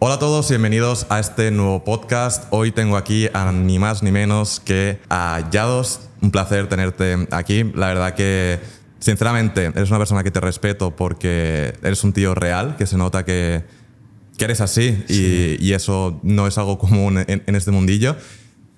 Hola a todos, bienvenidos a este nuevo podcast. Hoy tengo aquí a ni más ni menos que a Yados. Un placer tenerte aquí. La verdad que, sinceramente, eres una persona que te respeto porque eres un tío real, que se nota que, que eres así y, y eso no es algo común en, en este mundillo.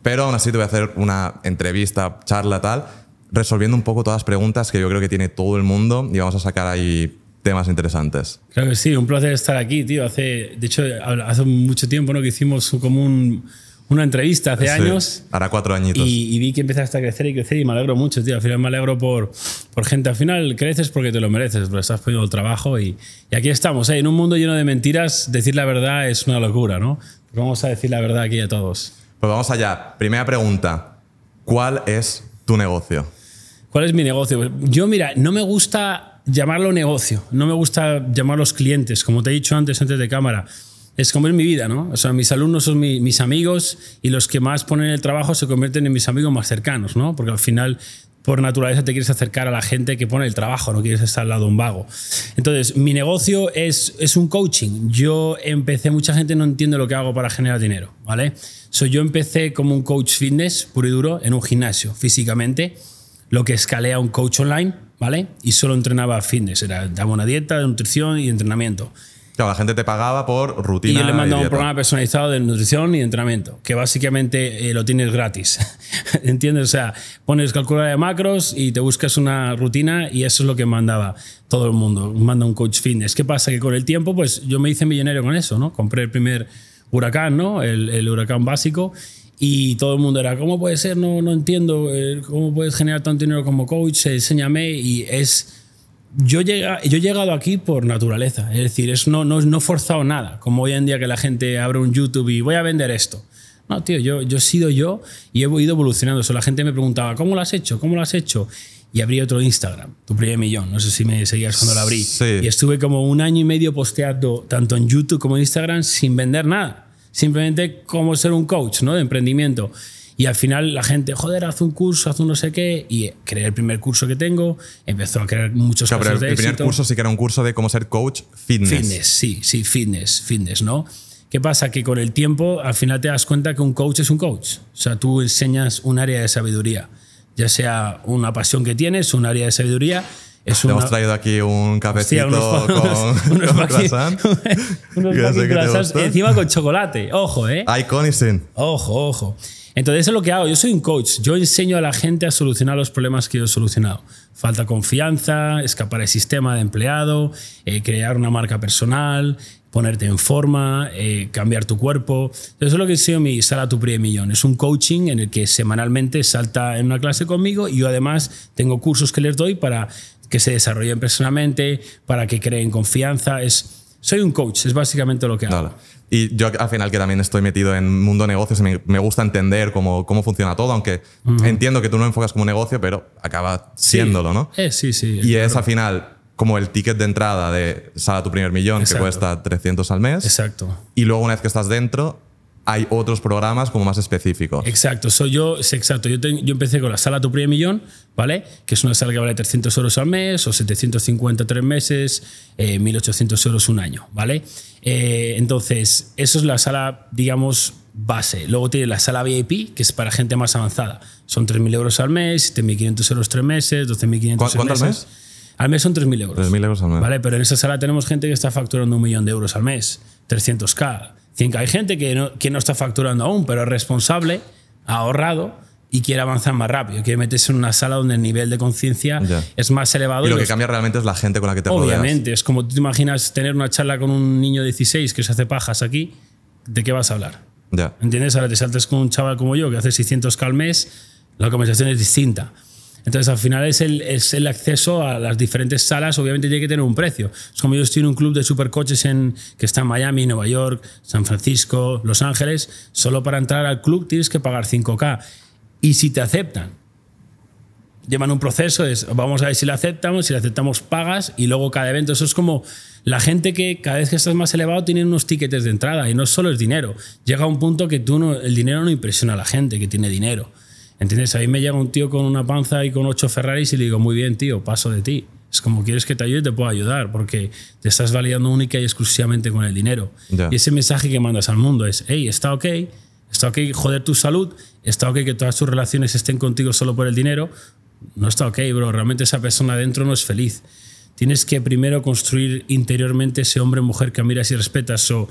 Pero aún así te voy a hacer una entrevista, charla, tal, resolviendo un poco todas las preguntas que yo creo que tiene todo el mundo y vamos a sacar ahí temas interesantes. Claro que sí, un placer estar aquí, tío. Hace, de hecho, hace mucho tiempo ¿no? que hicimos como un, una entrevista hace Sí, años. Hará cuatro añitos. Y, y vi que empezaste a crecer y crecer y me alegro mucho, tío. Al final me alegro por, por gente. Al final creces porque te lo mereces, porque estás poniendo el trabajo y, y aquí estamos. ¿eh? En un mundo lleno de mentiras, decir la verdad es una locura, ¿no? Vamos a decir la verdad aquí a todos. Pues vamos allá. Primera pregunta. ¿Cuál es tu negocio? ¿Cuál es mi negocio? Yo, mira, no me gusta llamarlo negocio, no me gusta llamarlos clientes, como te he dicho antes, antes de cámara. Es como es mi vida, ¿no? O sea, mis alumnos son mi- mis amigos y los que más ponen el trabajo se convierten en mis amigos más cercanos, ¿no? Porque al final, por naturaleza, te quieres acercar a la gente que pone el trabajo, no quieres estar al lado de un vago. Entonces, mi negocio es, es un coaching. Yo empecé, mucha gente no entiende lo que hago para generar dinero, ¿vale? So, yo empecé como un coach fitness, puro y duro, en un gimnasio, físicamente lo que escalé a un coach online, ¿vale? Y solo entrenaba fitness, era, daba una dieta, nutrición y entrenamiento. Claro, la gente te pagaba por Y rutina. yo le mandaba un programa personalizado de nutrición y entrenamiento, que básicamente eh, lo tienes gratis. ¿Entiendes? O sea, pones calculadora de macros y te buscas una rutina y eso es lo que mandaba todo el mundo. Manda un coach fitness. ¿Qué pasa? Que con el tiempo, pues yo me hice millonario con eso, ¿no? Compré el primer huracán, ¿no? El, el huracán básico. Y todo el mundo era, ¿cómo puede ser? No, no entiendo. eh, ¿Cómo puedes generar tanto dinero como coach? Enséñame. Y es yo, llega, yo he llegado aquí por naturaleza, es decir, es no, no, no he forzado nada, como hoy en día que la gente abre un YouTube y voy a vender esto. No, tío, yo, yo he sido yo y he ido evolucionando. Eso, la gente me preguntaba, ¿cómo lo has hecho? ¿Cómo lo has hecho? Y abrí otro Instagram, tu primer millón. No sé si me seguías cuando lo abrí. Sí. Y estuve como un año y medio posteando tanto en YouTube como en Instagram sin vender nada. Simplemente como ser un coach ¿no? de emprendimiento. Y al final la gente, joder, haz un curso, haz un no sé qué. Y creé el primer curso que tengo, empezó a crear muchos Claro, pero casos de el primer éxito. curso sí que era un curso de cómo ser coach fitness. Fitness, sí, sí, fitness, fitness, ¿no? ¿Qué pasa? Que con el tiempo al final te das cuenta que un coach es un coach. O sea, tú enseñas un área de sabiduría, ya sea una pasión que tienes, un área de sabiduría. Es Te una, hemos traído aquí un cafecito Hostia, unos, con, unos, con croissant. unos croissants, encima con chocolate. Ojo, ¿eh? Icon y sin. Ojo, ojo. Entonces, eso es lo que hago. Yo soy un coach. Yo enseño a la gente a solucionar los problemas que yo he solucionado. Falta confianza, escapar del sistema de empleado, eh, crear una marca personal, ponerte en forma, eh, cambiar tu cuerpo. Eso es lo que enseño en mi Sala tu primer millón. Es un coaching en el que semanalmente salta en una clase conmigo y yo además tengo cursos que les doy para que se desarrollen personalmente, para que creen confianza. Es, soy un coach, es básicamente lo que hago. Y yo al final que también estoy metido en mundo negocios me, me gusta entender cómo, cómo funciona todo, aunque entiendo que tú no enfocas como negocio, pero acaba siéndolo, ¿no? Eh, sí, sí. Y es al final como el ticket de entrada de sala tu primer millón, Exacto. que cuesta 300 al mes. Exacto. Y luego una vez que estás dentro, hay otros programas como más específicos. Exacto, soy yo, es exacto. Yo, ten- yo empecé con la sala Tu Primer Millón, ¿vale? Que es una sala que vale 300 euros al mes o 750 tres meses, eh, 1800 euros un año, ¿vale? Eh, entonces, eso es la sala, digamos, base. Luego tiene la sala VIP, que es para gente más avanzada. Son 3.000 euros al mes, 7.500 euros tres meses, 12.500 ¿Cu- cuánto al meses. Al mes son 3.000 euros. 3.000 euros al mes. ¿Vale? Pero en esa sala tenemos gente que está facturando un millón de euros al mes, 300k, 100k. Hay gente que no, que no está facturando aún, pero es responsable, ha ahorrado y quiere avanzar más rápido. Quiere meterse en una sala donde el nivel de conciencia es más elevado. Y lo los- que cambia realmente es la gente con la que te rodeas. Obviamente, es como tú te imaginas tener una charla con un niño de 16 que se hace pajas aquí, ¿de qué vas a hablar? Ya. ¿Entiendes? Ahora te saltas con un chaval como yo que hace 600k al mes, la conversación es distinta. Entonces, al final es el, es el acceso a las diferentes salas, obviamente tiene que tener un precio. Es como yo estoy en un club de supercoches que está en Miami, Nueva York, San Francisco, Los Ángeles. Solo para entrar al club tienes que pagar 5K. Y si te aceptan, llevan un proceso, es vamos a ver si le aceptamos, si le aceptamos pagas y luego cada evento. Eso es como la gente que cada vez que estás más elevado tiene unos tickets de entrada y no solo es dinero. Llega a un punto que tú no, el dinero no impresiona a la gente que tiene dinero. ¿Entiendes? A mí me llega un tío con una panza y con ocho Ferraris y le digo, muy bien, tío, paso de ti. Es como quieres que te ayude, te puedo ayudar, porque te estás validando única y exclusivamente con el dinero. Ya. Y ese mensaje que mandas al mundo es, hey, está ok, está ok joder tu salud, está ok que todas tus relaciones estén contigo solo por el dinero. No está ok, bro. Realmente esa persona adentro no es feliz. Tienes que primero construir interiormente ese hombre o mujer que miras y respetas. So,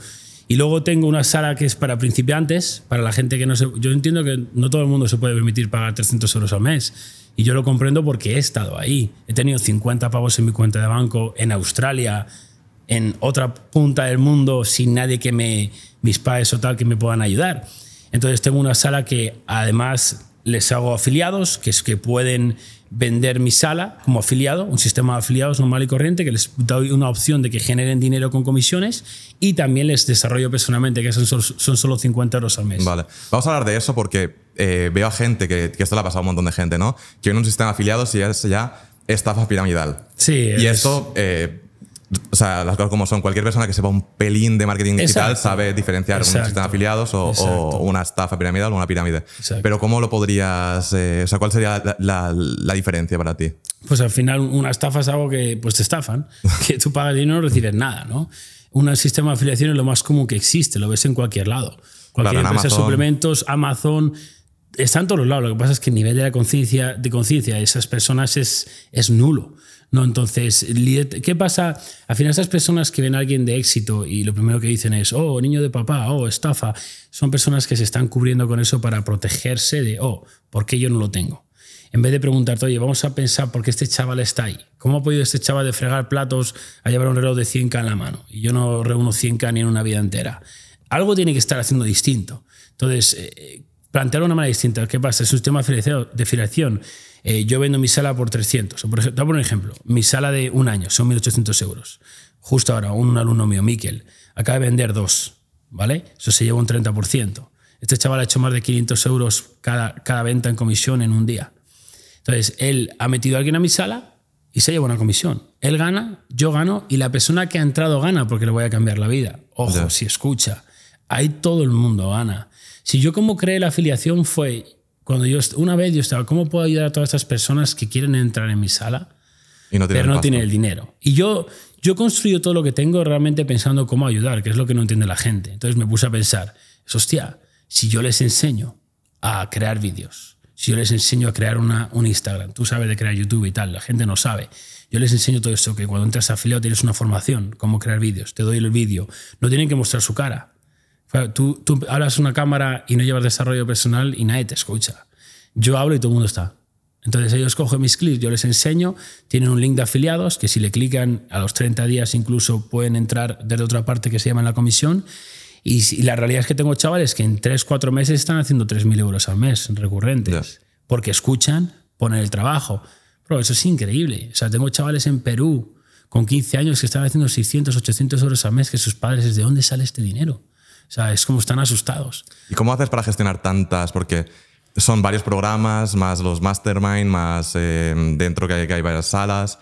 y luego tengo una sala que es para principiantes, para la gente que no se... Yo entiendo que no todo el mundo se puede permitir pagar 300 euros al mes. Y yo lo comprendo porque he estado ahí. He tenido 50 pavos en mi cuenta de banco en Australia, en otra punta del mundo, sin nadie que me... mis padres o tal que me puedan ayudar. Entonces tengo una sala que además les hago afiliados, que es que pueden vender mi sala como afiliado, un sistema de afiliados normal y corriente, que les doy una opción de que generen dinero con comisiones y también les desarrollo personalmente, que son solo, son solo 50 euros al mes. Vale. Vamos a hablar de eso porque eh, veo a gente, que, que esto le ha pasado a un montón de gente, ¿no? Que viene un sistema de afiliados y es ya estafa piramidal. Sí, Y es- esto, eh, o sea, las cosas como son, cualquier persona que sepa un pelín de marketing digital Exacto. sabe diferenciar un Exacto. sistema de afiliados o, o una estafa piramidal o una pirámide. Exacto. Pero ¿cómo lo podrías, eh, o sea, cuál sería la, la- la diferencia para ti? Pues al final una estafa es algo que pues te estafan, que tú pagas dinero y no recibes nada, ¿no? Un sistema de afiliación es lo más común que existe, lo ves en cualquier lado. Cualquier Claro, empresa de Amazon. suplementos, Amazon, está en todos los lados. Lo que pasa es que el nivel de la conciencia de conciencia de esas personas es, es nulo. ¿No? Entonces, ¿qué pasa? Al final, esas personas que ven a alguien de éxito y lo primero que dicen es, oh, niño de papá, oh, estafa, son personas que se están cubriendo con eso para protegerse de, oh, ¿por qué yo no lo tengo? En vez de preguntarte, oye, vamos a pensar por qué este chaval está ahí. ¿Cómo ha podido este chaval de fregar platos a llevar un reloj de 100k en la mano? Y yo no reúno 100k ni en una vida entera. Algo tiene que estar haciendo distinto. Entonces, eh, plantearlo de una manera distinta. ¿Qué pasa? Es un sistema de afiliación. Eh, yo vendo mi sala por 300. O por ejemplo, te voy a poner un ejemplo. Mi sala de un año son 1.800 euros. Justo ahora, un alumno mío, Miquel, acaba de vender dos. ¿Vale? Eso se lleva un 30%. Este chaval ha hecho más de 500 euros cada, cada venta en comisión en un día. Entonces, él ha metido a alguien a mi sala y se lleva una comisión. Él gana, yo gano y la persona que ha entrado gana porque le voy a cambiar la vida. Ojo, si escucha, ahí todo el mundo gana. Si yo como creé la afiliación fue cuando yo una vez yo estaba, ¿cómo puedo ayudar a todas estas personas que quieren entrar en mi sala? Y no tiene pero no pasto. tiene el dinero. Y yo, yo construyo todo lo que tengo realmente pensando cómo ayudar, que es lo que no entiende la gente. Entonces me puse a pensar, hostia, si yo les enseño a crear vídeos, si yo les enseño a crear una, un Instagram, tú sabes de crear YouTube y tal, la gente no sabe. Yo les enseño todo esto, que cuando entras a afiliado tienes una formación, cómo crear vídeos, te doy el vídeo, no tienen que mostrar su cara. Claro, Tú, tú hablas una cámara y no llevas desarrollo personal y nadie te escucha. Yo hablo y todo el mundo está. Entonces ellos cogen mis clips, yo les enseño, tienen un link de afiliados que si le clican a los 30 días incluso pueden entrar desde otra parte que se llama la comisión. Y, y la realidad es que tengo chavales que en 3-4 meses están haciendo 3.000 euros al mes recurrentes. Ya. Porque escuchan, ponen el trabajo. Bro, eso es increíble. O sea, tengo chavales en Perú con 15 años que están haciendo 600, 800 euros al mes que sus padres, ¿desde dónde sale este dinero? O sea, es como están asustados. ¿Y cómo haces para gestionar tantas? Porque son varios programas, más los mastermind, más eh, dentro que hay, que hay varias salas,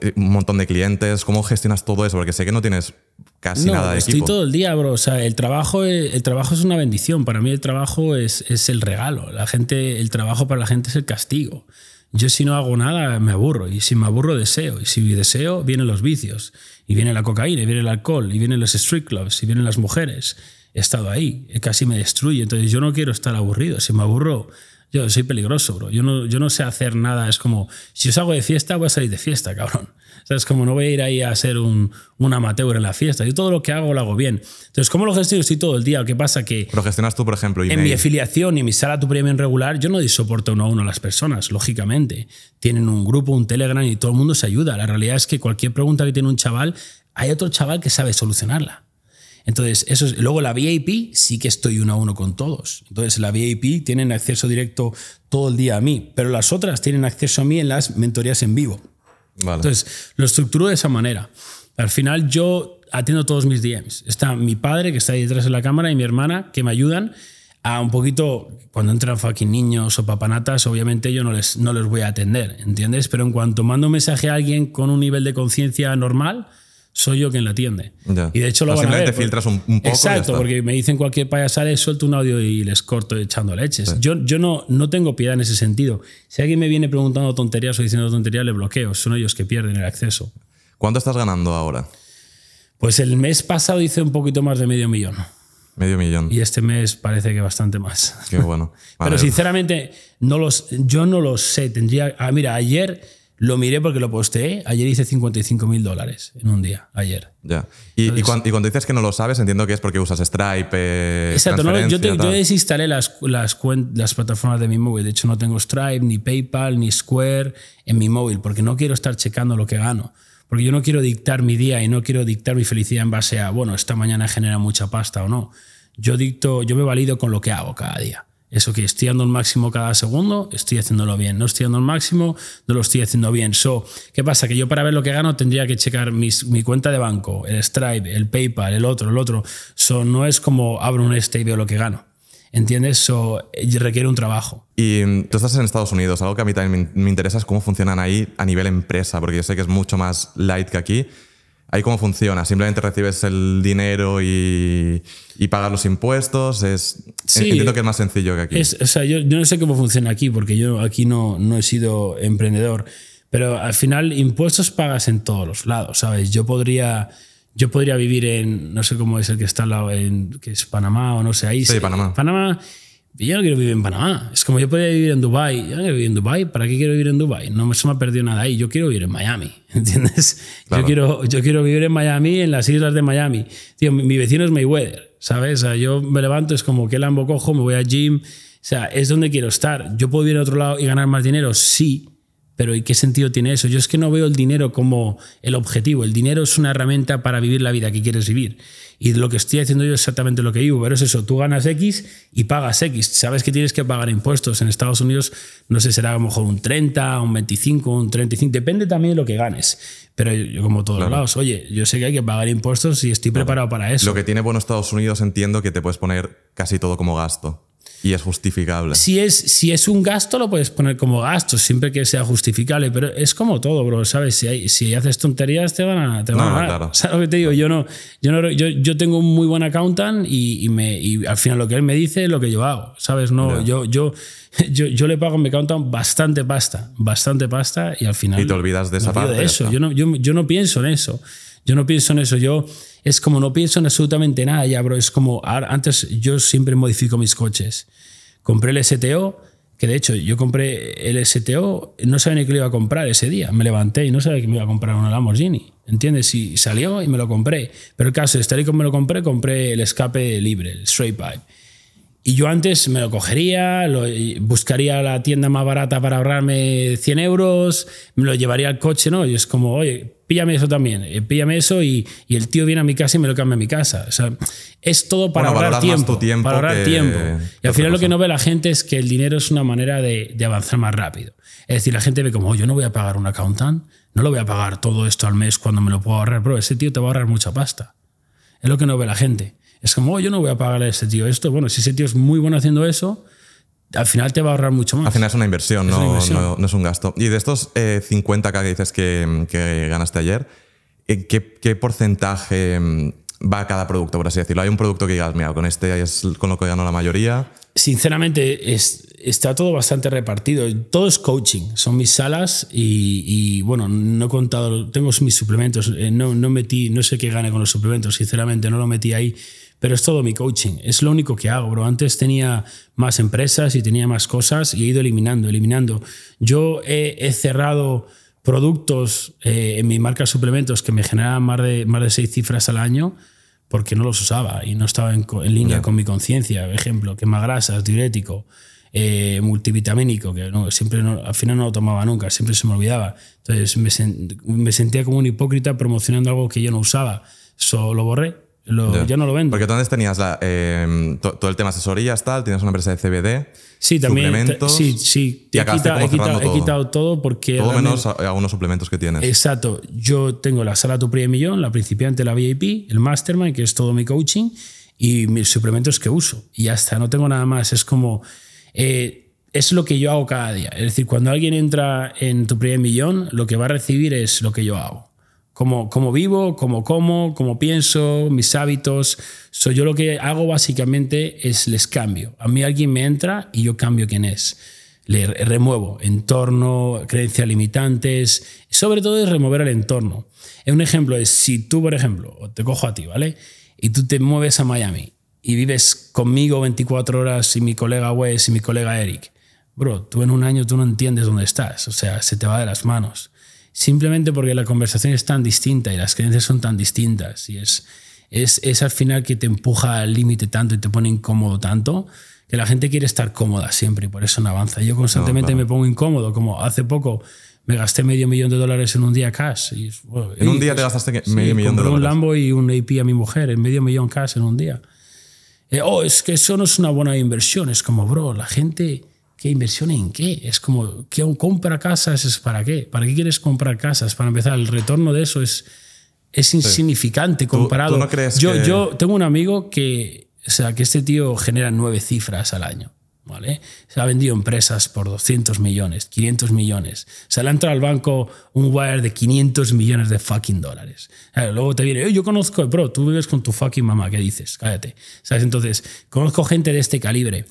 eh, un montón de clientes. ¿Cómo gestionas todo eso? Porque sé que no tienes casi No, nada de estoy equipo. todo el día, bro. O sea, el trabajo, el trabajo es una bendición. Para mí el trabajo es, es el regalo. La gente, el trabajo para la gente es el castigo. Yo si no hago nada me aburro y si me aburro deseo y si deseo vienen los vicios y viene la cocaína y viene el alcohol y vienen los street clubs y vienen las mujeres. He estado ahí, casi me destruye. Entonces yo no quiero estar aburrido. Si me aburro, yo soy peligroso, bro. Yo no, yo no sé hacer nada. Es como, si os hago de fiesta, voy a salir de fiesta, cabrón. O sea, es como no voy a ir ahí a ser un, un amateur en la fiesta. Yo todo lo que hago lo hago bien. Entonces, ¿cómo lo gestiono? Estoy todo el día. ¿Qué pasa? Que Pero gestionas tú, por ejemplo, en mi afiliación y en mi sala tu premium regular, yo no doy soporte uno a uno a las personas, lógicamente. Tienen un grupo, un Telegram y todo el mundo se ayuda. La realidad es que cualquier pregunta que tiene un chaval, hay otro chaval que sabe solucionarla. Entonces, eso es. Luego la VIP sí que estoy uno a uno con todos. Entonces, la VIP tienen acceso directo todo el día a mí, pero las otras tienen acceso a mí en las mentorías en vivo. Vale. Entonces, lo estructuro de esa manera. Al final, yo atiendo todos mis DMs. Está mi padre, que está ahí detrás de la cámara, y mi hermana, que me ayudan a un poquito. Cuando entran fucking niños o papanatas, obviamente yo no les, no les voy a atender, ¿entiendes? Pero en cuanto mando un mensaje a alguien con un nivel de conciencia normal, soy yo quien la atiende. Y de hecho lo O van a ver. simplemente filtras un- un poco Exacto, porque me dicen cualquier payasada suelto un audio y les corto echando leches. Yo, yo no, no tengo piedad en ese sentido. Si alguien me viene preguntando tonterías o diciendo tonterías, le bloqueo. Son ellos que pierden el acceso. ¿Cuánto estás ganando ahora? Pues el mes pasado hice un poquito más de medio millón. Medio millón. Y este mes parece que bastante más. Qué bueno. Pero sinceramente, no los, yo no lo sé. Tendría. Ah, mira, ayer lo miré porque lo posteé. Ayer hice 55 mil dólares en un día. Ayer. Ya. Y, cuando dices que no lo sabes, entiendo que es porque usas Stripe, eh, Exacto, no, yo, te- yo desinstalé las, las, las plataformas de mi móvil. De hecho, no tengo Stripe, ni PayPal, ni Square en mi móvil, porque no quiero estar checando lo que gano. Porque yo no quiero dictar mi día y no quiero dictar mi felicidad en base a, bueno, esta mañana genera mucha pasta o no. Yo dicto, yo me valido con lo que hago cada día. Eso que estoy dando el máximo cada segundo, estoy haciéndolo bien. No estoy dando el máximo, no lo estoy haciendo bien. So, ¿Qué pasa? Que yo para ver lo que gano tendría que checar mis- mi cuenta de banco, el Stripe, el PayPal, el otro, el otro. So, no es como abro un este y veo lo que gano. ¿Entiendes? So, eh, requiere un trabajo. Y mm, tú estás en Estados Unidos. Algo que a mí también me interesa es cómo funcionan ahí a nivel empresa, porque yo sé que es mucho más light que aquí. Ahí cómo funciona. Simplemente recibes el dinero y, y pagas los impuestos. Es, Sí. entiendo que es más sencillo que aquí. Es, o sea, yo, yo no sé cómo funciona aquí, porque yo aquí no, no he sido emprendedor, pero al final impuestos pagas en todos los lados, ¿sabes? Yo podría, yo podría vivir en, no sé cómo es el que está al lado, en, que es Panamá o no sé, ahí. Sí, Panamá. Panamá, yo no quiero vivir en Panamá. Es como yo podría vivir en Dubai. Yo no quiero vivir en Dubai. ¿Para qué quiero vivir en Dubai? No me se me ha perdido nada ahí. Yo quiero vivir en Miami. ¿Entiendes? Claro. Yo, quiero, yo quiero vivir en Miami, en las islas de Miami. Tío, mi, mi vecino es Mayweather. ¿Sabes? O sea, yo me levanto, es como que Lambo cojo, me voy al gym. O sea, es donde quiero estar. ¿Yo puedo vivir en otro lado y ganar más dinero? Sí. Pero ¿y qué sentido tiene eso? Yo es que no veo el dinero como el objetivo. El dinero es una herramienta para vivir la vida que quieres vivir. Y lo que estoy haciendo yo es exactamente lo que vivo. Pero es eso, tú ganas X y pagas X. Sabes que tienes que pagar impuestos. En Estados Unidos, no sé, será a lo mejor un 30, un 25, un 35. Depende también de lo que ganes. Pero yo, como todos lados, oye, yo sé que hay que pagar impuestos y estoy preparado para eso. Lo que tiene bueno Estados Unidos entiendo que te puedes poner casi todo como gasto. Y es justificable. Si es, si es un gasto, lo puedes poner como gasto, siempre que sea justificable, pero es como todo, bro, ¿sabes? Si, hay- si haces tonterías, te van a, te van No, a claro. ¿Sabes lo que te digo? Yo, no, yo, no, yo, yo tengo un muy buen accountant y, y me, y al final lo que él me dice es lo que yo hago, ¿sabes? No, Ya. yo, yo, yo, yo le pago a mi accountant bastante pasta, bastante pasta y al final... Y te olvidas de esa parte, de eso. Yo no, yo, yo no pienso en eso. Yo no pienso en eso. Yo es como no pienso en absolutamente nada ya, bro. Es como antes yo siempre modifico mis coches. Compré el STO, que de hecho yo compré el STO, no sabía ni que lo iba a comprar ese día. Me levanté y no sabía que me iba a comprar una Lamborghini. ¿Entiendes? Y salió y me lo compré. Pero el caso es, tal y como me lo compré, compré el escape libre, el straight pipe. Y yo antes me lo cogería, lo- buscaría la tienda más barata para ahorrarme 100 euros, me lo llevaría al coche, ¿no? Y es como, oye, píllame eso también, eh, píllame eso y, y el tío viene a mi casa y me lo cambia a mi casa. O sea, es todo para Bueno, ahorrar tiempo, tiempo Para ahorrar que- tiempo. Y al final lo que no ve la gente es que el dinero es una manera de, de avanzar más rápido. Es decir, la gente ve como, oh, yo no voy a pagar un accountant, no lo voy a pagar todo esto al mes cuando me lo puedo ahorrar. Bro, ese tío te va a ahorrar mucha pasta. Es lo que no ve la gente. Es como, oh, yo no voy a pagarle a ese tío esto. Bueno, si ese tío es muy bueno haciendo eso, al final te va a ahorrar mucho más. Al final es una inversión, Es no, una inversión. no- no es un gasto. Y de estos eh, 50k que dices que, que ganaste ayer, eh, ¿qué, qué porcentaje mm, va a cada producto, por así decirlo? Hay un producto que digas, mira, con este es con lo que gano la mayoría. Sinceramente, es- está todo bastante repartido. Todo es coaching. Son mis salas y, y, bueno, no he contado, tengo mis suplementos. eh, No, no metí, no sé qué gane con los suplementos, sinceramente, no lo metí ahí. Pero es todo mi coaching. Es lo único que hago, bro. Antes tenía más empresas y tenía más cosas y he ido eliminando, eliminando. Yo he, he cerrado productos eh, en mi marca de suplementos que me generaban más de, más de seis cifras al año porque no los usaba y no estaba en, línea con mi conciencia. Ejemplo, quemagrasas, diurético, eh, multivitamínico, que no, siempre no- al final no lo tomaba nunca, siempre se me olvidaba. Entonces me, sen- me sentía como un hipócrita promocionando algo que yo no usaba. Eso lo borré, lo- ya. no lo vendo. Porque tú antes tenías la, eh, to- todo el tema asesorías, tal, tienes una empresa de CBD, sí, también. suplementos, Sí, sí. y He quitado, he quitado- cerrando he todo. quitado todo porque. todo menos algunos suplementos que tienes. Exacto. Yo tengo la sala Tu Primer Millón, la principiante, la VIP, el Mastermind, que es todo mi coaching, y mis suplementos que uso. Y ya está, no tengo nada más. Es como. eh, es lo que yo hago cada día. Es decir, cuando alguien entra en Tu Primer Millón, lo que va a recibir es lo que yo hago. Cómo, cómo vivo, cómo como, cómo pienso, mis hábitos. So, yo lo que hago básicamente es les cambio. A mí alguien me entra y yo cambio quién es. Le remuevo entorno, creencias limitantes. Sobre todo es remover el entorno. Un ejemplo es si tú, por ejemplo, te cojo a ti, ¿vale? Y tú te mueves a Miami y vives conmigo 24 horas y mi colega Wes y mi colega Eric. Bro, tú en un año tú no entiendes dónde estás. O sea, se te va de las manos simplemente porque la conversación es tan distinta y las creencias son tan distintas y es, es, es al final que te empuja al límite tanto y te pone incómodo tanto que la gente quiere estar cómoda siempre y por eso no avanza. Yo constantemente me pongo incómodo, como hace poco me gasté medio millón de dólares en un día cash. Y, en un día te gastaste medio millón de dólares. un Lambo y un AP a mi mujer, en medio millón cash en un día. Eh, oh, es que eso no es una buena inversión. Es como, bro, la gente ¿Qué inversión en qué? Es como, ¿qué compra casas? ¿Es para qué? ¿Para qué quieres comprar casas? Para empezar, el retorno de eso es, es insignificante comparado. no crees yo, yo tengo un amigo que, o sea, que este tío genera nueve cifras al año. ¿Vale? Se ha vendido empresas por 200 millones, 500 millones. Se le ha entrado al banco un wire de 500 millones de fucking dólares. Luego te viene, yo conozco, bro, tú vives con tu fucking mamá, ¿qué dices? Cállate. ¿Sabes? Entonces, conozco gente de este calibre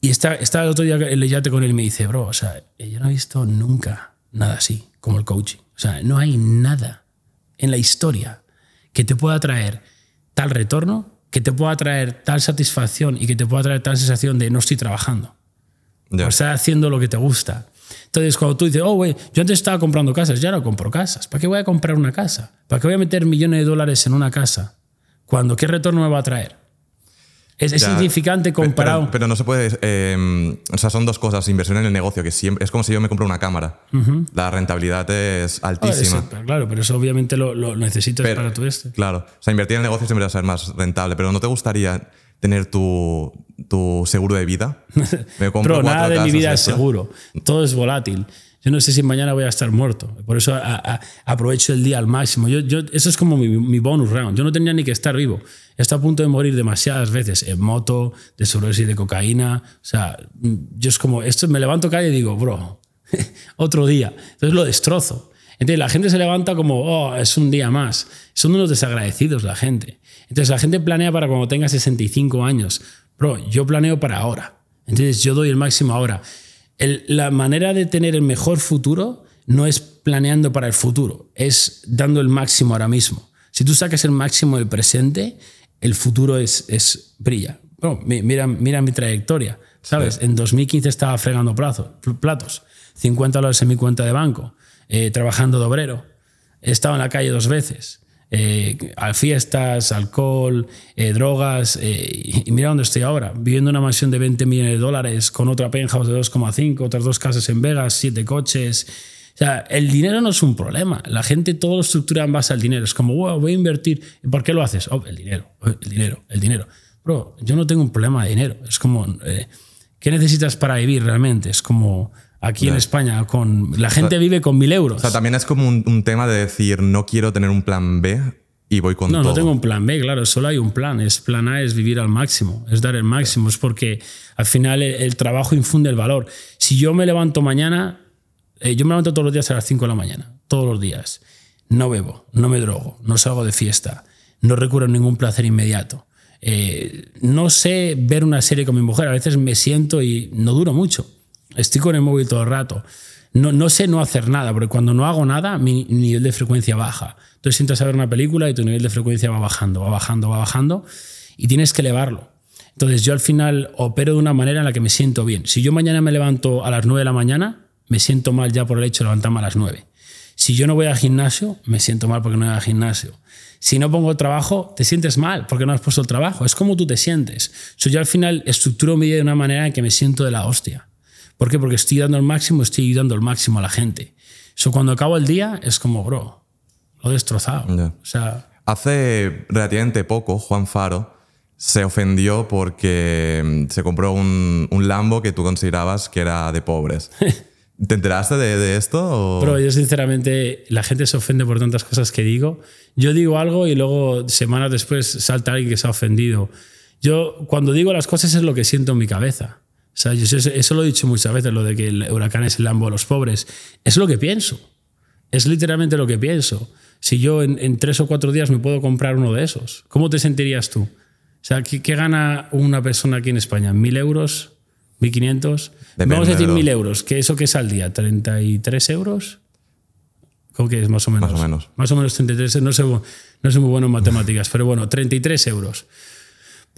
y está, está el otro día el yate con él y me dice, bro, o sea, yo no he visto nunca nada así como el coaching. O sea, no hay nada en la historia que te pueda traer tal retorno, que te pueda traer tal satisfacción y que te pueda traer tal sensación de no estoy trabajando. O estar haciendo lo que te gusta. Entonces, cuando tú dices, oh, güey, yo antes estaba comprando casas, ya no compro casas. ¿Para qué voy a comprar una casa? ¿Para qué voy a meter millones de dólares en una casa? Cuando, ¿qué retorno me va a traer? Es, insignificante comparado. Pero, no se puede. Em, o sea, son dos cosas. Inversión en el negocio, que siempre. Es como si yo me compro una cámara. La rentabilidad es altísima. claro, pero eso obviamente lo, lo necesitas para tu este. Claro. O sea, invertir en el negocio siempre va a ser más rentable. Pero ¿no te gustaría tener tu, tu seguro de vida? Me compro pero nada de mi vida es seguro. Todo es volátil yo no sé si mañana voy a estar muerto. Por eso aprovecho el día al máximo. Yo, eso es como mi, bonus round. Yo no tenía ni que estar vivo. Estado a punto de morir demasiadas veces en moto, de sobredosis de cocaína. O sea, yo es como, esto me levanto calle y digo, bro, otro día. Entonces lo destrozo. Entonces la gente se levanta como, oh, es un día más. Son unos desagradecidos la gente. Entonces la gente planea para cuando tenga 65 años. Bro, yo planeo para ahora. Entonces yo doy el máximo ahora la manera de tener el mejor futuro no es planeando para el futuro, es dando el máximo ahora mismo. Si tú sacas el máximo del presente, el futuro es, es brilla. mira, mira mi trayectoria, ¿sabes? En 2015 estaba fregando platos, 50 dólares en mi cuenta de banco, eh, trabajando de obrero, he estado en la calle dos veces eh, fiestas, alcohol, eh, drogas. Eh, y mira dónde estoy ahora, viviendo en una mansión de 20 millones de dólares, con otra penthouse de 2,5, otras dos casas en Vegas, siete coches. O sea, el dinero no es un problema. La gente todo lo estructura en base al dinero. Es como, wow, voy a invertir. ¿Por qué lo haces? Oh, el dinero, el dinero, el dinero. Bro, yo no tengo un problema de dinero. Es como, eh, ¿qué necesitas para vivir realmente? Es como, aquí en España. Con, la gente vive con mil euros. O sea, también es como un, tema de decir, no quiero tener un plan B y voy con no, todo. No, tengo un plan B, claro, solo hay un plan. Es plan A es vivir al máximo, es dar el máximo, es porque al final el, trabajo infunde el valor. Si yo me levanto mañana, eh, yo me levanto todos los días a las 5 de la mañana, todos los días. No bebo, no me drogo, no salgo de fiesta, no recurro a ningún placer inmediato. Eh, no sé ver una serie con mi mujer, a veces me siento y no duro mucho Estoy con el móvil todo el rato. No, no sé no hacer nada, porque cuando no hago nada, mi nivel de frecuencia baja. Entonces sientas a ver una película y tu nivel de frecuencia va bajando, va bajando, va bajando, y tienes que elevarlo. Entonces yo al final opero de una manera en la que me siento bien. Si yo mañana me levanto a las 9 de la mañana, me siento mal ya por el hecho de levantarme a las 9. Si yo no voy al gimnasio, me siento mal porque no voy al gimnasio. Si no pongo trabajo, te sientes mal porque no has puesto el trabajo. Es como tú te sientes. yo al final estructuro mi vida de una manera en que me siento de la hostia. ¿Por qué? Porque estoy dando el máximo, estoy dando el máximo a la gente. Eso cuando acabo el día es como, bro, lo he destrozado. O sea, Hace relativamente poco, Juan Faro se ofendió porque mm, se compró un, un Lambo que tú considerabas que era de pobres. ¿Te enteraste de, esto? Pero yo sinceramente, la gente se ofende por tantas cosas que digo. Yo digo algo y luego semanas después salta alguien que se ha ofendido. Yo cuando digo las cosas es lo que siento en mi cabeza sea, eso, lo he dicho muchas veces, lo de que el huracán es el Lambo de los pobres. Es lo que pienso. Es literalmente lo que pienso. Si yo en, en tres o cuatro días me puedo comprar uno de esos, ¿cómo te sentirías tú? O sea, ¿qué, qué gana una persona aquí en España? ¿Mil euros? ¿1.500? Depende Vamos a decir mil euros. ¿Qué eso que es al día? ¿33 euros? ¿Cómo que es más o menos? Más o menos. Más o menos 33. No soy, no soy muy bueno en matemáticas, pero bueno, 33 euros.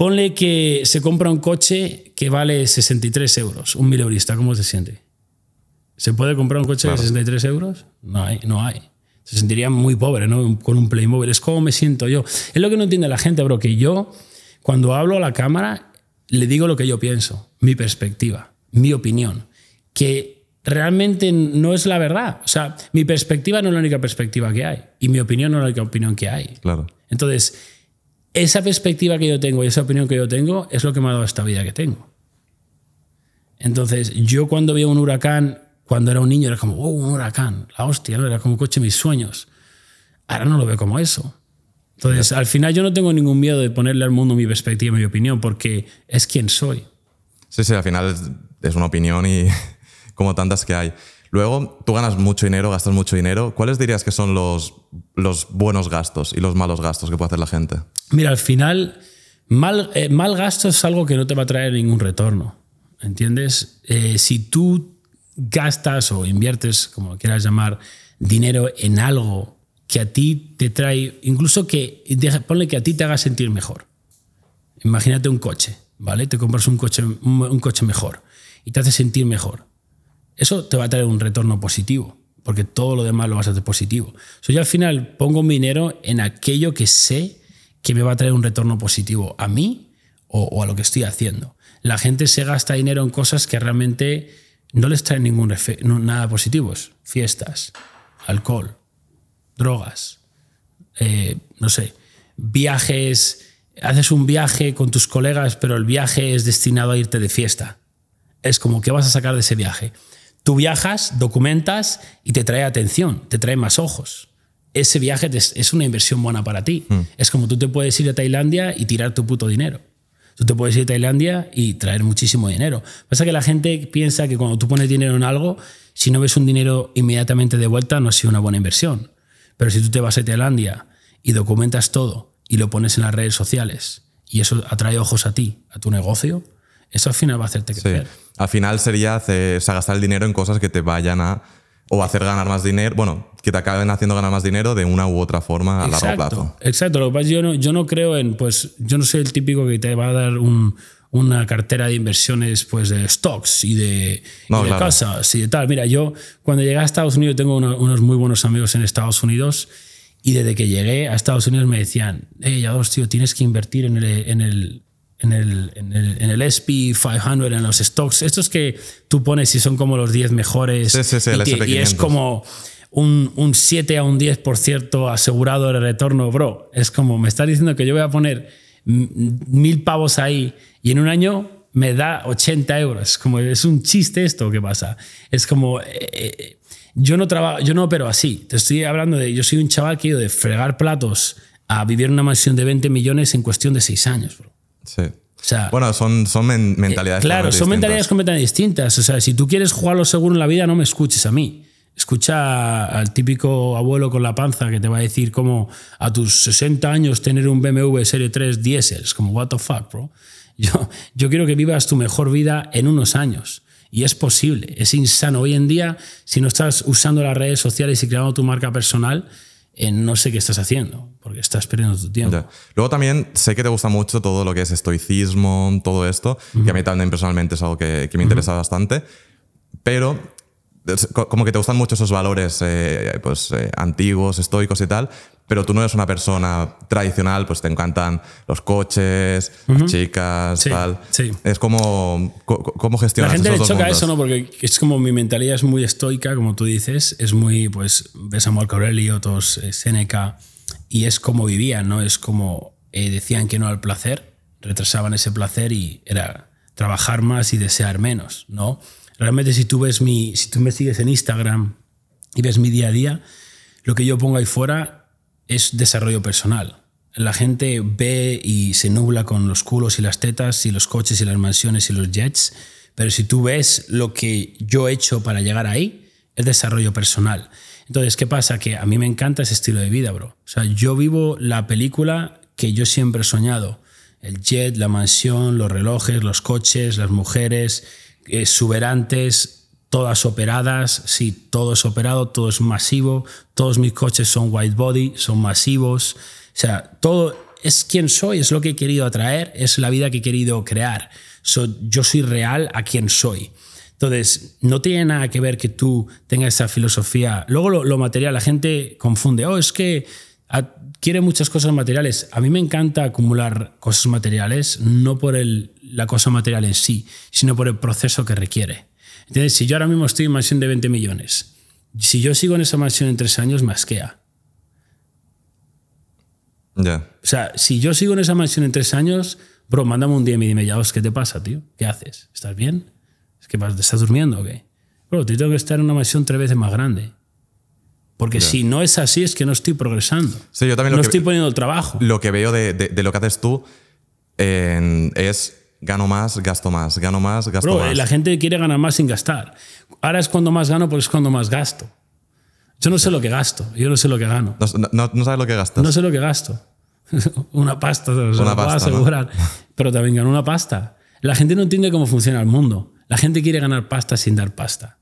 Ponle que se compra un coche que vale 63 euros. Un mileurista, ¿cómo se siente? ¿Se puede comprar un coche Claro. de 63 euros? No hay, no hay. Se sentiría muy pobre, ¿no? Con un Playmobil. Es como me siento yo. Es lo que no entiende la gente, bro, que yo, cuando hablo a la cámara, le digo lo que yo pienso, mi perspectiva, mi opinión, que realmente no es la verdad. O sea, mi perspectiva no es la única perspectiva que hay y mi opinión no es la única opinión que hay. Claro. Entonces, esa perspectiva que yo tengo y esa opinión que yo tengo es lo que me ha dado esta vida que tengo. Entonces, yo cuando veo un huracán, cuando era un niño, era como, oh, un huracán, la hostia, ¿no? era como coche mis sueños. Ahora no lo veo como eso. Entonces, al final yo no tengo ningún miedo de ponerle al mundo mi perspectiva, mi opinión, porque es quien soy. Sí, sí, al final es, es una opinión y como tantas que hay. Luego, tú ganas mucho dinero, gastas mucho dinero. ¿Cuáles dirías que son los, los buenos gastos y los malos gastos que puede hacer la gente? Mira, al final, mal, eh, mal gasto es algo que no te va a traer ningún retorno. ¿Entiendes? Eh, si tú gastas o inviertes, como quieras llamar, dinero en algo que a ti te trae, incluso que, ponle que a ti te haga sentir mejor. Imagínate un coche, ¿vale? Te compras un coche, un coche mejor y te hace sentir mejor. Eso te va a traer un retorno positivo, porque todo lo demás lo vas a hacer positivo. So, yo al final pongo mi dinero en aquello que sé que me va a traer un retorno positivo a mí o, a lo que estoy haciendo. La gente se gasta dinero en cosas que realmente no les traen ningún nada positivos. Fiestas, alcohol, drogas, eh, no sé, viajes, haces un viaje con tus colegas, pero el viaje es destinado a irte de fiesta. Es como, ¿qué vas a sacar de ese viaje? Tú viajas, documentas y te trae atención, te trae más ojos. Ese viaje es una inversión buena para ti. Es como tú te puedes ir a Tailandia y tirar tu puto dinero. Tú te puedes ir a Tailandia y traer muchísimo dinero. Pasa que la gente piensa que cuando tú pones dinero en algo, si no ves un dinero inmediatamente de vuelta, no ha sido una buena inversión. Pero si tú te vas a Tailandia y documentas todo y lo pones en las redes sociales y eso atrae ojos a ti, a tu negocio, eso al final va a hacerte Sí. crecer. Al final sería hacer- o sea, gastar el dinero en cosas que te vayan a. o hacer ganar más dinero. Bueno, que te acaben haciendo ganar más dinero de una u otra forma a largo plazo. Exacto. Lo que pasa es que yo no, yo no creo en, pues, yo no soy el típico que te va a dar un- una cartera de inversiones pues de stocks y de, y No, de claro. casas y de tal. Mira, yo cuando llegué a Estados Unidos tengo uno- unos muy buenos amigos en Estados Unidos y desde que llegué a Estados Unidos me decían, hey, ya dos, tío, tienes que invertir en el, en el en el, en el, en el SP 500, en los stocks, estos que tú pones y son como los 10 mejores Sí, sí, sí, y, el que- y es SP500. como un, un 7 a un 10% asegurado de retorno, bro. Es como, me estás diciendo que yo voy a poner mil pavos ahí y en un año me da 80 euros. Como es un chiste esto que pasa. Es como, eh, eh, yo no trabajo, yo no opero así. Te estoy hablando de, yo soy un chaval que he ido de fregar platos a vivir en una mansión de 20 millones en cuestión de 6 años, bro. Sí. O sea, Bueno, son, son men- mentalidades. Eh, claro, son mentalidades completamente distintas. O sea, si tú quieres jugar lo seguro en la vida, no me escuches a mí. Escucha al típico abuelo con la panza que te va a decir cómo a tus 60 años tener un BMW Serie 3 diésel. Es como, what the fuck, bro. Yo, yo quiero que vivas tu mejor vida en unos años. Y es posible, es insano. Hoy en día, si no estás usando las redes sociales y creando tu marca personal, eh, no sé qué estás haciendo, porque estás perdiendo tu tiempo. Ya. Luego también sé que te gusta mucho todo lo que es estoicismo, todo esto, que a mí también personalmente es algo que, que me interesa bastante, pero como que te gustan mucho esos valores eh, pues, eh, antiguos, estoicos y tal, pero tú no eres una persona tradicional, pues te encantan los coches, las chicas, Sí, tal. sí. Es como, co- co- ¿cómo La gestionas gente le esos dos choca eso, ¿no? Porque es como mi mentalidad es muy estoica, como tú dices, es muy, pues, ves a Marco Aurelio, otros, eh, Séneca, y es como vivían, ¿no? Es como eh, decían que no al placer, retrasaban ese placer y era trabajar más y desear menos, ¿no? Realmente si tú ves mi, si tú me sigues en Instagram y ves mi día a día, lo que yo pongo ahí fuera es desarrollo personal. La gente ve y se nubla con los culos y las tetas y los coches y las mansiones y los jets, pero si tú ves lo que yo he hecho para llegar ahí, es desarrollo personal. Entonces, ¿qué pasa? Que a mí me encanta ese estilo de vida, bro. O sea, yo vivo la película que yo siempre he soñado. El jet, la mansión, los relojes, los coches, las mujeres, exuberantes, todas operadas. Sí, todo es operado, todo es masivo. Todos mis coches son white body, son masivos. O sea, todo es quien soy, es lo que he querido atraer, es la vida que he querido crear. yo soy real a quien soy. Entonces, no tiene nada que ver que tú tengas esa filosofía. Luego lo, material, la gente confunde, oh, es que quiere muchas cosas materiales. A mí me encanta acumular cosas materiales, no por el, la cosa material en sí, sino por el proceso que requiere. Entonces, si yo ahora mismo estoy en mansión de 20 millones, si yo sigo en esa mansión en tres años, me asquea. Ya. O sea, si yo sigo en esa mansión en tres años, bro, mándame un día y dime, ya, ¿qué te pasa, tío? ¿Qué haces? ¿Estás bien? ¿Qué pasa? ¿Estás durmiendo o qué? Bro, te tengo que estar en una mansión tres veces más grande. Porque si no es así, es que no estoy progresando. Sí, yo también no lo estoy poniendo el trabajo. Lo que veo de, de, lo que haces tú es gano más, gasto más, gano más, gasto Bro, más. La gente quiere ganar más sin gastar. Ahora es cuando más gano porque es cuando más gasto. Yo no sé lo que gasto, yo no sé lo que gano. No, no, sabes lo que gastas. No sé lo que gasto. una pasta, se una pasta, asegurar. Pero también gano una pasta. La gente no entiende cómo funciona el mundo. La gente quiere ganar pasta sin dar pasta.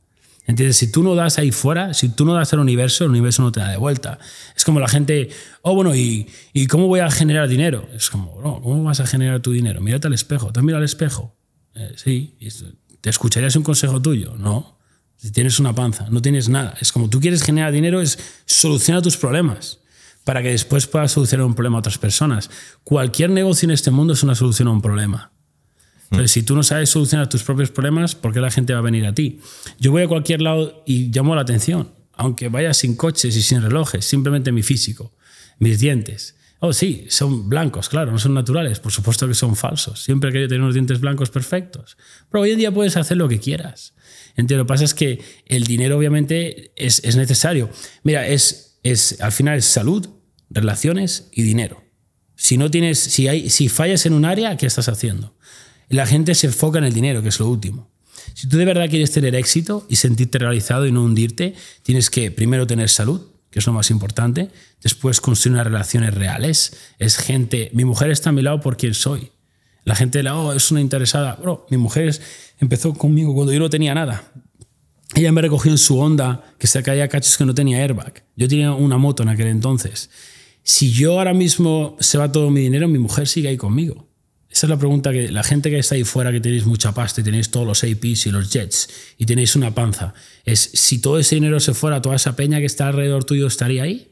¿Entiendes? Si tú no das ahí fuera, si tú no das al universo, el universo no te da de vuelta. Es como la gente, oh, bueno, ¿y, ¿y cómo voy a generar dinero? Es como, no, ¿cómo vas a generar tu dinero? Mírate al espejo. ¿Te mirado al espejo? Eh, sí. ¿Te escucharías un consejo tuyo? No. Si tienes una panza, no tienes nada. Es como tú quieres generar dinero, es solucionar tus problemas para que después puedas solucionar un problema a otras personas. Cualquier negocio en este mundo es una solución a un problema. Entonces, si tú no sabes solucionar tus propios problemas, ¿por qué la gente va a venir a ti? Yo voy a cualquier lado y llamo la atención, aunque vaya sin coches y sin relojes, simplemente mi físico, mis dientes. Oh, sí, son blancos, claro, no son naturales, por supuesto que son falsos. Siempre he querido tener unos dientes blancos perfectos. Pero hoy en día puedes hacer lo que quieras. Entiendo, lo que pasa es que el dinero obviamente es, es necesario. Mira, es, es, al final es salud, relaciones y dinero. Si no tienes, si, hay, si fallas en un área, ¿qué estás haciendo? La gente se enfoca en el dinero, que es lo último. Si tú de verdad quieres tener éxito y sentirte realizado y no hundirte, tienes que primero tener salud, que es lo más importante, después construir unas relaciones reales. Es gente, mi mujer está a mi lado por quien soy. La gente, la, oh, es una interesada. Bro, mi mujer empezó conmigo cuando yo no tenía nada. Ella me recogió en su onda, que se caía cachos que no tenía airbag. Yo tenía una moto en aquel entonces. Si yo ahora mismo se va todo mi dinero, mi mujer sigue ahí conmigo. Esa es la pregunta que la gente que está ahí fuera, que tenéis mucha pasta y tenéis todos los APs y los jets y tenéis una panza, es si todo ese dinero se fuera, toda esa peña que está alrededor tuyo estaría ahí.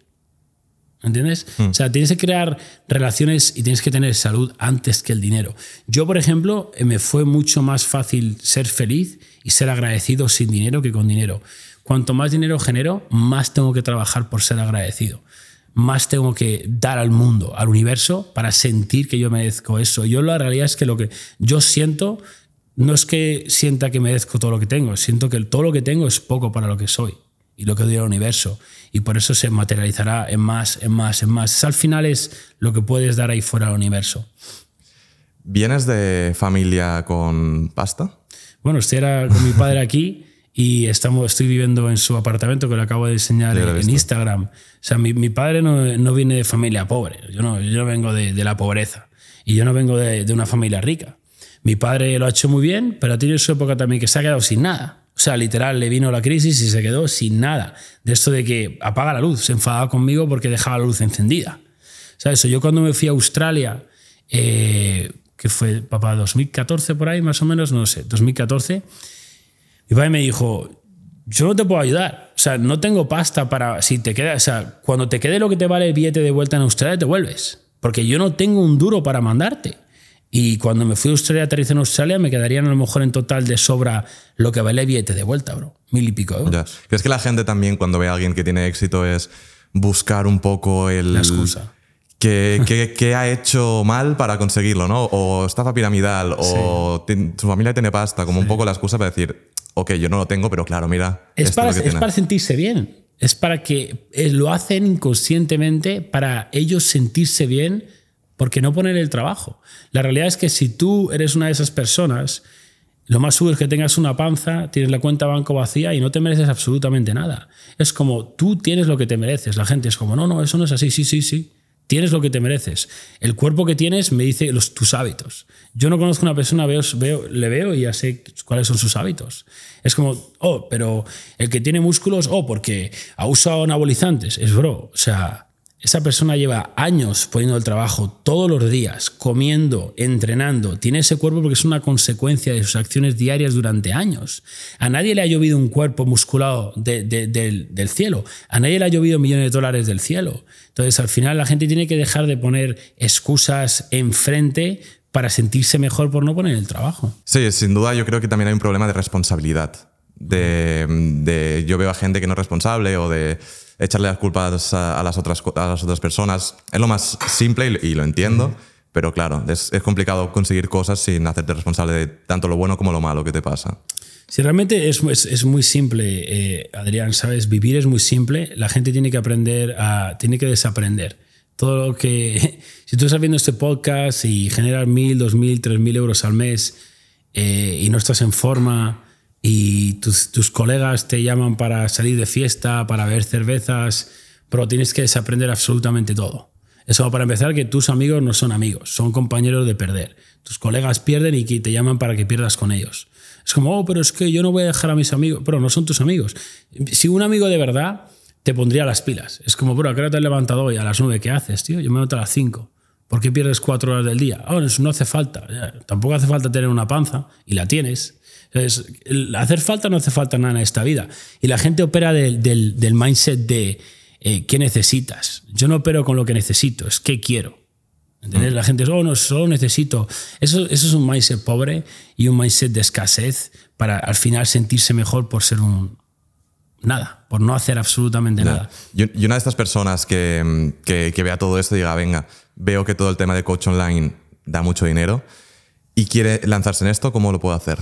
¿Entiendes? Hmm. O sea, tienes que crear relaciones y tienes que tener salud antes que el dinero. Yo, por ejemplo, eh, me fue mucho más fácil ser feliz y ser agradecido sin dinero que con dinero. Cuanto más dinero genero, más tengo que trabajar por ser agradecido más tengo que dar al mundo, al universo, para sentir que yo merezco eso. Yo la realidad es que lo que yo siento no es que sienta que merezco todo lo que tengo, siento que todo lo que tengo es poco para lo que soy y lo que doy al universo. Y por eso se materializará en más, en más, en más. al final es lo que puedes dar ahí fuera al universo. ¿Vienes de familia con pasta? Bueno, estoy era con mi padre aquí y estamos, estoy viviendo en su apartamento que lo acabo de enseñar en, Instagram. O sea, mi, mi padre no, no, viene de familia pobre, yo no, yo vengo de, de la pobreza y yo no vengo de, de, una familia rica. Mi padre lo ha hecho muy bien, pero tenido su época también que se ha quedado sin nada. O sea, literal, le vino la crisis y se quedó sin nada. De esto de que apaga la luz, se enfadaba conmigo porque dejaba la luz encendida. ¿Sabes? Yo cuando me fui a Australia, eh, que fue, papá, 2014 por ahí más o menos, no sé, 2014 mi padre me dijo, yo no te puedo ayudar. O sea, no tengo pasta para, si te queda, o sea, cuando te quede lo que te vale el billete de vuelta en Australia, te vuelves. Porque yo no tengo un duro para mandarte. Y cuando me fui a Australia, aterricé en Australia, me quedarían a lo mejor en total de sobra lo que vale el billete de vuelta, bro. Mil y pico euros. ¿Crees que la gente también cuando ve a alguien que tiene éxito es buscar un poco el... La excusa. ¿Qué, ha hecho mal para conseguirlo, ¿no? O estafa piramidal, o su familia tiene pasta, como un poco la excusa para decir, ok, yo no lo tengo, pero claro, mira. Es, para, es, para, sentirse bien. Es para que eh, lo hacen inconscientemente para ellos sentirse bien porque no poner el trabajo. La realidad es que si tú eres una de esas personas, Lo más seguro es que tengas una panza, tienes la cuenta banco vacía y no te mereces absolutamente nada. Es como tú tienes lo que te mereces. La gente es como, no, no, eso no es así. Sí, sí, sí. Tienes lo que te mereces. El cuerpo que tienes me dice los, tus hábitos. Yo no conozco a una persona, veo, veo, le veo y ya sé cuáles son sus hábitos. Es como, oh, pero el que tiene músculos, oh, porque ha usado anabolizantes. Es bro. O sea, esa persona lleva años poniendo el trabajo todos los días, comiendo, entrenando. Tiene ese cuerpo porque es una consecuencia de sus acciones diarias durante años. A nadie le ha llovido un cuerpo musculado del, cielo. A nadie le ha llovido millones de dólares del cielo. Entonces, al final, la gente tiene que dejar de poner excusas enfrente para sentirse mejor por no poner el trabajo. Sí, sin duda yo creo que también hay un problema de responsabilidad. De, yo veo a gente que no es responsable o de echarle las culpas a, las, otras, a las otras personas. Es lo más simple y, lo entiendo, pero claro, es, es, complicado conseguir cosas sin hacerte responsable de tanto lo bueno como lo malo que te pasa. Si realmente es, es, es muy simple, eh, Adrián, ¿sabes? Vivir es muy simple, la gente tiene que aprender a, tiene que desaprender. Todo lo que, si tú estás viendo este podcast y generas mil, dos mil, tres mil euros al mes eh, y no estás en forma, y tus, colegas te llaman para salir de fiesta, para ver cervezas, pero tienes que desaprender absolutamente todo. Eso para empezar, que tus amigos no son amigos, son compañeros de perder. Tus colegas pierden y te llaman para que pierdas con ellos. Es como, oh, pero es que yo no voy a dejar a mis amigos, pero no son tus amigos. Si un amigo de verdad te pondría las pilas, es como, bro, ¿a qué hora te has levantado hoy? A las nueve, ¿qué haces, tío? Yo me levanto a las cinco. ¿Por qué pierdes cuatro horas del día? Oh, no hace falta. Tampoco hace falta tener una panza y la tienes. Entonces, hacer falta no hace falta nada en esta vida. Y la gente opera del, del, mindset de eh, qué necesitas. Yo no opero con lo que necesito, es qué quiero. ¿Entendés? La gente es, oh, no, solo necesito. Eso, eso es un mindset pobre y un mindset de escasez para al final sentirse mejor por ser un, nada, por no hacer absolutamente nada. Y una de estas personas que, que, que, vea todo esto y diga, venga, veo que todo el tema de coach online da mucho dinero y quiere lanzarse en esto, ¿cómo lo puede hacer?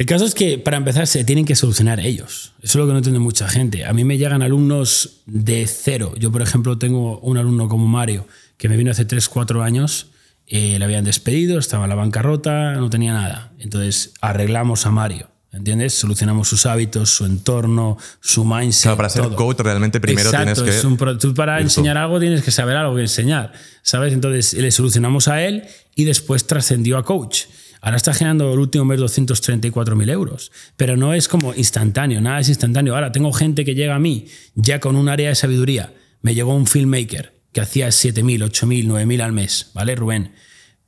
El caso es que para empezar se tienen que solucionar ellos. Eso es lo que no entiende mucha gente. A mí me llegan alumnos de cero. Yo, por ejemplo, tengo un alumno como Mario que me vino hace 3, 4 años. Eh, le habían despedido, estaba en la bancarrota, no tenía nada. Entonces arreglamos a Mario. ¿Entiendes? Solucionamos sus hábitos, su entorno, su mindset. Claro, para ser coach realmente primero tienes que. un, tú para enseñar algo tienes que saber algo que enseñar. ¿Sabes? Entonces le solucionamos a él y después trascendió a coach. Ahora está generando el último mes 234.000 euros, pero no es como instantáneo, nada es instantáneo. Ahora tengo gente que llega a mí ya con un área de sabiduría. Me llegó un filmmaker que hacía 7.000, 8.000, 9.000 al mes, ¿vale, Rubén?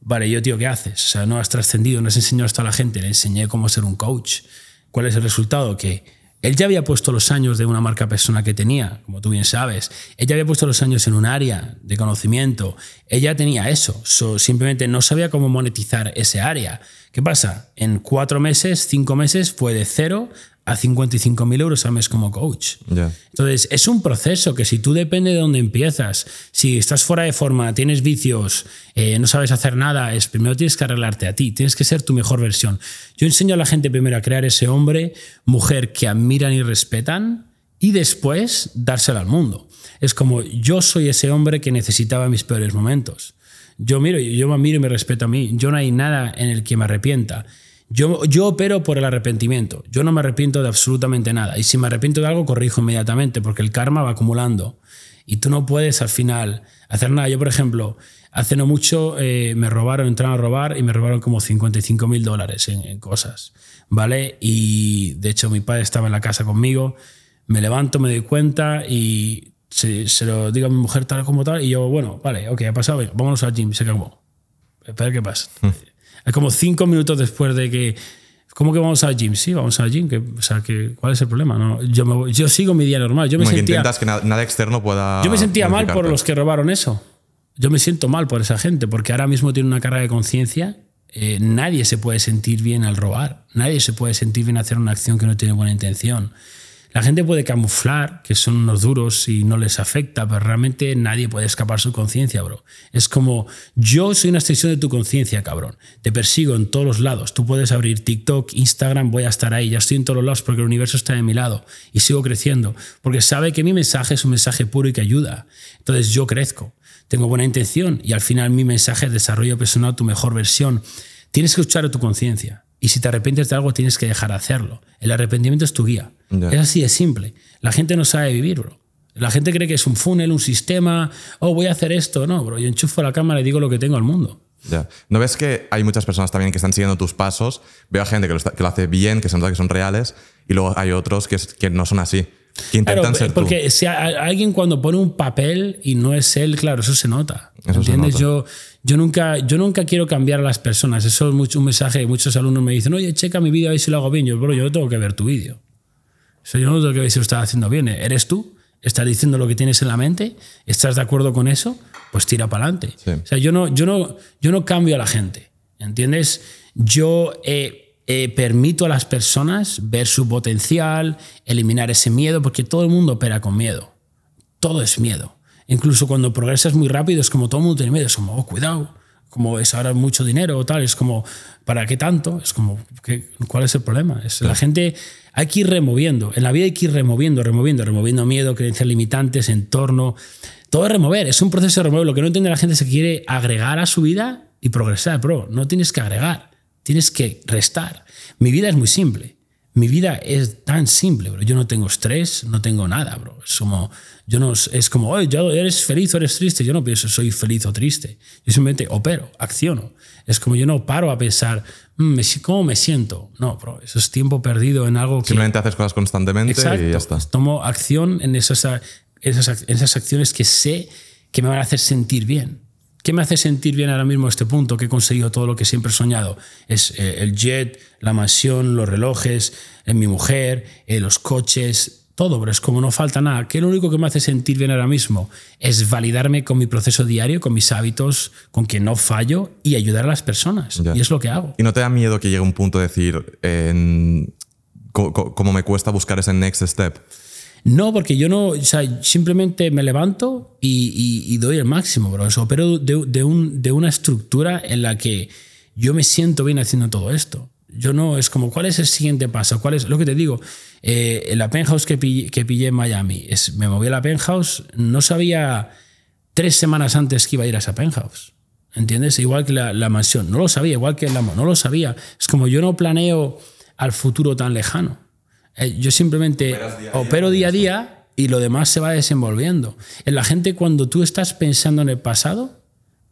Vale, yo, tío, ¿qué haces? O sea, no has trascendido, no has enseñado esto a la gente, le enseñé cómo ser un coach. ¿Cuál es el resultado? Que él ya había puesto los años de una marca persona que tenía, como tú bien sabes. Ella había puesto los años en un área de conocimiento. Ella tenía eso. simplemente no sabía cómo monetizar ese área. ¿Qué pasa? En cuatro meses, cinco meses, fue de cero a 55.000 euros al mes como coach. Entonces, es un proceso que si tú depende de dónde empiezas, si estás fuera de forma, tienes vicios, eh, no sabes hacer nada, es primero tienes que arreglarte a ti, tienes que ser tu mejor versión. Yo enseño a la gente primero a crear ese hombre, mujer que admiran y respetan y después dárselo al mundo. Es como yo soy ese hombre que necesitaba mis peores momentos. Yo miro, yo me miro y me respeto a mí. Yo no hay nada en el que me arrepienta. Yo, yo opero por el arrepentimiento. Yo no me arrepiento de absolutamente nada. Y si me arrepiento de algo, corrijo inmediatamente, porque el karma va acumulando. Y tú no puedes al final hacer nada. Yo, por ejemplo, hace no mucho eh, me robaron, entraron a robar y me robaron como 55 mil dólares en, cosas. ¿Vale? Y de hecho, mi padre estaba en la casa conmigo. Me levanto, me doy cuenta y se, lo digo a mi mujer tal como tal. Y yo, bueno, vale, ok, ha pasado, vámonos al gym. Se acabó. Espera qué pasa. Es como cinco minutos después de que. ¿Cómo que vamos al gym? Sí, vamos al gym. Que, o sea, que, ¿cuál es el problema? No, yo, me, yo sigo mi día normal. Yo me como sentía, que intentas que nada, externo pueda. Yo me sentía mal por los que robaron eso. Yo me siento mal por esa gente, porque ahora mismo tiene una carga de conciencia. Eh, nadie se puede sentir bien al robar. Nadie se puede sentir bien hacer una acción que no tiene buena intención. La gente puede camuflar que son unos duros y no les afecta, pero realmente nadie puede escapar su conciencia, bro. Es como, yo soy una extensión de tu conciencia, cabrón. Te persigo en todos los lados. Tú puedes abrir TikTok, Instagram, voy a estar ahí. Ya estoy en todos los lados porque el universo está de mi lado y sigo creciendo. Porque sabe que mi mensaje es un mensaje puro y que ayuda. Entonces yo crezco. Tengo buena intención y al final mi mensaje es desarrollo personal, tu mejor versión. Tienes que escuchar a tu conciencia. Y si te arrepientes de algo, tienes que dejar de hacerlo. El arrepentimiento es tu guía. Es así de simple. La gente no sabe vivir, bro. La gente cree que es un funnel, un sistema. Oh, voy a hacer esto. No, bro. Yo enchufo la cámara y digo lo que tengo al mundo. Ya. ¿No ves que hay muchas personas también que están siguiendo tus pasos? Veo a gente que lo, que lo hace bien, que se nota que son reales, y luego hay otros que, que no son así. Que intentan ser porque si alguien cuando pone un papel y no es él, claro, eso se nota. ¿Entiendes? Yo, yo, nunca, yo nunca quiero cambiar a las personas. Eso es mucho, un mensaje. Muchos alumnos me dicen, oye, checa mi vídeo a ver si lo hago bien. Yo, bro, yo no tengo que ver tu vídeo. yo no tengo que ver si lo estás haciendo bien. ¿Eres tú? ¿Estás diciendo lo que tienes en la mente? ¿Estás de acuerdo con eso? Pues tira para adelante. O sea, yo no, yo, no, yo no cambio a la gente. ¿Entiendes? Yo. Eh, eh, permito a las personas ver su potencial, eliminar ese miedo, porque todo el mundo opera con miedo. Todo es miedo. Incluso cuando progresas muy rápido es como todo el mundo tiene miedo, es como, oh, cuidado, como es ahora mucho dinero o tal, es como, ¿para qué tanto? Es como, ¿cuál es el problema? Es, La gente hay que ir removiendo, en la vida hay que ir removiendo, removiendo, removiendo miedo, creencias limitantes, entorno, todo es remover, es un proceso de remover. Lo que no entiende la gente es que quiere agregar a su vida y progresar, bro, no tienes que agregar. Tienes que restar. Mi vida es muy simple. Mi vida es tan simple, bro. Yo no tengo estrés, no tengo nada, bro. Es como, yo no, es como, oye, ¿eres feliz o eres triste? Yo no pienso, soy feliz o triste. Yo simplemente opero, acciono. Es como yo no paro a pensar, mm, ¿cómo me siento? No, bro, eso es tiempo perdido en algo que... Simplemente haces cosas constantemente y ya está. Tomo acción en esas, esas, esas acciones que sé que me van a hacer sentir bien. ¿Qué me hace sentir bien ahora mismo a este punto que he conseguido todo lo que siempre he soñado? Es eh, el jet, la mansión, los relojes, en mi mujer, eh, los coches, todo, pero es como no falta nada. ¿Qué lo único que me hace sentir bien ahora mismo? Es validarme con mi proceso diario, con mis hábitos, con que no fallo y ayudar a las personas. Y es lo que hago. ¿Y no te da miedo que llegue un punto de decir, como me cuesta buscar ese next step? No, porque yo no, o sea, simplemente me levanto y, doy el máximo, bro. Eso, pero de, un, de una estructura en la que yo me siento bien haciendo todo esto. Yo no, es como, ¿cuál es el siguiente paso? ¿Cuál es lo que te digo? Eh, la penthouse que pillé, que en Miami, es, me moví a la penthouse, no sabía tres semanas antes que iba a ir a esa penthouse. ¿Entiendes? Igual que la, la mansión, no lo sabía, igual que el amo, no lo sabía. Es como yo no planeo al futuro tan lejano. Eh, yo simplemente opero día a día y lo demás se va desenvolviendo. En la gente, cuando tú estás pensando en el pasado,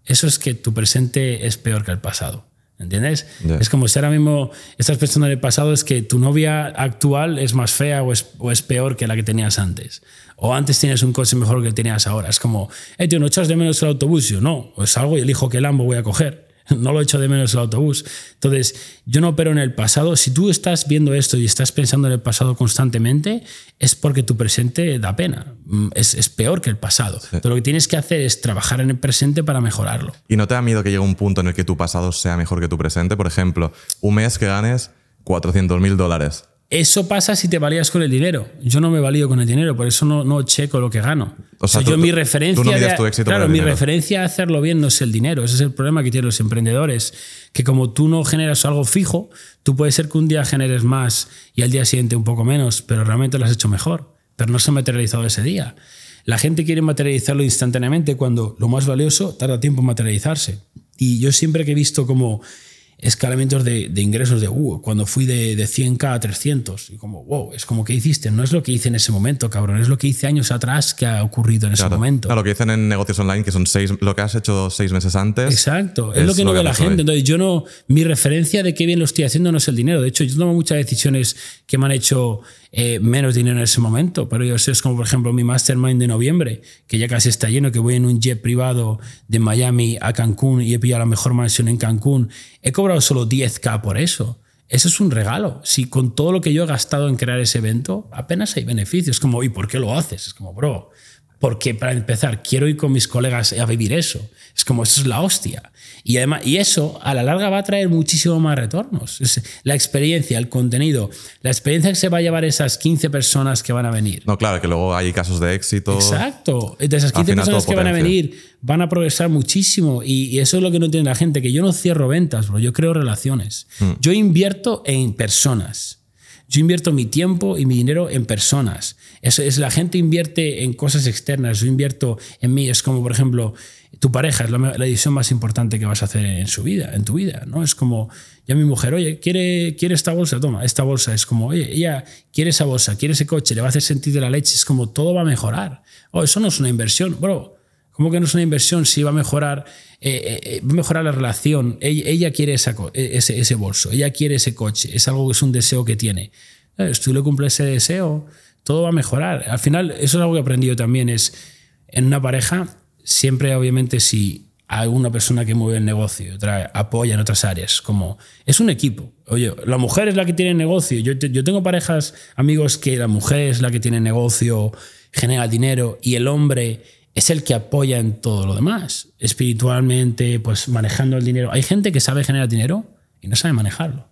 eso es que tu presente es peor que el pasado. ¿Entiendes? Es como si ahora mismo estás pensando en el pasado, es que tu novia actual es más fea o es, o es peor que la que tenías antes. O antes tienes un coche mejor que el que tenías ahora. Es como, eh, tío, ¿no echas de menos el autobús? Yo no, pues salgo y elijo qué Lambo voy a coger. no lo echo de menos el autobús. Entonces, yo no opero en el pasado. Si tú estás viendo esto y estás pensando en el pasado constantemente, es porque tu presente da pena. Mm, es, peor que el pasado. Pero lo que tienes que hacer es trabajar en el presente para mejorarlo. ¿Y no te da miedo que llegue un punto en el que tu pasado sea mejor que tu presente? Por ejemplo, un mes que ganes 400 mil dólares. Eso pasa si te valías con el dinero. Yo no me valío con el dinero, por eso no, no checo lo que gano. O sea, yo mi referencia. no tu éxito claro, mi referencia a hacerlo bien no es el dinero. Ese es el problema que tienen los emprendedores. Que como tú no generas algo fijo, tú puedes ser que un día generes más y al día siguiente un poco menos, pero realmente lo has hecho mejor. Pero no se ha materializado ese día. La gente quiere materializarlo instantáneamente cuando lo más valioso tarda tiempo en materializarse. Y yo siempre que he visto como escalamientos de, de ingresos de, uh, cuando fui de, de, 100k a 300. Y como, wow, es como que hiciste. No es lo que hice en ese momento, cabrón. Es lo que hice años atrás que ha ocurrido en ese momento. Claro, lo que dicen en negocios online, que son seis, lo que has hecho seis meses antes. Exacto. Es, lo que no ve la gente. Entonces, yo no, mi referencia de qué bien lo estoy haciendo no es el dinero. De hecho, yo tomo muchas decisiones que me han hecho eh, menos dinero en ese momento. Pero yo sé, es como por ejemplo mi mastermind de noviembre, que ya casi está lleno, que voy en un jet privado de Miami a Cancún y he pillado la mejor mansión en Cancún. He cobrado solo 10k por eso. Eso es un regalo. Si con todo lo que yo he gastado en crear ese evento, apenas hay beneficios. Como, ¿y por qué lo haces? Es como, bro, porque para empezar, quiero ir con mis colegas a vivir eso. Es como, eso es la hostia. Y, además, y eso a la larga va a traer muchísimo más retornos. la experiencia, el contenido, la experiencia que se va a llevar esas 15 personas que van a venir. No, claro, que luego hay casos de éxito. Exacto. De esas 15 personas que van a venir, van a progresar muchísimo. Y, eso es lo que no entiende la gente, que yo no cierro ventas, bro. yo creo relaciones. Hmm. Yo invierto en personas. Yo invierto mi tiempo y mi dinero en personas. Es, la gente invierte en cosas externas. Yo invierto en mí. Es como, por ejemplo, tu pareja es la, la, decisión más importante que vas a hacer en su vida, en tu vida, ¿no? Es como, ya mi mujer, oye, ¿quiere, quiere esta bolsa? Toma, esta bolsa. Es como, oye, ella quiere esa bolsa, quiere ese coche, le va a hacer sentir de la leche, es como, todo va a mejorar. Oh, eso no es una inversión, bro. ¿Cómo que no es una inversión si va a mejorar, eh, eh, va a mejorar la relación? Ella, quiere ese, bolso, ella quiere ese coche, es algo que es un deseo que tiene. Si tú le cumples ese deseo, todo va a mejorar. Al final, eso es algo que he aprendido también, es en una pareja, siempre obviamente si hay una persona que mueve el negocio, otra apoya en otras áreas, como es un equipo. Oye, la mujer es la que tiene negocio. Yo, yo tengo parejas, amigos, que la mujer es la que tiene negocio, genera dinero y el hombre es el que apoya en todo lo demás, espiritualmente, pues manejando el dinero. Hay gente que sabe generar dinero y no sabe manejarlo.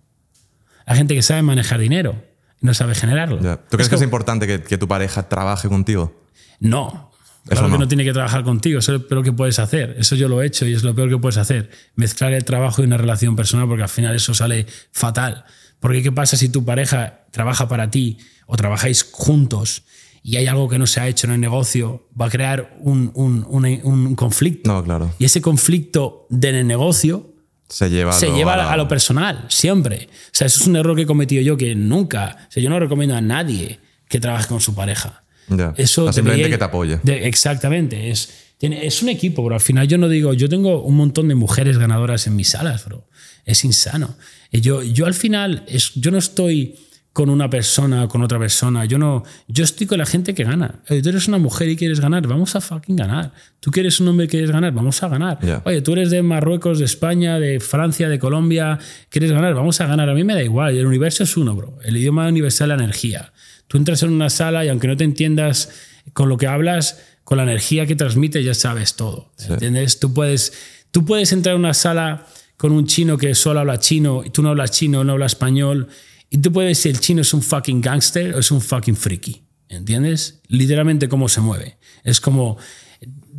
Hay gente que sabe manejar dinero y no sabe generarlo. ¿Tú crees es que, es importante que, que, tu pareja trabaje contigo? No. Claro no. que no tiene que trabajar contigo, eso es lo peor que puedes hacer. Eso yo lo he hecho y es lo peor que puedes hacer. Mezclar el trabajo y una relación personal, porque al final eso sale fatal. Porque ¿qué pasa si tu pareja trabaja para ti o trabajáis juntos y hay algo que no se ha hecho en el negocio, va a crear un, un, un, un conflicto. No, claro. Y ese conflicto del negocio se lleva, se lo, lleva a, la... a, lo personal, siempre. O sea, eso es un error que he cometido yo que nunca, o sea, yo no recomiendo a nadie que trabaje con su pareja. Ya. Eso o sea, simplemente que te apoye. De, exactamente. Es, tiene, es un equipo, pero al final yo no digo, yo tengo un montón de mujeres ganadoras en mis salas, bro. Es insano. Yo, yo al final, es, yo no estoy con una persona con otra persona. Yo no, yo estoy con la gente que gana. Oye, tú eres una mujer y quieres ganar, vamos a fucking ganar. Tú quieres un hombre y quieres ganar, vamos a ganar. Yeah. Oye, tú eres de Marruecos, de España, de Francia, de Colombia, quieres ganar, vamos a ganar. A mí me da igual, el universo es uno, bro. El idioma universal es la energía. Tú entras en una sala y aunque no te entiendas con lo que hablas, con la energía que transmite ya sabes todo. Sí. ¿Entiendes? Tú puedes, tú puedes entrar en una sala con un chino que solo habla chino y tú no hablas chino, no hablas español y tú puedes decir el chino es un fucking gangster o es un fucking friki. ¿Entiendes? Literalmente cómo se mueve. Es como.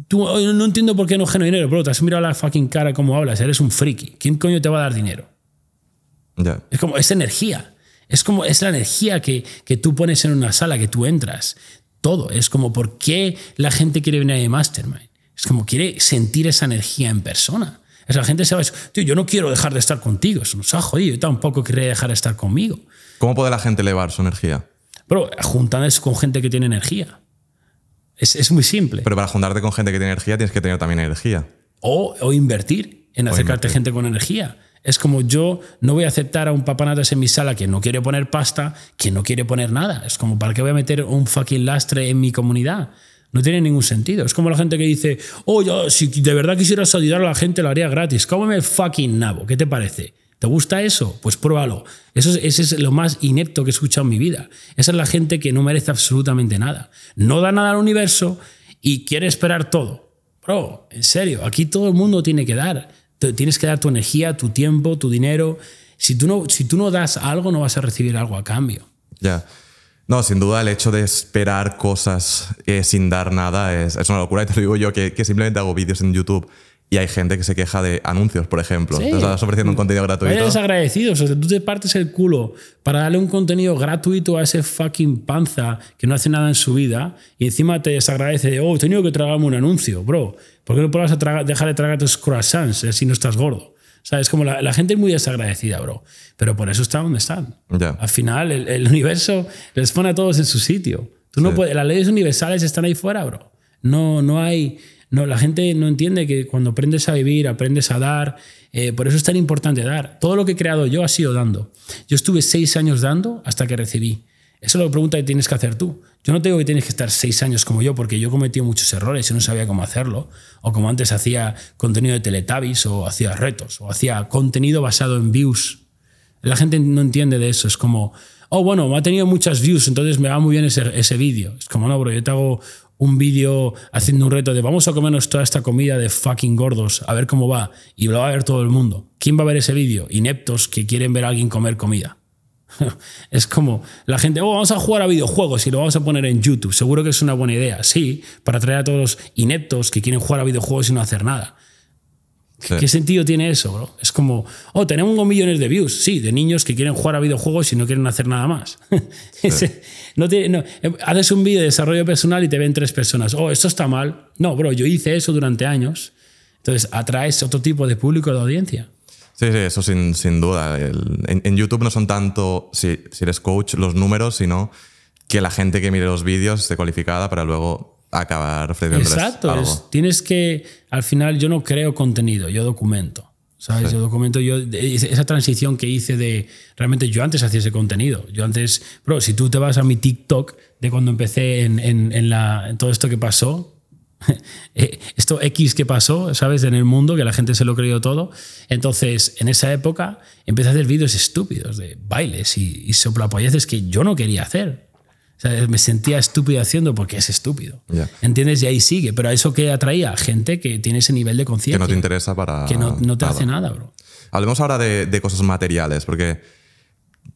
Tú no entiendo por qué no genero dinero, bro. Te has mirado la fucking cara cómo hablas. Eres un friki. ¿Quién coño te va a dar dinero? Yeah. Es como. Es energía. Es como. Es la energía que, que tú pones en una sala, que tú entras. Todo. Es como. ¿Por qué la gente quiere venir a Mastermind? Es como quiere sentir esa energía en persona. Esa gente se va a decir, tío, yo no quiero dejar de estar contigo, eso nos ha jodido, yo tampoco quería dejar de estar conmigo. ¿Cómo puede la gente elevar su energía? Pero juntarse con gente que tiene energía. Es, es, muy simple. Pero para juntarte con gente que tiene energía tienes que tener también energía. O, o invertir en acercarte a gente con energía. Es como yo no voy a aceptar a un papanatas en mi sala que no quiere poner pasta, que no quiere poner nada. Es como, ¿para qué voy a meter un fucking lastre en mi comunidad? No tiene ningún sentido. Es como la gente que dice, oh, yo, si de verdad quisieras ayudar a la gente, lo haría gratis. Cómeme el fucking nabo. ¿Qué te parece? ¿Te gusta eso? Pues pruébalo. Eso es, lo más inepto que he escuchado en mi vida. Esa es la gente que no merece absolutamente nada. No da nada al universo y quiere esperar todo. Bro, en serio, aquí todo el mundo tiene que dar. Tienes que dar tu energía, tu tiempo, tu dinero. Si tú no, si tú no das algo, no vas a recibir algo a cambio. Ya. No, sin duda el hecho de esperar cosas eh, sin dar nada es, es, una locura. Y te lo digo yo que, que simplemente hago vídeos en YouTube y hay gente que se queja de anuncios, por ejemplo. Sí. Estás ofreciendo un contenido gratuito. Eres agradecido. O sea, tú te partes el culo para darle un contenido gratuito a ese fucking panza que no hace nada en su vida y encima te desagradece de, oh, he tenido que tragarme un anuncio, bro. ¿Por qué no puedes dejar de tragar tus croissants si no estás gordo? O sea, es como la, la, gente es muy desagradecida, bro. Pero por eso están donde están. Yeah. Al final, el, el, universo les pone a todos en su sitio. Tú no sí. puedes, las leyes universales están ahí fuera, bro. No, no hay. No, la gente no entiende que cuando aprendes a vivir, aprendes a dar. Eh, por eso es tan importante dar. Todo lo que he creado yo ha sido dando. Yo estuve seis años dando hasta que recibí. Eso es la pregunta que tienes que hacer tú. Yo no te digo que tienes que estar seis años como yo, porque yo he cometido muchos errores y no sabía cómo hacerlo. O como antes hacía contenido de Teletubbies, o hacía retos, o hacía contenido basado en views. La gente no entiende de eso. Es como, oh, bueno, me ha tenido muchas views, entonces me va muy bien ese, ese vídeo. Es como, no, bro, yo te hago un vídeo haciendo un reto de vamos a comernos toda esta comida de fucking gordos, a ver cómo va. Y lo va a ver todo el mundo. ¿Quién va a ver ese vídeo? Ineptos que quieren ver a alguien comer comida. Es como la gente, oh, vamos a jugar a videojuegos y lo vamos a poner en YouTube. Seguro que es una buena idea. Sí, para atraer a todos los ineptos que quieren jugar a videojuegos y no hacer nada. Sí. ¿Qué sentido tiene eso, bro? Es como, oh, tenemos millones de views. Sí, de niños que quieren jugar a videojuegos y no quieren hacer nada más. Sí. no te, no, haces un vídeo de desarrollo personal y te ven tres personas. Oh, esto está mal. No, bro, yo hice eso durante años Entonces atraes otro tipo de público de audiencia. Sí, sí, eso sin, sin duda. El- en, en YouTube no son tanto, si, si eres coach, los números, sino que la gente que mire los vídeos esté cualificada para luego acabar Exacto, es- tienes que, al final yo no creo contenido, yo documento. ¿Sabes? Yo documento yo esa transición que hice de realmente yo antes hacía ese contenido. Yo antes, bro, si tú te vas a mi TikTok de cuando empecé en, en- en la, en todo esto que pasó, esto X que pasó, ¿sabes? En el mundo, que la gente se lo creyó todo. Entonces, en esa época, empecé a hacer vídeos estúpidos de bailes y, y que yo no quería hacer. O sea, me sentía estúpido haciendo porque es estúpido. Ya. ¿Entiendes? Y ahí sigue. Pero a eso que atraía gente que tiene ese nivel de Que conciencia. no te interesa para. que no, no te nada. hace nada, bro. Hablemos ahora de, de cosas materiales, porque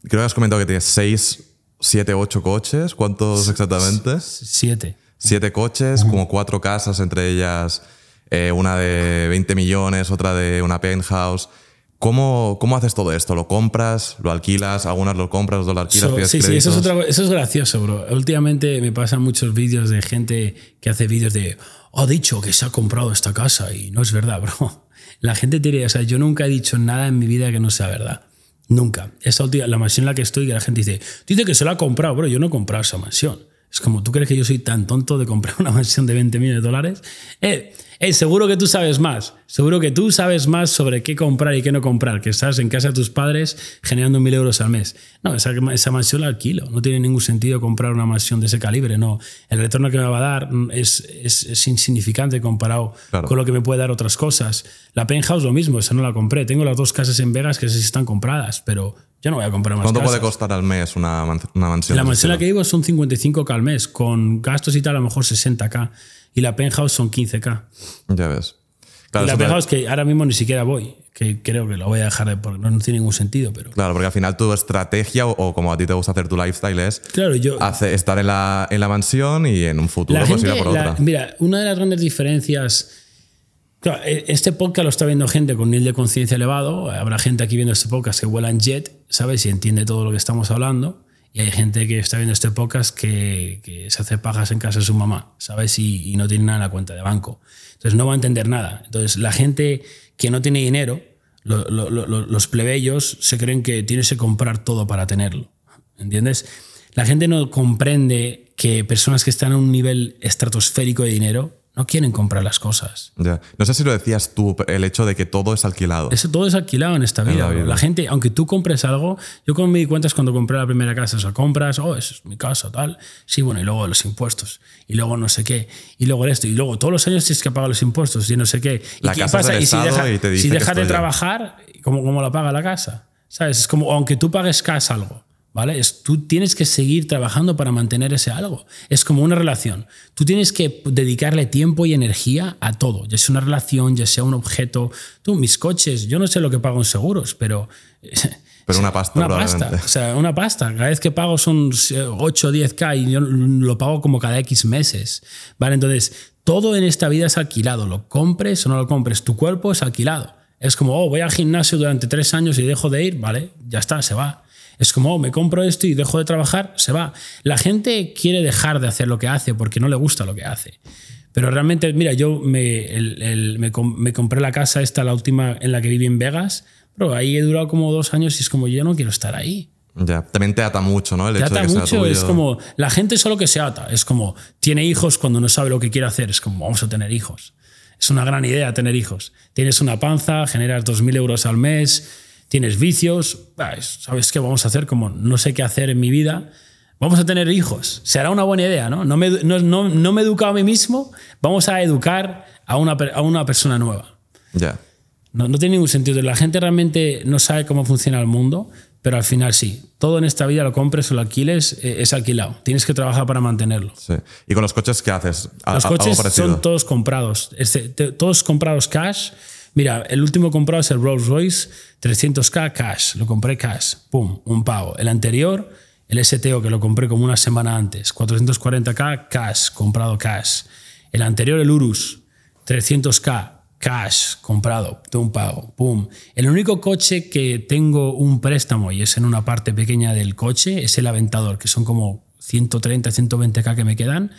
creo que has comentado que tienes 6, 7, 8 coches. ¿Cuántos exactamente? Siete. Siete coches, como cuatro casas, entre ellas eh, una de 20 millones, otra de una penthouse. ¿Cómo, ¿Cómo haces todo esto? ¿Lo compras? ¿Lo alquilas? ¿Algunas lo compras? ¿Otras lo alquilas? So- sí, sí, eso es, créditos? otra, co- eso es gracioso, bro. Últimamente me pasan muchos vídeos de gente que hace vídeos de, "Oh, ha dicho que se ha comprado esta casa y no es verdad, bro. La gente tiene, o sea, yo nunca he dicho nada en mi vida que no sea verdad. Nunca. Esa última, la mansión en la que estoy, que la gente dice, dice que se la ha comprado, bro. Yo no he comprado esa mansión. Es como, ¿tú crees que yo soy tan tonto de comprar una mansión de 20 millones de dólares? Eh, eh, seguro que tú sabes más. Seguro que tú sabes más sobre qué comprar y qué no comprar, que estás en casa de tus padres generando mil euros al mes. No, esa, esa mansión la alquilo. No tiene ningún sentido comprar una mansión de ese calibre. No, el retorno que me va a dar mm, es, es, es insignificante comparado Claro. con lo que me puede dar otras cosas. La penthouse lo mismo, esa no la compré. Tengo las dos casas en Vegas que sí están compradas, pero yo no voy a comprar más ¿Cuánto casas. puede costar al mes una, una mansión? La mansión en la que vivo son 55k al mes, con gastos y tal a lo mejor 60k. Y la penthouse son 15k. Ya ves. Claro, y la te- penthouse que ahora mismo ni siquiera voy, que creo que lo voy a dejar de porque no, tiene ningún sentido, pero... claro, porque al final tu estrategia o, o como a ti te gusta hacer tu lifestyle es Claro, yo... hace- estar en la, en la mansión y en un futuro La pues ir a por la- otra. mira, una de las grandes diferencias. Claro, e- este podcast lo está viendo gente con nivel de conciencia elevado. Habrá gente aquí viendo este podcast que vuela en jet, ¿sabes? Y entiende todo lo que estamos hablando. Y hay gente que está viendo este podcast que, se hace pajas en casa de su mamá, ¿sabes? Y, y no tiene nada en la cuenta de banco. Entonces no va a entender nada. Entonces la gente que no tiene dinero, lo- lo- lo- lo- los plebeyos se creen que tienes que comprar todo para tenerlo. ¿Entiendes? La gente no comprende que personas que están a un nivel estratosférico de dinero no quieren comprar las cosas. Ya. No sé si lo decías tú, el hecho de que todo es alquilado. Eso todo es alquilado en esta vida. la bro. vida. La gente, aunque tú compres algo, yo como me di cuenta es cuando compré la primera casa, o sea, compras, oh, es mi casa, tal. Sí, bueno, y luego los impuestos, y luego no sé qué, y luego esto, y luego todos los años tienes que pagar los impuestos y no sé qué. ¿Y La qué casa es del Y si, deja- dice si que dejas de trabajar, ¿cómo, ¿cómo la paga la casa? ¿Sabes? Es como, aunque tú pagues cash algo, ¿vale? Es, tú tienes que seguir trabajando para mantener ese algo. Es como una relación. Tú tienes que dedicarle tiempo y energía a todo, ya sea una relación, ya sea un objeto. Tú, mis coches, yo no sé lo que pago en seguros, pero... Pero una pasta, Una pasta, o sea, una pasta. Cada vez que pago son 8 o 10k y yo lo pago como cada X meses. ¿Vale? Entonces, todo en esta vida es alquilado. Lo compres o no lo compres, tu cuerpo es alquilado. Es como, oh, voy al gimnasio durante tres años y dejo de ir, ¿vale? Ya está, se va. Es como, oh, me compro esto y dejo de trabajar, se va. La gente quiere dejar de hacer lo que hace porque no le gusta lo que hace. Pero realmente, mira, yo me, el- el- me, me compré la casa esta, la última en la que viví en Vegas, pero ahí he durado como dos años y es como, yo no quiero estar ahí. Ya. También te ata mucho, ¿no? El Te hecho ata de que sea mucho, tuyo. es como, la gente solo que se ata, es como, tiene hijos cuando no sabe lo que quiere hacer, es como, vamos a tener hijos. Es una gran idea tener hijos. Tienes una panza, generas 2.000 euros al mes, tienes vicios, es- ¿sabes qué vamos a hacer? Como no sé qué hacer en mi vida, vamos a tener hijos. Será una buena idea, ¿no? No me, no, no- no me he educado a mí mismo, vamos a educar a una, a una persona nueva. Ya. No, no tiene ningún sentido. La gente realmente no sabe cómo funciona el mundo, pero al final sí. Todo en esta vida lo compres o lo alquiles, eh, es alquilado. Tienes que trabajar para mantenerlo. Sí. ¿Y con los coches qué haces? Los coches son todos comprados. Este, te- todos comprados cash. Mira, el último comprado es el Rolls Royce, 300k cash. Lo compré cash. Pum, un pago. El anterior, el STO, que lo compré como una semana antes, 440k cash, comprado cash. El anterior, el Urus, 300k cash, comprado, de un pago. Pum. El único coche que tengo un préstamo y es en una parte pequeña del coche es el Aventador, que son como 130, 120k que me quedan.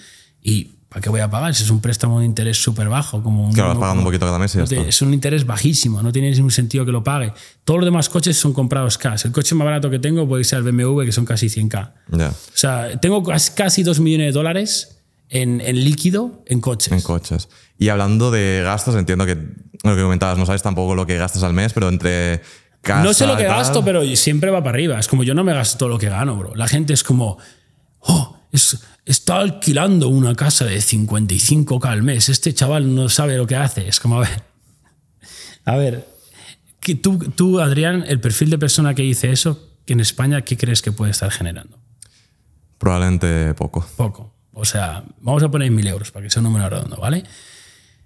Y ¿Para qué voy a pagar? Si es un préstamo de interés súper bajo. Como un, Claro, vas pagando un poquito cada mes y ya está. es un interés bajísimo, no tiene ningún sentido que lo pague. Todos los demás coches son comprados cash. El coche más barato que tengo puede ser el BMW, que son casi 100k. Ya, O sea, tengo cas- casi 2 millones de dólares en, en líquido en coches. en coches. Y hablando de gastos, entiendo que lo que comentabas, no sabes tampoco lo que gastas al mes, pero entre casa no sé lo que gasto, pero siempre va para arriba. Es como yo no me gasto todo lo que gano, bro. La gente es como, oh, es- está alquilando una casa de 55k al mes. Este chaval no sabe lo que hace. Es como, a ver, a ver, tú, tú, Adrián, el perfil de persona que dice eso, que en España, ¿qué crees que puede estar generando? Probablemente poco. Poco. O sea, vamos a poner mil euros para que sea un número redondo, ¿vale?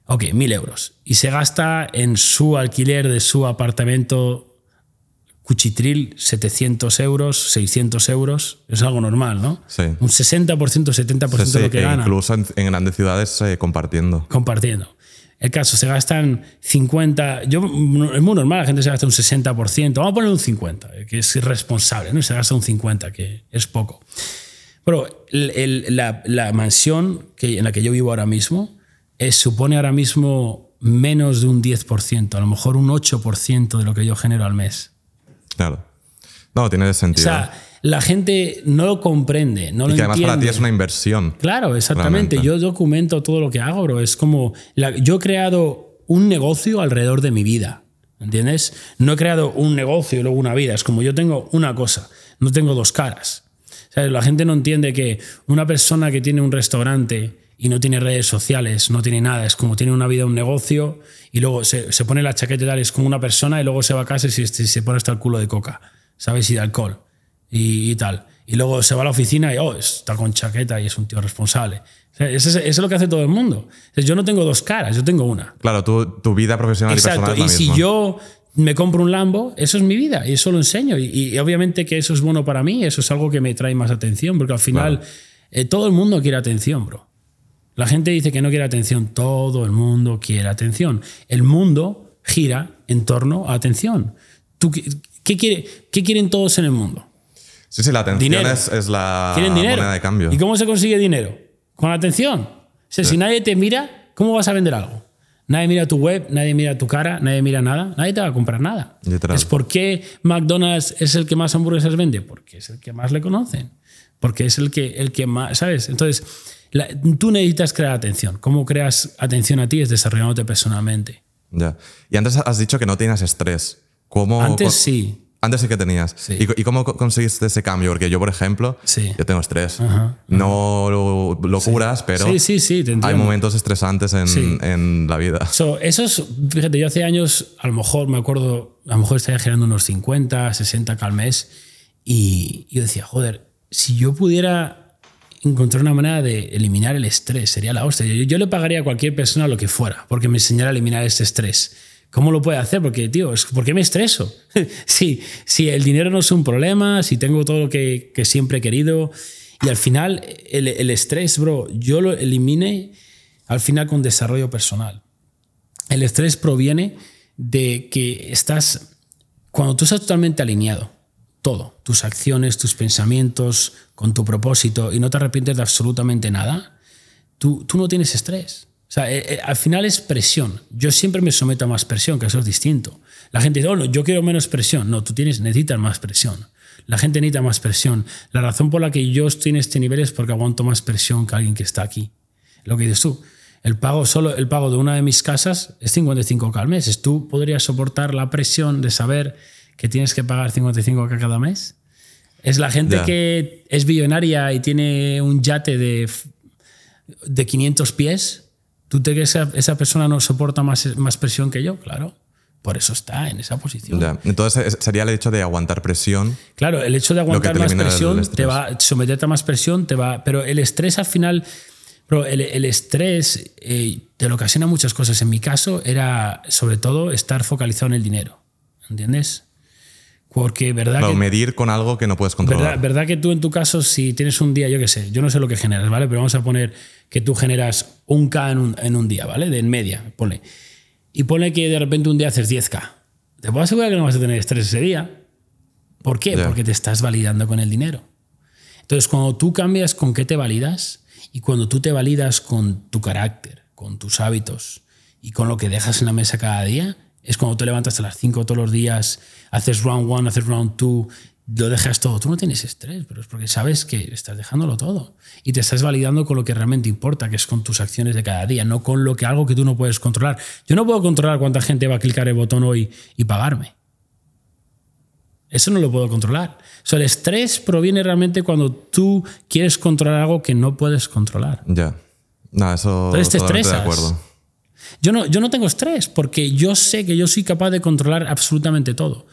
Ok, mil euros. Y se gasta en su alquiler de su apartamento cuchitril 700 euros, 600 euros. Es algo normal, ¿no? Sí. Un 60%, 70% Sí, de lo que e gana incluso en, en grandes ciudades eh, compartiendo. compartiendo. El caso, se gastan 50, yo, es muy normal, la gente se gasta un 60%, vamos a poner un 50, eh, que es irresponsable, ¿no? Se gasta un 50, que es poco. Pero el- el- la, la mansión que, en la que yo vivo ahora mismo es, supone ahora mismo menos de un 10%, a lo mejor un 8% de lo que yo genero al mes. Claro. No, tiene O sentido. sea, la gente no lo comprende, no y lo que además entiende. para ti es una inversión. Claro, exactamente. Realmente. Yo documento todo lo que hago, bro. Es como. la- yo he creado un negocio alrededor de mi vida. ¿Entiendes? No he creado un negocio y luego una vida. Es como yo tengo una cosa, no tengo dos caras. La gente no entiende que una persona que tiene un restaurante y no tiene redes sociales, no tiene nada, es como tiene una vida, un negocio, y luego se, se pone la chaqueta y tal, es como una persona y luego se va a casa y se, se pone hasta el culo de coca, ¿sabes? Y de alcohol y, y tal. Y luego se va a la oficina y, oh, está con chaqueta y es un tío responsable. O sea, Eso es, eso es lo que hace todo el mundo. Yo no tengo dos caras, yo tengo una. Claro, tu, tu vida profesional y Exacto. personal es Y la si misma. yo me compro un Lambo, eso es mi vida y eso lo enseño. Y, y obviamente que eso es bueno para mí, eso es algo que me trae más atención, porque al final eh, todo el mundo quiere atención, bro. La gente dice que no quiere atención, todo el mundo quiere atención. El mundo gira en torno a atención. ¿Tú, qué, quiere, ¿Qué quieren todos en el mundo? Sí, sí, la atención Dinero. es, es la moneda de cambio. ¿Y cómo se consigue dinero? Con atención. O sea, si nadie te mira, ¿cómo vas a vender algo? Nadie mira tu web, nadie mira tu cara, nadie mira nada, nadie te va a comprar nada. Literal. Es por qué McDonald's es el que más hamburguesas vende, porque es el que más le conocen, porque es el que, el que más, ¿sabes? Entonces, la- tú necesitas crear atención. ¿Cómo creas atención a ti? Es desarrollándote personalmente. Ya. Y antes has dicho que no tienes estrés. ¿Cómo, Antes sí. Antes sí que tenías. Sí. ¿Y, cómo co- conseguiste ese cambio? Porque yo, por ejemplo, Sí. yo tengo estrés. No lo- locuras, pero Sí, sí, sí, te hay momentos estresantes en, en la vida. So, esos, fíjate, yo hace años, a lo mejor me acuerdo, a lo mejor estaría generando unos 50, 60 al mes, y yo decía, joder, si yo pudiera encontrar una manera de eliminar el estrés, sería la hostia. Yo, yo le pagaría a cualquier persona lo que fuera, porque me enseñara a eliminar ese estrés. ¿Cómo lo puede hacer? Porque, tío, ¿por qué me estreso? si, si el dinero no es un problema, si tengo todo lo que, que siempre he querido, y al final el, el estrés, bro, yo lo elimine al final con desarrollo personal. El estrés proviene de que estás, cuando tú estás totalmente alineado, todo, tus acciones, tus pensamientos, con tu propósito, y no te arrepientes de absolutamente nada, tú, tú no tienes estrés. O sea, eh, eh, al final es presión. Yo siempre me someto a más presión, que eso es distinto. La gente dice, oh, no, yo quiero menos presión. No, tú tienes, necesitas más presión. La gente necesita más presión. La razón por la que yo estoy en este nivel es porque aguanto más presión que alguien que está aquí. Lo que dices tú. El pago, solo el pago de una de mis casas es 55k al mes. ¿Tú podrías soportar la presión de saber que tienes que pagar 55k cada mes? Es la gente que es billonaria y tiene un yate de, de 500 pies. ¿Tú te crees que esa, esa persona no soporta más, más presión que yo? Claro. Por eso está en esa posición. Ya. Entonces es- sería el hecho de aguantar presión. Claro, el hecho de aguantar más presión te va someterte a más presión, te va. Pero el estrés al final, bro, el, el estrés eh, te lo ocasiona muchas cosas. En mi caso era sobre todo estar focalizado en el dinero, ¿entiendes? Porque verdad Claro, que medir con algo que no puedes controlar. ¿Verdad, verdad que tú en tu caso, si tienes un día, yo qué sé, yo no sé lo que generas, ¿vale? Pero vamos a poner que tú generas un K en un, en un día, ¿vale? De en media, ponle. Y ponle que de repente un día haces 10K. Te puedo asegurar que no vas a tener estrés ese día. ¿Por qué? Porque te estás validando con el dinero. Entonces, cuando tú cambias con qué te validas, Y cuando tú te validas con tu carácter, con tus hábitos y con lo que dejas en la mesa cada día, es cuando te levantas a las 5 todos los días, haces round one, haces round two, lo dejas todo. Tú no tienes estrés, pero es porque sabes que estás dejándolo todo. Y te estás validando con lo que realmente importa, que es con tus acciones de cada día, no con lo que algo que tú no puedes controlar. Yo no puedo controlar cuánta gente va a clicar el botón hoy y pagarme. Eso no lo puedo controlar. O el estrés proviene realmente cuando tú quieres controlar algo que no puedes controlar. Ya. No, eso Entonces te estresas. De acuerdo. Yo no, yo no tengo estrés porque yo sé que yo soy capaz de controlar absolutamente todo.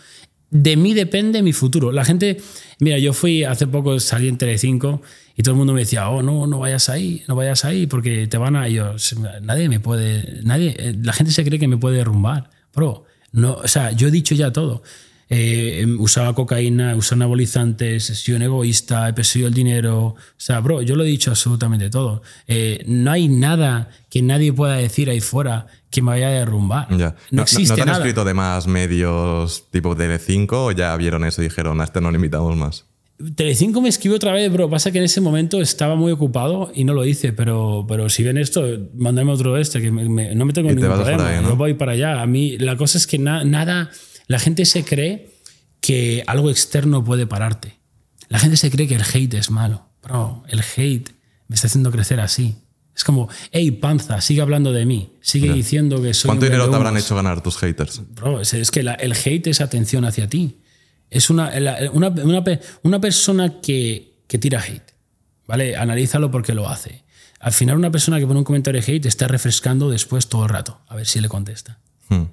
De mí depende mi futuro. La gente, mira, yo fui hace poco, salí en Telecinco y todo el mundo me decía, oh, no, no vayas ahí, no vayas ahí porque te van a... Yo, nadie me puede, nadie, eh, la gente se cree que me puede derrumbar. Bro, no, o sea, yo he dicho ya todo. Eh, usaba cocaína, usaba anabolizantes, he sido un egoísta, he perseguido el dinero. O sea, bro, yo lo he dicho absolutamente todo. Eh, no hay nada que nadie pueda decir ahí fuera que me vaya a derrumbar. No, existe ¿No, te han escrito de más medios tipo Tele5 o ya vieron eso y dijeron, a este no le invitamos más? Tele5 me escribió otra vez, bro. Pasa que en ese momento estaba muy ocupado y no lo hice, pero, pero si ven esto, mándame otro este, que no me tengo ningún problema. ¿no? Yo voy para allá. A mí, la cosa es que nada la gente se cree que algo externo puede pararte. La gente se cree que el hate es malo. Bro, el hate me está haciendo crecer así. Es como, hey, panza, sigue hablando de mí. Sigue diciendo que soy. ¿Cuánto dinero te habrán hecho ganar tus haters? Bro, es, que el hate es atención hacia ti. Es una, una, una, persona que, que, tira hate. ¿Vale? Analízalo porque lo hace. Al final, una persona que pone un comentario de hate está refrescando después todo el rato. A ver si le contesta. Hmm.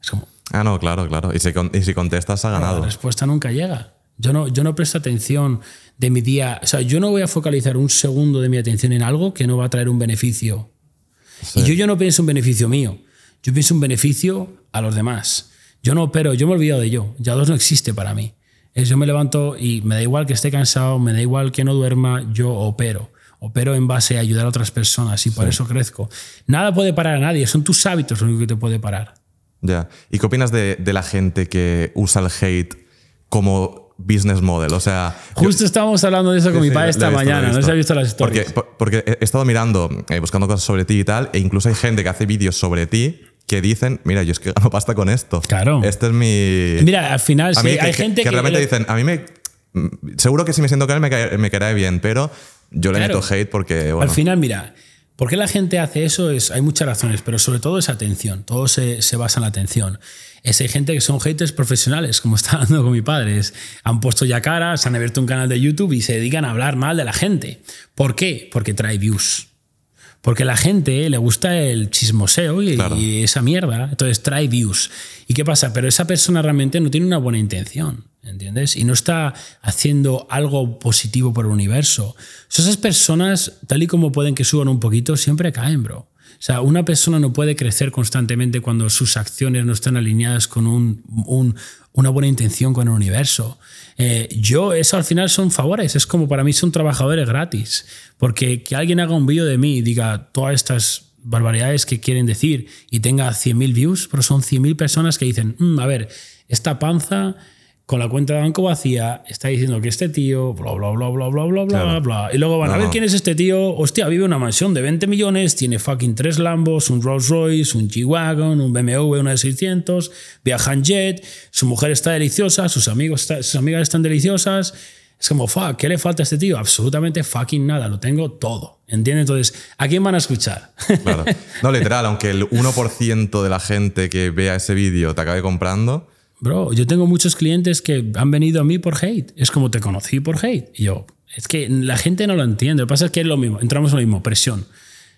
Es como, Ah, no, claro, claro. Y si, y si contestas, ha ganado. La respuesta nunca llega. Yo no, yo no presto atención de mi día. O sea, yo no voy a focalizar un segundo de mi atención en algo que no va a traer un beneficio. Y yo, yo no pienso un beneficio mío. Yo pienso un beneficio a los demás. Yo no opero, yo me he olvidado de yo. Ya dos no existe para mí. Es yo me levanto y me da igual que esté cansado, me da igual que no duerma, yo opero. Opero en base a ayudar a otras personas y por eso crezco. Nada puede parar a nadie, son tus hábitos lo único que te puede parar. Ya. ¿Y qué opinas de, la gente que usa el hate como business model? O sea. Justo estábamos hablando de eso con mi padre esta mañana, no se ha visto las historias. Porque, he estado mirando, eh, buscando cosas sobre ti y tal, e incluso hay gente que hace vídeos sobre ti que dicen, mira, yo es que gano pasta con esto. Claro. Este es mi. Mira, al final, sí, hay gente que, que, realmente dicen, a mí me. Seguro que si me siento con él me, me caerá bien, pero yo le meto hate porque. Al final, mira ¿Por qué la gente hace eso? Es, hay muchas razones, pero sobre todo es atención. Todo se, basa en la atención. Es, hay gente que son haters profesionales, como está hablando con mi padre. han puesto ya caras, han abierto un canal de YouTube y se dedican a hablar mal de la gente. ¿Por qué? Porque trae views. Porque a la gente le gusta el chismoseo y, esa mierda. Entonces trae views. ¿Y qué pasa? Pero esa persona realmente no tiene una buena intención. ¿Entiendes? Y no está haciendo algo positivo por el universo. esas personas, tal y como pueden que suban un poquito, siempre caen, bro. O sea, una persona no puede crecer constantemente cuando sus acciones no están alineadas con una buena intención con el universo. Eh, yo, eso al final son favores, es como para mí son trabajadores gratis, porque que alguien haga un vídeo de mí y diga todas estas barbaridades que quieren decir y tenga 100.000 views, pero son 100.000 personas que dicen, mm, a ver, esta panza con la cuenta de banco vacía, está diciendo que este tío, bla, bla, bla, bla, bla, bla, claro. bla, bla. Y luego van no, a ver quién es este tío. Hostia, vive una mansión de 20 millones, tiene fucking tres Lambos, un Rolls Royce, un G-Wagon, un BMW, una de 600, viaja en jet, su mujer está deliciosa, sus, amigos está, sus amigas están deliciosas. Es como, fuck, ¿qué le falta a este tío? Absolutamente fucking nada, lo tengo todo. ¿Entiendes? Entonces, ¿a quién van a escuchar? Claro. No, literal, aunque el 1% de la gente que vea ese vídeo te acabe comprando, Bro, yo tengo muchos clientes que han venido a mí por hate. Es como te conocí por hate. Y yo, es que la gente no lo entiende. Lo que pasa es que es lo mismo, entramos en lo mismo, presión.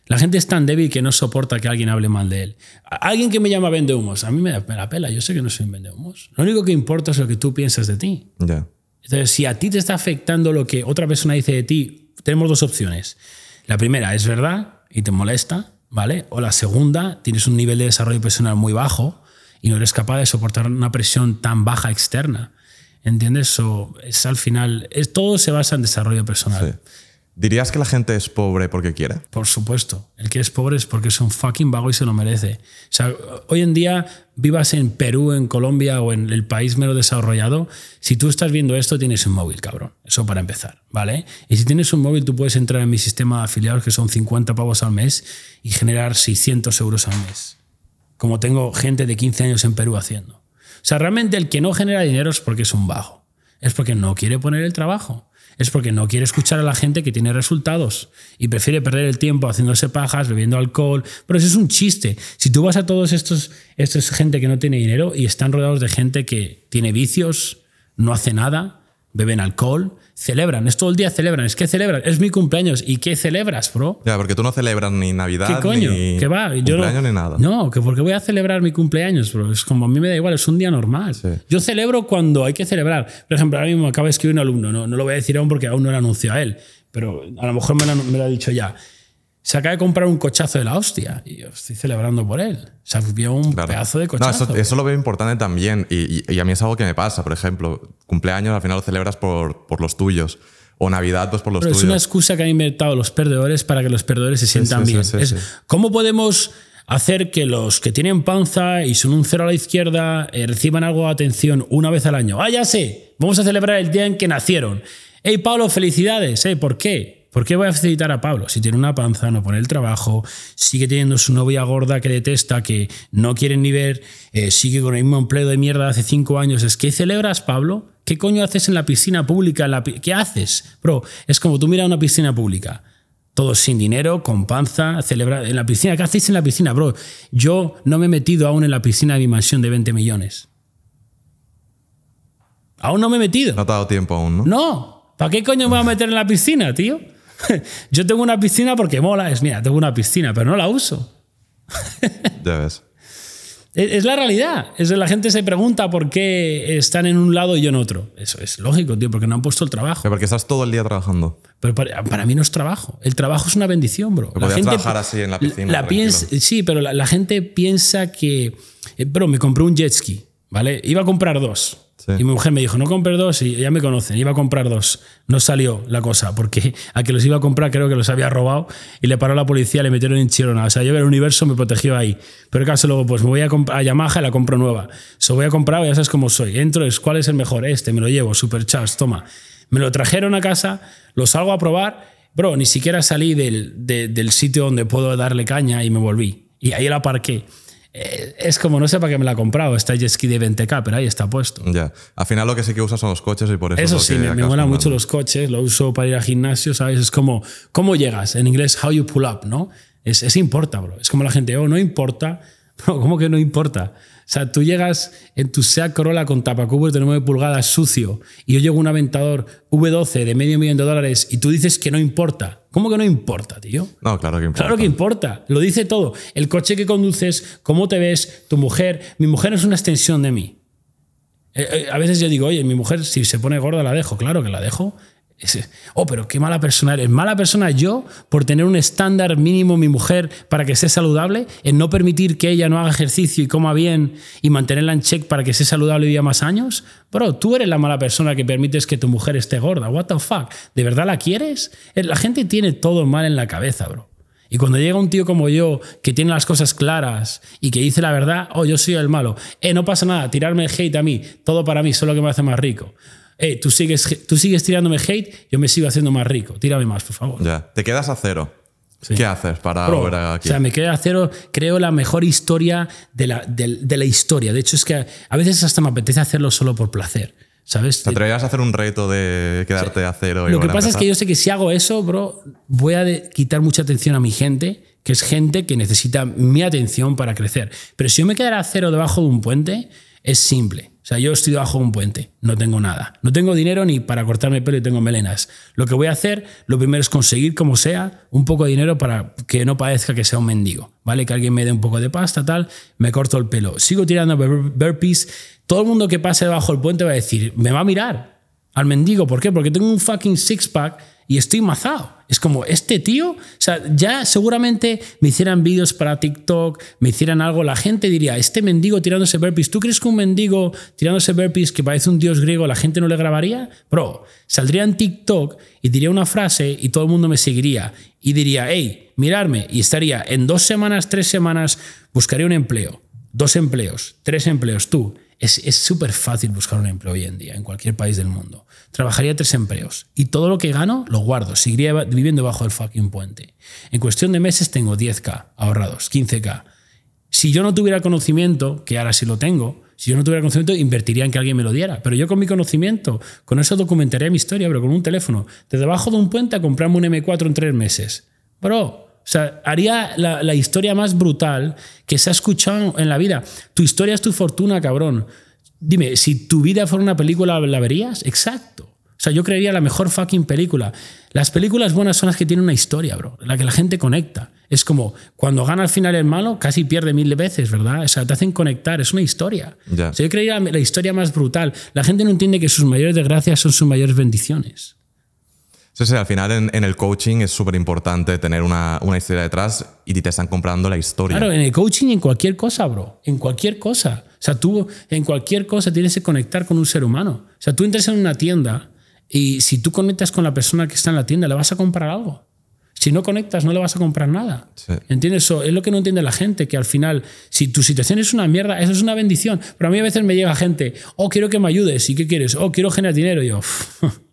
La gente es tan débil que no soporta que alguien hable mal de él. Alguien que me llama vende humos, a mí me, la pela, yo sé que no soy un vende humos. Lo único que importa es lo que tú piensas de ti. Entonces, si a ti te está afectando lo que otra persona dice de ti, tenemos dos opciones. La primera es verdad y te molesta, ¿vale? O la segunda, tienes un nivel de desarrollo personal muy bajo y no eres capaz de soportar una presión tan baja externa. ¿Entiendes? es al final, es, todo se basa en desarrollo personal. ¿Dirías que la gente es pobre porque quiere? Por supuesto. El que es pobre es porque es un fucking vago y se lo merece. O sea, hoy en día, vivas en Perú, en Colombia o en el país menos desarrollado, si tú estás viendo esto, tienes un móvil, cabrón. Eso para empezar, ¿vale? Y si tienes un móvil, tú puedes entrar en mi sistema de afiliados, que son 50 pavos al mes, y generar 600 euros al mes. Como tengo gente de 15 años en Perú haciendo. O sea, realmente el que no genera dinero es porque es un bajo. Es porque no quiere poner el trabajo es porque no quiere escuchar a la gente que tiene resultados y prefiere perder el tiempo haciéndose pajas, bebiendo alcohol. Pero eso es un chiste. Si tú vas a todos estos, esto es gente que no tiene dinero y están rodeados de gente que tiene vicios, no hace nada, beben alcohol, celebran, es todo el día celebran, es que celebran, es mi cumpleaños, ¿y qué celebras, bro? Ya, porque tú no celebras ni Navidad, ¿Qué coño? ni ¿Qué va? Yo cumpleaños no, ni nada. No, que porque voy a celebrar mi cumpleaños, bro. Es como a mí me da igual, es un día normal. Yo celebro cuando hay que celebrar. Por ejemplo, ahora mismo acaba de escribir un alumno, no, no lo voy a decir aún porque aún no lo anunció a él, pero a lo mejor me lo, me lo ha dicho ya. Se acaba de comprar un cochazo de la hostia y yo estoy celebrando por él. Se vio un Claro. pedazo de No, cochazo. eso, eso lo veo importante también. Y, y- y a mí es algo que me pasa. Por ejemplo, cumpleaños al final lo celebras por, por los tuyos. O Navidad, pues por los Pero es tuyos. una excusa que han inventado los perdedores para que los perdedores se sientan sí, bien. sí, Es, sí. ¿Cómo podemos hacer que los que tienen panza y son un cero a la izquierda eh, reciban algo de atención una vez al año? Ah, ya sé, vamos a celebrar el día en que nacieron. Hey, Pablo, felicidades. Eh, ¿Por qué? ¿Por qué voy a felicitar a Pablo? Si tiene una panza, no pone el trabajo, sigue teniendo su novia gorda que detesta, que no quiere ni ver, eh, sigue con el mismo empleo de mierda de hace cinco años. ¿Es que celebras, Pablo? ¿Qué coño haces en la piscina pública? En la pi- ¿Qué haces? Bro, es como tú miras una piscina pública. Todos sin dinero, con panza, celebrar en la piscina. ¿Qué hacéis en la piscina, bro? Yo no me he metido aún en la piscina de mi mansión de 20 millones. Aún no me he metido. No te ha dado tiempo aún, ¿no? No, ¿para qué coño me voy a meter en la piscina, tío? Yo tengo una piscina porque mola, es mira, tengo una piscina, pero no la uso. Ya ves. Es la realidad. Es la gente se pregunta por qué están en un lado y yo en otro. Eso es lógico, tío, porque no han puesto el trabajo. Pero porque estás todo el día trabajando. Pero para, para mí no es trabajo. El trabajo es una bendición, bro. podías trabajar así en la piscina, la tranquilo. piensa- sí, pero la, la gente piensa que. eh, Bro, me compré un jet ski, ¿vale? Iba a comprar dos. Sí. Y mi mujer me dijo, no compres dos, y ya me conocen, iba a comprar dos. No salió la cosa, porque a que los iba a comprar creo que los había robado y le paró la policía, le metieron en Chirona. O sea, yo el universo me protegió ahí. Pero caso luego, pues me voy a, a Yamaha y la compro nueva. Se voy a comprar, ya sabes cómo soy. Entro, es cuál es el mejor, este, me lo llevo, supercharge, toma. Me lo trajeron a casa, lo salgo a probar. Bro, ni siquiera salí del, de- del sitio donde puedo darle caña y me volví. Y ahí la aparqué. Eh, Es como, no sé para qué me la he comprado, esta jet ski de 20k, pero ahí está puesto. Ya. Al final lo que sí que usas son los coches y por eso. Eso es sí, me, me mucho los coches, lo uso para ir al gimnasio, ¿sabes? Es como, ¿cómo llegas? En inglés, how you pull up, ¿no? Es, es importa, bro. Es como la gente, oh, no importa. Bro, ¿cómo que no importa? O sea, tú llegas en tu Seat Corolla con tapacubos de 9 pulgadas sucio y yo llego a un Aventador V12 de medio millón de dólares y tú dices que no importa. ¿Cómo que no importa, tío? No, claro que importa. Claro que importa, lo dice todo. El coche que conduces, cómo te ves, tu mujer. Mi mujer es una extensión de mí. Eh, eh, A veces yo digo, oye, mi mujer si se pone gorda la dejo. Claro que la dejo. Oh, pero qué mala persona eres. Mala persona yo por tener un estándar mínimo mi mujer para que esté saludable, en no permitir que ella no haga ejercicio y coma bien y mantenerla en check para que esté saludable y viva más años. Bro, tú eres la mala persona que permites que tu mujer esté gorda. What the fuck? ¿De verdad la quieres? Eh, La gente tiene todo mal en la cabeza, bro. Y cuando llega un tío como yo, que tiene las cosas claras y que dice la verdad, oh, yo soy el malo. Eh, no pasa nada, tirarme hate a mí, todo para mí, solo que me hace más rico. Eh, tú sigues, tú sigues tirándome hate, yo me sigo haciendo más rico. Tírame más, por favor. Ya. Te quedas a cero. ¿Qué haces para Bro, volver o aquí? sea, me queda a cero, creo, la mejor historia de la, del- de la historia. De hecho, es que a veces hasta me apetece hacerlo solo por placer. ¿Sabes? ¿Te atreverías a hacer un reto de quedarte a cero? Y Lo que pasa es que yo sé que si hago eso, bro, voy a de- quitar mucha atención a mi gente, que es gente que necesita mi atención para crecer. Pero si yo me quedara a cero debajo de un puente, es simple. O sea, yo estoy debajo de un puente, no tengo nada. No tengo dinero ni para cortarme el pelo y tengo melenas. Lo que voy a hacer, lo primero es conseguir, como sea, un poco de dinero para que no parezca que sea un mendigo. ¿Vale? Que alguien me dé un poco de pasta, tal, me corto el pelo. Sigo tirando bur- burpees. Todo el mundo que pase debajo del puente va a decir, me va a mirar. al mendigo. ¿Por qué? Porque tengo un fucking six-pack y estoy mazado. Es como, este tío, o sea, ya seguramente me hicieran vídeos para TikTok, me hicieran algo, la gente diría, este mendigo tirándose burpees, ¿tú crees que un mendigo tirándose burpees que parece un dios griego, la gente no le grabaría? Bro, saldría en TikTok y diría una frase y todo el mundo me seguiría y diría, hey, mirarme, y estaría en dos semanas, tres semanas, buscaría un empleo, dos empleos, tres empleos, tú. Es súper fácil buscar un empleo hoy en día, en cualquier país del mundo trabajaría tres empleos y todo lo que gano lo guardo, seguiría viviendo bajo el fucking puente. En cuestión de meses tengo 10k ahorrados, 15k. Si yo no tuviera conocimiento, que ahora sí lo tengo, si yo no tuviera conocimiento, invertiría en que alguien me lo diera. Pero yo con mi conocimiento, con eso documentaría mi historia, pero con un teléfono, de debajo de un puente a comprarme un M4 en tres meses. Bro, o sea, haría la, la, historia más brutal que se ha escuchado en la vida. Tu historia es tu fortuna, cabrón. Dime, si tu vida fuera una película, ¿la verías? Exacto. O sea, yo creería la mejor fucking película. Las películas buenas son las que tienen una historia, bro, la que la gente conecta. Es como cuando gana al final el malo, casi pierde mil veces, ¿verdad? O sea, te hacen conectar, es una historia. O sea, yo creería la, historia más brutal. La gente no entiende que sus mayores desgracias son sus mayores bendiciones. Sí, sí, al final en, el coaching es súper importante tener una, una, historia detrás y te están comprando la historia. Claro, en el coaching en cualquier cosa, bro. En cualquier cosa. O sea, tú en cualquier cosa tienes que conectar con un ser humano. O sea, tú entras en una tienda y si tú conectas con la persona que está en la tienda, le vas a comprar algo. Si no conectas, no le vas a comprar nada. ¿Entiendes? Eso es lo que no entiende la gente, que al final, si tu situación es una mierda, eso es una bendición. Pero a mí a veces me llega gente, oh, quiero que me ayudes, ¿y qué quieres? Oh, quiero generar dinero. Y yo,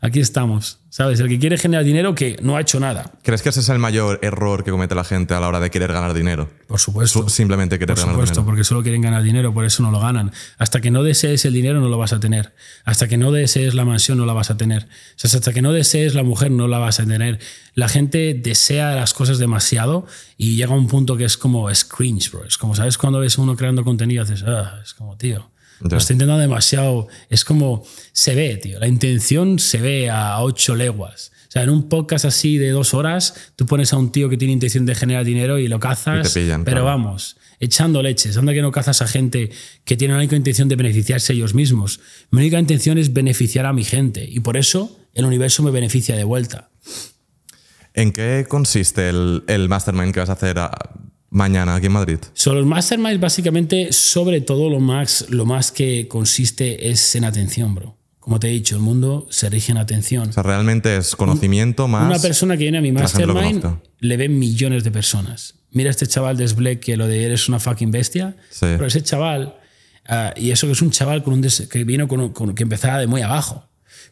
aquí estamos. ¿Sabes? El que quiere generar dinero que no ha hecho nada. ¿Crees que ese es el mayor error que comete la gente a la hora de querer ganar dinero? Por supuesto. Simplemente querer ganar dinero. Por supuesto, porque solo quieren ganar dinero, por eso no lo ganan. Hasta que no desees el dinero no lo vas a tener. Hasta que no desees la mansión no la vas a tener. O sea, hasta que no desees la mujer no la vas a tener. La gente desea las cosas demasiado y llega a un punto que es como es cringe, bro. Es como, ¿sabes? Cuando ves uno creando contenido, haces, ah, es como, tío lo estoy intentando demasiado. Es como se ve, tío. La intención se ve a ocho leguas. O sea, en un podcast así de dos horas, tú pones a un tío que tiene intención de generar dinero y lo cazas. pero vamos, echando leches. Anda que no cazas a gente que tiene la única intención de beneficiarse ellos mismos. Mi única intención es beneficiar a mi gente. Y por eso el universo me beneficia de vuelta. ¿En qué consiste el, el mastermind que vas a hacer mañana aquí en Madrid? Son los masterminds básicamente, sobre todo lo más, lo más que consiste es en atención, bro. Como te he dicho, el mundo se rige en atención. O sea, realmente es conocimiento más... Una persona que viene a mi mastermind le ven millones de personas. Mira este chaval de Sblek que lo de eres una fucking bestia. Pero ese chaval, ah, y eso que es un chaval con un que vino con, que empezaba de muy abajo.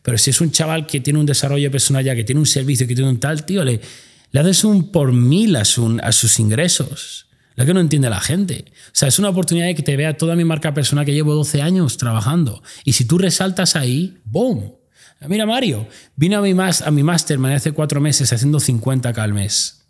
Pero si es un chaval que tiene un desarrollo personal ya, que tiene un servicio, que tiene un tal, tío, le, le haces un por mil a, a sus ingresos. Lo que no entiende la gente. O sea, es una oportunidad de que te vea toda mi marca personal que llevo 12 años trabajando. Y si tú resaltas ahí, ¡boom! Mira, Mario, vino a mi, a mi mastermind hace cuatro meses haciendo 50k al mes.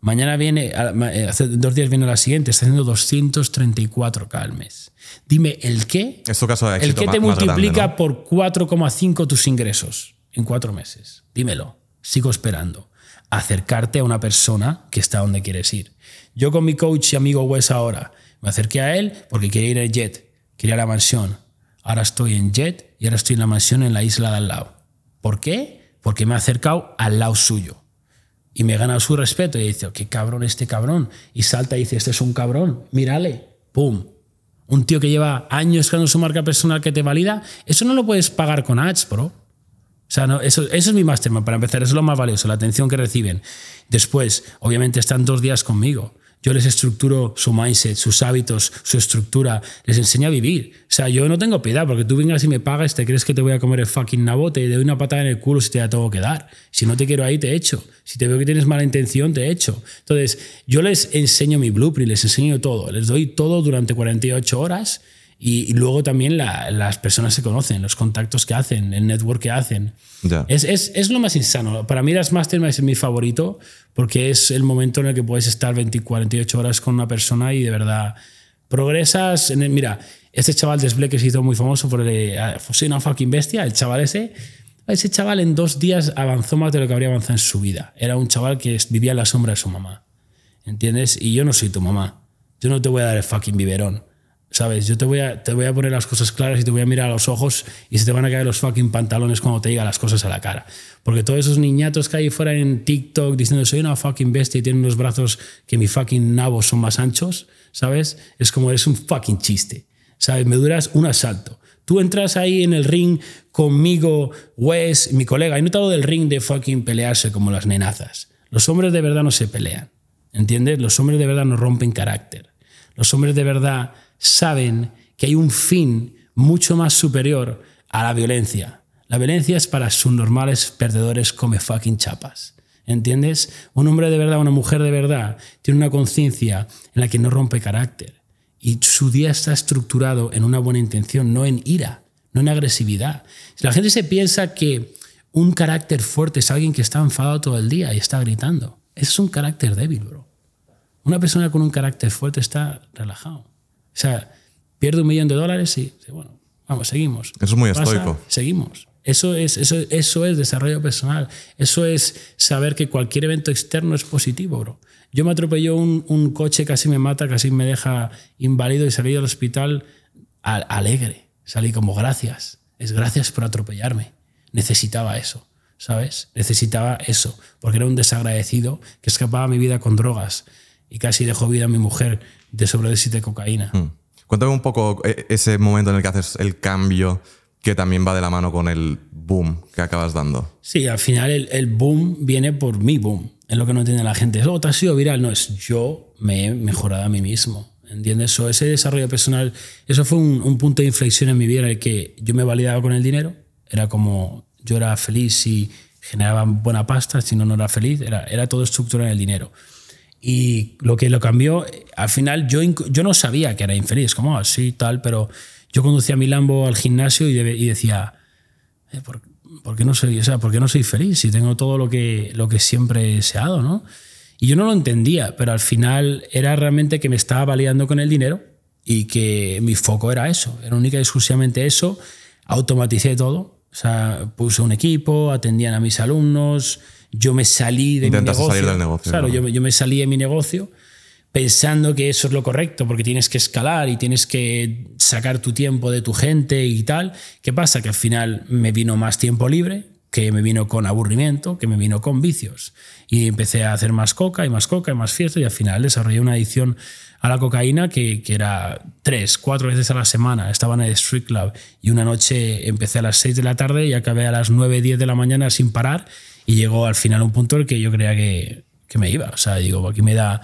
Mañana viene, eh, hace dos días viene la siguiente, está haciendo 234k al mes. Dime, ¿el qué? Es caso de ¿El qué te multiplica por 4,5 tus ingresos en cuatro meses? Dímelo. Sigo esperando acercarte a una persona que está donde quieres ir. Yo con mi coach y amigo Wes ahora me acerqué a él porque quería ir en jet, quería la mansión. Ahora estoy en jet y ahora estoy en la mansión en la isla de al lado. ¿Por qué? Porque me ha acercado al lado suyo. Y me he ganado su respeto y dice, qué cabrón este cabrón. Y salta y dice, este es un cabrón, mírale. ¡Pum! Un tío que lleva años creando su marca personal que te valida, eso no lo puedes pagar con ads, bro. O sea, no, eso, eso, es mi mastermind para empezar, eso es lo más valioso, la atención que reciben. Después, obviamente, están dos días conmigo. Yo les estructuro su mindset, sus hábitos, su estructura, les enseño a vivir. O sea, yo no tengo piedad porque tú vengas y me pagas, te crees que te voy a comer el fucking nabote y te doy una patada en el culo si te la tengo que dar. Si no te quiero ahí, te echo. Si te veo que tienes mala intención, te echo. Entonces, yo les enseño mi blueprint, les enseño todo. Les doy todo durante 48 horas y, luego también las personas se conocen, los contactos que hacen, el network que hacen. Es, es, es, lo más insano. Para mí las Mastermind es mi favorito porque es el momento en el que puedes estar 20, 48 horas con una persona y de verdad progresas. En mira, este chaval de que se hizo muy famoso por el, soy una fucking bestia, el chaval ese. Ese chaval en dos días avanzó más de lo que habría avanzado en su vida. Era un chaval que vivía en la sombra de su mamá. ¿Entiendes? Y yo no soy tu mamá. Yo no te voy a dar el fucking biberón. ¿Sabes? Yo te voy, a, te voy a poner las cosas claras y te voy a mirar a los ojos y se te van a caer los fucking pantalones cuando te diga las cosas a la cara. Porque todos esos niñatos que hay fuera en TikTok diciendo soy una fucking bestia y tienen unos brazos que mi fucking nabos son más anchos, ¿sabes? Es como eres un fucking chiste. ¿Sabes? Me duras un asalto. Tú entras ahí en el ring conmigo, Wes, mi colega. He notado del ring de fucking pelearse como las nenazas. Los hombres de verdad no se pelean. ¿Entiendes? Los hombres de verdad no rompen carácter. Los hombres de verdad saben que hay un fin mucho más superior a la violencia. La violencia es para subnormales perdedores come fucking chapas. ¿Entiendes? Un hombre de verdad, una mujer de verdad, tiene una conciencia en la que no rompe carácter. Y su día está estructurado en una buena intención, no en ira, no en agresividad. Si la gente se piensa que un carácter fuerte es alguien que está enfadado todo el día y está gritando, ese es un carácter débil, bro. Una persona con un carácter fuerte está relajado. O sea, pierde un millón de dólares y, bueno, vamos, seguimos. Eso es muy estoico. Seguimos. Eso es, eso, eso es desarrollo personal. Eso es saber que cualquier evento externo es positivo, bro. Yo me atropelló un, un coche, casi me mata, casi me deja inválido y salí del hospital alegre. Salí como gracias. Es gracias por atropellarme. Necesitaba eso, ¿sabes? Necesitaba eso, porque era un desagradecido que escapaba mi vida con drogas y casi dejó vida a mi mujer de sobredosis de cocaína. Hmm. Cuéntame un poco eh, ese momento en el que haces el cambio que también va de la mano con el boom que acabas dando. Sí, al final el, boom viene por mi boom. Es lo que no entiende la gente. Oh, te has sido viral. No, es yo me he mejorado a mí mismo. ¿Entiendes? Eso, ese desarrollo personal, eso fue un, punto de inflexión en mi vida en el que yo me validaba con el dinero. Era como yo era feliz si generaba buena pasta, si no, no era feliz. Era, era todo estructurado en el dinero. Y lo que lo cambió, al final yo, yo no sabía que era infeliz, como así, ah, tal, pero yo conducía mi Lambo al gimnasio y, y decía, eh, ¿por, ¿por, qué no soy, o sea, ¿por qué no soy feliz si tengo todo lo que, lo que siempre he deseado? ¿no? Y yo no lo entendía, pero al final era realmente que me estaba validando con el dinero y que mi foco era eso, era única y exclusivamente eso. Automaticé todo, o sea, puse un equipo, atendían a mis alumnos, yo me salí de mi negocio. salir del negocio. Claro, yo, yo, me salí de mi negocio pensando que eso es lo correcto, porque tienes que escalar y tienes que sacar tu tiempo de tu gente y tal. ¿Qué pasa? Que al final me vino más tiempo libre, que me vino con aburrimiento, que me vino con vicios. Y empecé a hacer más coca y más coca y más fiesta y al final desarrollé una adicción a la cocaína que, que, era tres, cuatro veces a la semana. Estaba en el Street Club y una noche empecé a las seis de la tarde y acabé a las nueve, diez de la mañana sin parar y llegó al final un punto en el que yo creía que, que me iba. O sea, digo, aquí me da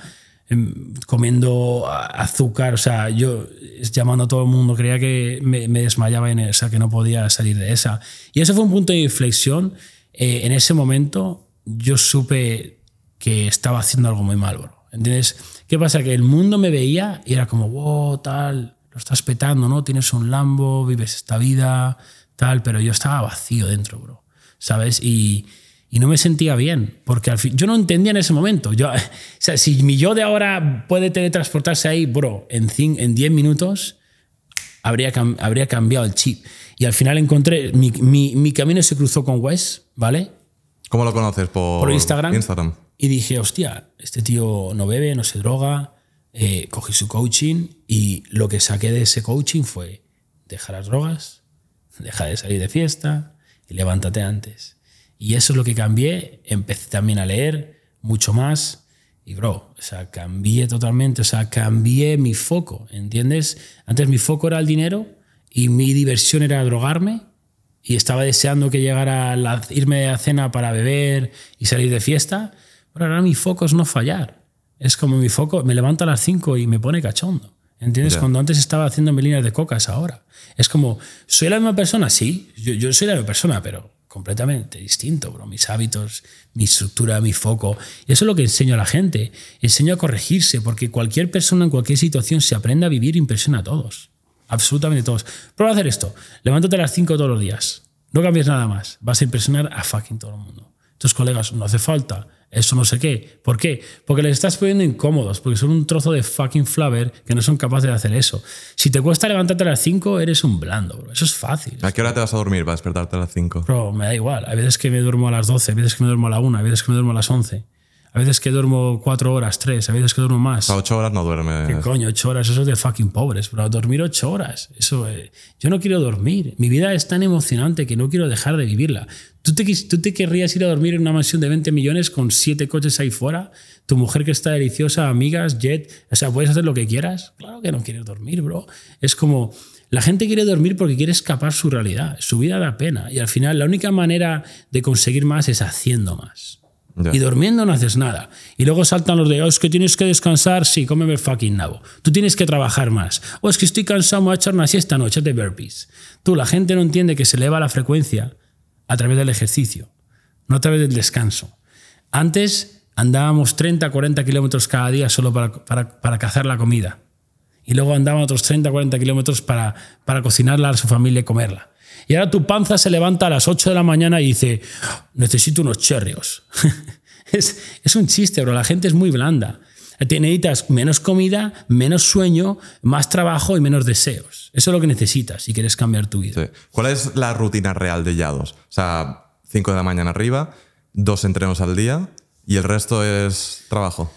em, comiendo azúcar, o sea, yo llamando a todo el mundo, creía que me, desmayaba en esa, que no podía salir de esa. Y ese fue un punto de inflexión. Eh, en ese momento yo supe que estaba haciendo algo muy mal, bro. ¿Entiendes? ¿Qué pasa? Que el mundo me veía y era como, wow, tal, lo estás petando, ¿no? Tienes un Lambo, vives esta vida, tal, pero yo estaba vacío dentro, bro. ¿Sabes? Y, y no me sentía bien, porque al fin, yo no entendía en ese momento. Yo, o sea, si mi yo de ahora puede teletransportarse ahí, bro, en 10 minutos habría, habría cambiado el chip. Y al final encontré, mi, mi, mi, camino se cruzó con Wes, ¿vale? ¿Cómo lo conoces? Por, por Instagram. Instagram. Y dije, hostia, este tío no bebe, no se droga, eh, cogí su coaching y lo que saqué de ese coaching fue, deja las drogas, deja de salir de fiesta y levántate antes. Y eso es lo que cambié. Empecé también a leer mucho más. Y, bro, o sea, cambié totalmente. O sea, cambié mi foco, ¿entiendes? Antes mi foco era el dinero y mi diversión era drogarme. Y estaba deseando que llegara la, irme a cena para beber y salir de fiesta. Pero ahora mi foco es no fallar. Es como mi foco, me levanto a las 5 y me pone cachondo. ¿Entiendes? Cuando antes estaba haciendo líneas de coca, es ahora. Es como, ¿soy la misma persona? Sí, yo, yo soy la misma persona, pero completamente distinto, bro. Mis hábitos, mi estructura, mi foco. Y eso es lo que enseño a la gente. Enseño a corregirse, porque cualquier persona en cualquier situación se aprende a vivir impresiona a todos. Absolutamente todos. Prueba a hacer esto. Levántate a las 5 todos los días. No cambies nada más. Vas a impresionar a fucking todo el mundo. Tus colegas, no hace falta eso no sé qué. ¿Por qué? Porque les estás poniendo incómodos, porque son un trozo de fucking flaver que no son capaces de hacer eso. Si te cuesta levantarte a las 5, eres un blando, bro. Eso es fácil. ¿A qué hora te vas a dormir para despertarte a las 5? Bro, me da igual. Hay veces que me duermo a las 12, hay veces que me duermo a la 1, hay veces que me duermo a las 11. A veces que duermo cuatro horas, tres, a veces que duermo más. A ocho horas no duerme. ¿Qué coño? Ocho horas, eso es de fucking pobres, pero dormir ocho horas, eso. eh, yo no quiero dormir. Mi vida es tan emocionante que no quiero dejar de vivirla. ¿Tú te, ¿Tú te querrías ir a dormir en una mansión de 20 millones con siete coches ahí fuera? Tu mujer que está deliciosa, amigas, jet. O sea, puedes hacer lo que quieras. Claro que no quieres dormir, bro. Es como. La gente quiere dormir porque quiere escapar su realidad. Su vida da pena. Y al final, la única manera de conseguir más es haciendo más. Y durmiendo no haces nada. Y luego saltan los de, oh, es que tienes que descansar, sí, cómeme fucking nabo. Tú tienes que trabajar más. O es que estoy cansado, me voy a echar una siesta, no, échate burpees. Tú, la gente no entiende que se eleva la frecuencia a través del ejercicio, no a través del descanso. Antes andábamos 30, 40 kilómetros cada día solo para, para, para cazar la comida. Y luego andaban otros 30, 40 kilómetros para, para cocinarla a su familia y comerla. Y ahora tu panza se levanta a las 8 de la mañana y dice, necesito unos cherrios. es, es un chiste, bro. La gente es muy blanda. Te necesitas menos comida, menos sueño, más trabajo y menos deseos. Eso es lo que necesitas si quieres cambiar tu vida. ¿Cuál es la rutina real de Yados? O sea, 5 de la mañana arriba, dos entrenos al día y el resto es trabajo.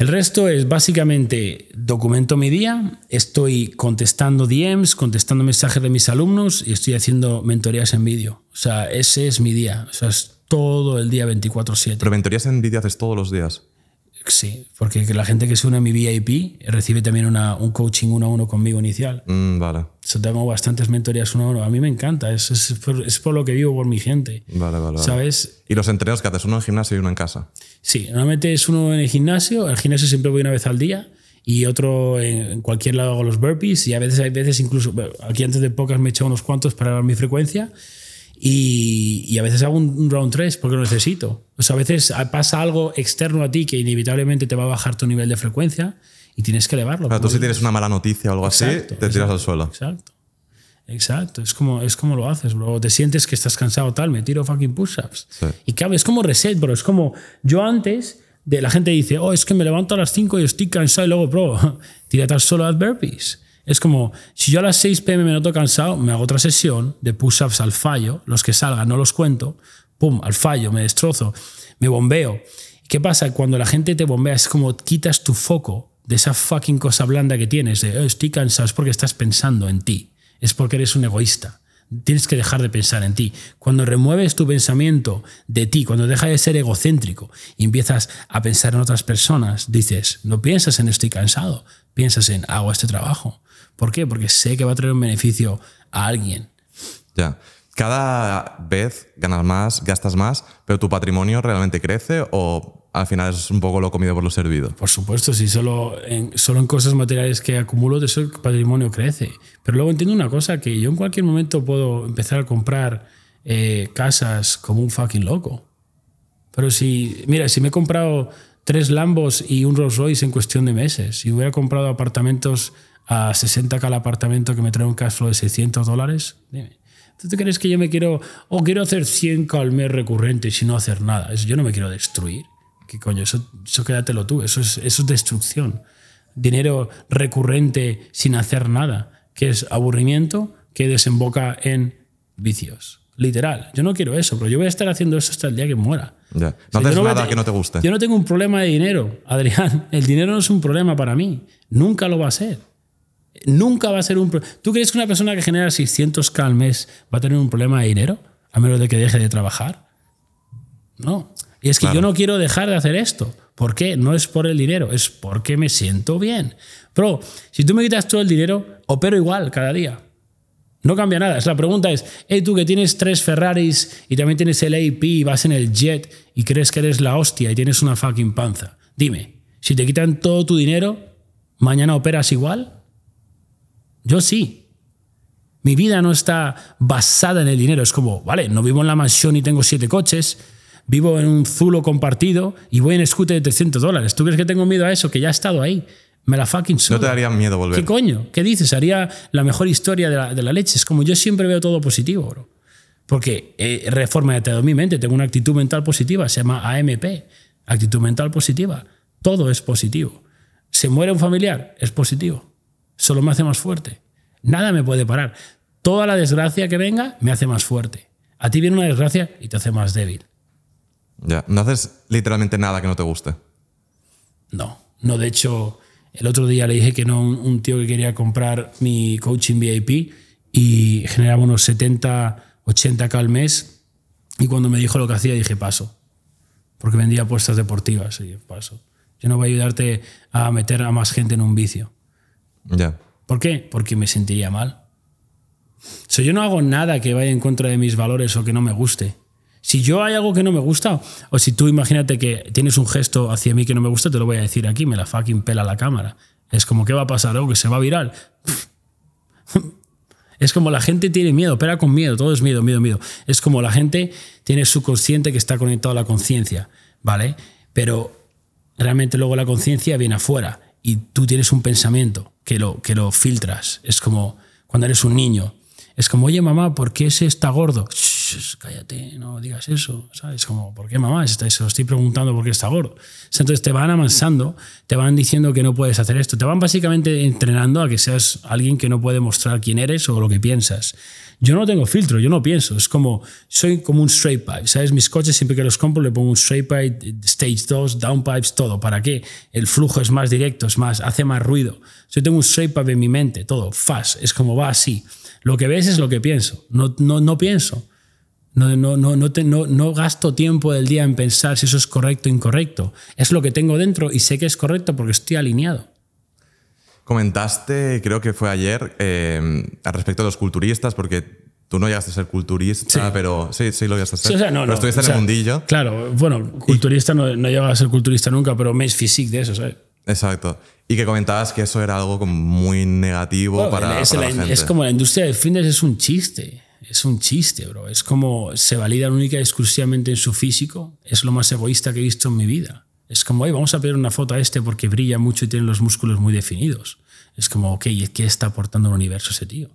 El resto es básicamente documento mi día, estoy contestando DMs, contestando mensajes de mis alumnos y estoy haciendo mentorías en vídeo. O sea, ese es mi día. O sea, es todo el día 24/7. Pero mentorías en vídeo haces todos los días. Sí, porque la gente que se une a mi VIP recibe también una, un coaching uno a uno conmigo inicial. Mm, vale, O sea, tengo bastantes mentorías uno a uno. A mí me encanta, es, es, por, es por lo que vivo, por mi gente. vale, vale. vale. ¿Sabes? ¿Y los entrenos que haces? ¿Uno en gimnasio y uno en casa? Sí, normalmente es uno en el gimnasio. Al gimnasio siempre voy una vez al día y otro en, cualquier lado hago los burpees y a veces hay veces incluso, aquí antes de pocas me he echado unos cuantos para mi frecuencia y, y a veces hago un, un round 3 porque lo necesito. O sea, a veces pasa algo externo a ti que inevitablemente te va a bajar tu nivel de frecuencia y tienes que elevarlo. Claro, tú si tienes una mala noticia o algo Exacto, así, te tiras exacto, al suelo. Exacto. Exacto, es como, es como lo haces, bro. Te sientes que estás cansado, tal, me tiro fucking push-ups. Sí. Y claro, es como reset, bro. Es como yo antes, de la gente dice, oh, es que me levanto a las 5 y estoy cansado, y luego, bro, tírate al solo a burpees. Es como, si yo a las 6 pm me noto cansado, me hago otra sesión de push-ups al fallo, los que salgan no los cuento, pum, al fallo, me destrozo, me bombeo. ¿Qué pasa? Cuando la gente te bombea es como quitas tu foco de esa fucking cosa blanda que tienes, de "Oh, estoy cansado, es porque estás pensando en ti, es porque eres un egoísta. Tienes que dejar de pensar en ti. Cuando remueves tu pensamiento de ti, cuando dejas de ser egocéntrico y empiezas a pensar en otras personas, dices, no piensas en estoy cansado, piensas en hago este trabajo. ¿Por qué? Porque sé que va a traer un beneficio a alguien. Ya. Cada vez ganas más, gastas más, pero tu patrimonio realmente crece o al final es un poco lo comido por lo servido. Por supuesto, si solo en, solo en cosas materiales que acumulo, de eso el patrimonio crece. Pero luego entiendo una cosa, que yo en cualquier momento puedo empezar a comprar eh, casas como un fucking loco. Pero si, mira, si me he comprado tres Lambos y un Rolls Royce en cuestión de meses, si hubiera comprado apartamentos a 60k al apartamento que me trae un cash flow de 600 dólares, dime. ¿Tú te crees que yo me quiero, o quiero hacer 100k al mes recurrentes y no hacer nada? Eso, yo no me quiero destruir. ¿Qué coño? Eso, eso quédatelo tú, eso es, eso es destrucción. Dinero recurrente sin hacer nada, que es aburrimiento que desemboca en vicios. Literal. Yo no quiero eso, pero yo voy a estar haciendo eso hasta el día que muera. Ya. O No sea, haces me nada te- que no te guste. Yo no tengo un problema de dinero, Adrián. El dinero no es un problema para mí. Nunca lo va a ser. Nunca va a ser un problema. ¿Tú crees que una persona que genera 600k al mes va a tener un problema de dinero? A menos de que deje de trabajar. No. Y es que Claro. yo no quiero dejar de hacer esto. ¿Por qué? No es por el dinero, es porque me siento bien. Pero si tú me quitas todo el dinero, opero igual cada día. No cambia nada. La pregunta es, hey, tú que tienes tres Ferraris y también tienes el AP y vas en el jet y crees que eres la hostia y tienes una fucking panza. Dime, si te quitan todo tu dinero, ¿mañana operas igual? Yo sí. Mi vida no está basada en el dinero. Es como, vale, no vivo en la mansión y tengo siete coches, vivo en un zulo compartido y voy en scooter de 300 dólares. ¿Tú crees que tengo miedo a eso? Que ya he estado ahí. Me la fucking suda. ¿No te daría miedo volver? ¿Qué coño? ¿Qué dices? Haría la mejor historia de la, de la leche. Es como yo siempre veo todo positivo, bro. Porque he reformatado mi mente, tengo una actitud mental positiva, se llama AMP, actitud mental positiva. Todo es positivo. Se muere un familiar, es positivo. Solo me hace más fuerte. Nada me puede parar. Toda la desgracia que venga me hace más fuerte. A ti viene una desgracia y te hace más débil. Ya. ¿No haces literalmente nada que no te guste? No, no, de hecho, el otro día le dije que no a un, un tío que quería comprar mi coaching VIP y generaba unos 70, 80k al mes. Y cuando me dijo lo que hacía, dije paso. Porque vendía apuestas deportivas. Y dije, paso. Yo no voy a ayudarte a meter a más gente en un vicio. ¿Por qué? Porque me sentiría mal. O sea, yo no hago nada que vaya en contra de mis valores o que no me guste. Si yo hay algo que no me gusta, o si tú imagínate que tienes un gesto hacia mí que no me gusta, te lo voy a decir aquí, me la fucking pela la cámara. Es como, ¿qué va a pasar? ¿Algo que se va a viral? Es como la gente tiene miedo, opera con miedo, todo es miedo, miedo, miedo. Es como la gente tiene su consciente que está conectado a la conciencia, ¿vale? Pero realmente luego la conciencia viene afuera y tú tienes un pensamiento que lo, que lo filtras. Es como cuando eres un niño. Es como, oye mamá, ¿por qué ese está gordo? Shh, cállate, no digas eso. ¿Sabes? Como, ¿por qué mamá? Se lo estoy preguntando por qué está gordo. Entonces te van amansando, te van diciendo que no puedes hacer esto. Te van básicamente entrenando a que seas alguien que no puede mostrar quién eres o lo que piensas. Yo no tengo filtro, yo no pienso. Es como, soy como un straight pipe. ¿Sabes? Mis coches siempre que los compro le pongo un straight pipe, stage 2, down pipes, todo. ¿Para qué? El flujo es más directo, es más, hace más ruido. Yo tengo un straight pipe en mi mente, todo, fast. Es como va así. Lo que ves es lo que pienso. No, no, no pienso. No, no, no, no gasto tiempo del día en pensar si eso es correcto o incorrecto. Es lo que tengo dentro y sé que es correcto porque estoy alineado. Comentaste, creo que fue ayer, eh, al respecto de los culturistas, porque tú no llegaste a ser culturista, Sí. pero sí, sí lo llegaste a ser. Sí, o sea, no, pero no, estuviste o en el mundillo. Claro, bueno, culturista no, no he llegado a ser culturista nunca, pero me es physique de eso, ¿sabes? Exacto. Y que comentabas que eso era algo como muy negativo Bueno, para, es, para la- la gente. es como la industria del fitness es un chiste. Es un chiste, bro. Es como se validan única y exclusivamente en su físico. Es lo más egoísta que he visto en mi vida. Es como, "Oye, vamos a pedir una foto a este porque brilla mucho y tiene los músculos muy definidos. Es como, ok, ¿y ¿qué está aportando al universo ese tío?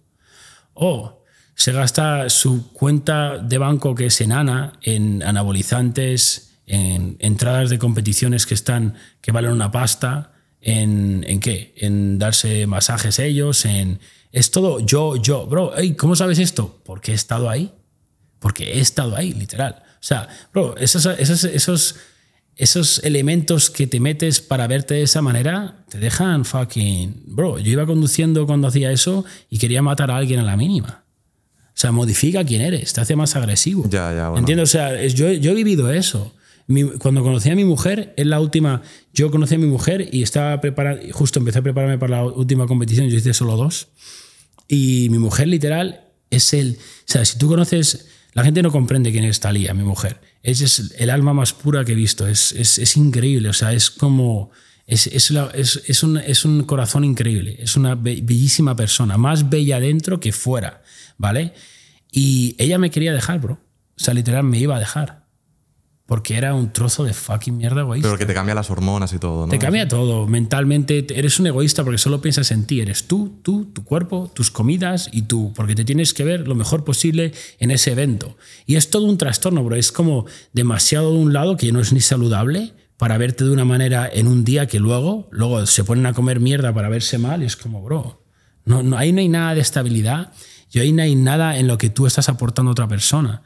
O se gasta su cuenta de banco que es enana en anabolizantes, en entradas de competiciones que están que valen una pasta, en, en qué, en darse masajes ellos, en es todo yo yo, bro. ey, ¿Cómo sabes esto? Porque he estado ahí, porque he estado ahí, literal. O sea, bro, esos esos esos elementos que te metes para verte de esa manera te dejan fucking. Bro, yo iba conduciendo cuando hacía eso y quería matar a alguien a la mínima. O sea, modifica quién eres, te hace más agresivo. Ya, ya, bueno. ¿Entiendes? O sea, yo, yo he vivido eso. Mi- cuando conocí a mi mujer, es la última. Yo conocí a mi mujer y estaba preparando, justo empecé a prepararme para la última competición, yo hice solo dos. Y mi mujer, literal, es el. O sea, si tú conoces. La gente no comprende quién es Talía, mi mujer. Es el alma más pura que he visto. Es, es, es increíble. O sea, es como. Es, es, la- es, un, es un corazón increíble. Es una be- bellísima persona. Más bella dentro que fuera. ¿Vale? Y ella me quería dejar, bro. O sea, literal, me iba a dejar. Porque era un trozo de fucking mierda egoísta. Pero que te cambia las hormonas y todo, ¿no? Te cambia todo. Mentalmente te- eres un egoísta porque solo piensas en ti. Eres tú, tú, tu cuerpo, tus comidas y tú. Porque te tienes que ver lo mejor posible en ese evento. Y es todo un trastorno, bro. Es como demasiado de un lado que no es ni saludable para verte de una manera en un día que luego, luego se ponen a comer mierda para verse mal y es como, bro, no, no, ahí no hay nada de estabilidad y ahí no hay nada en lo que tú estás aportando a otra persona.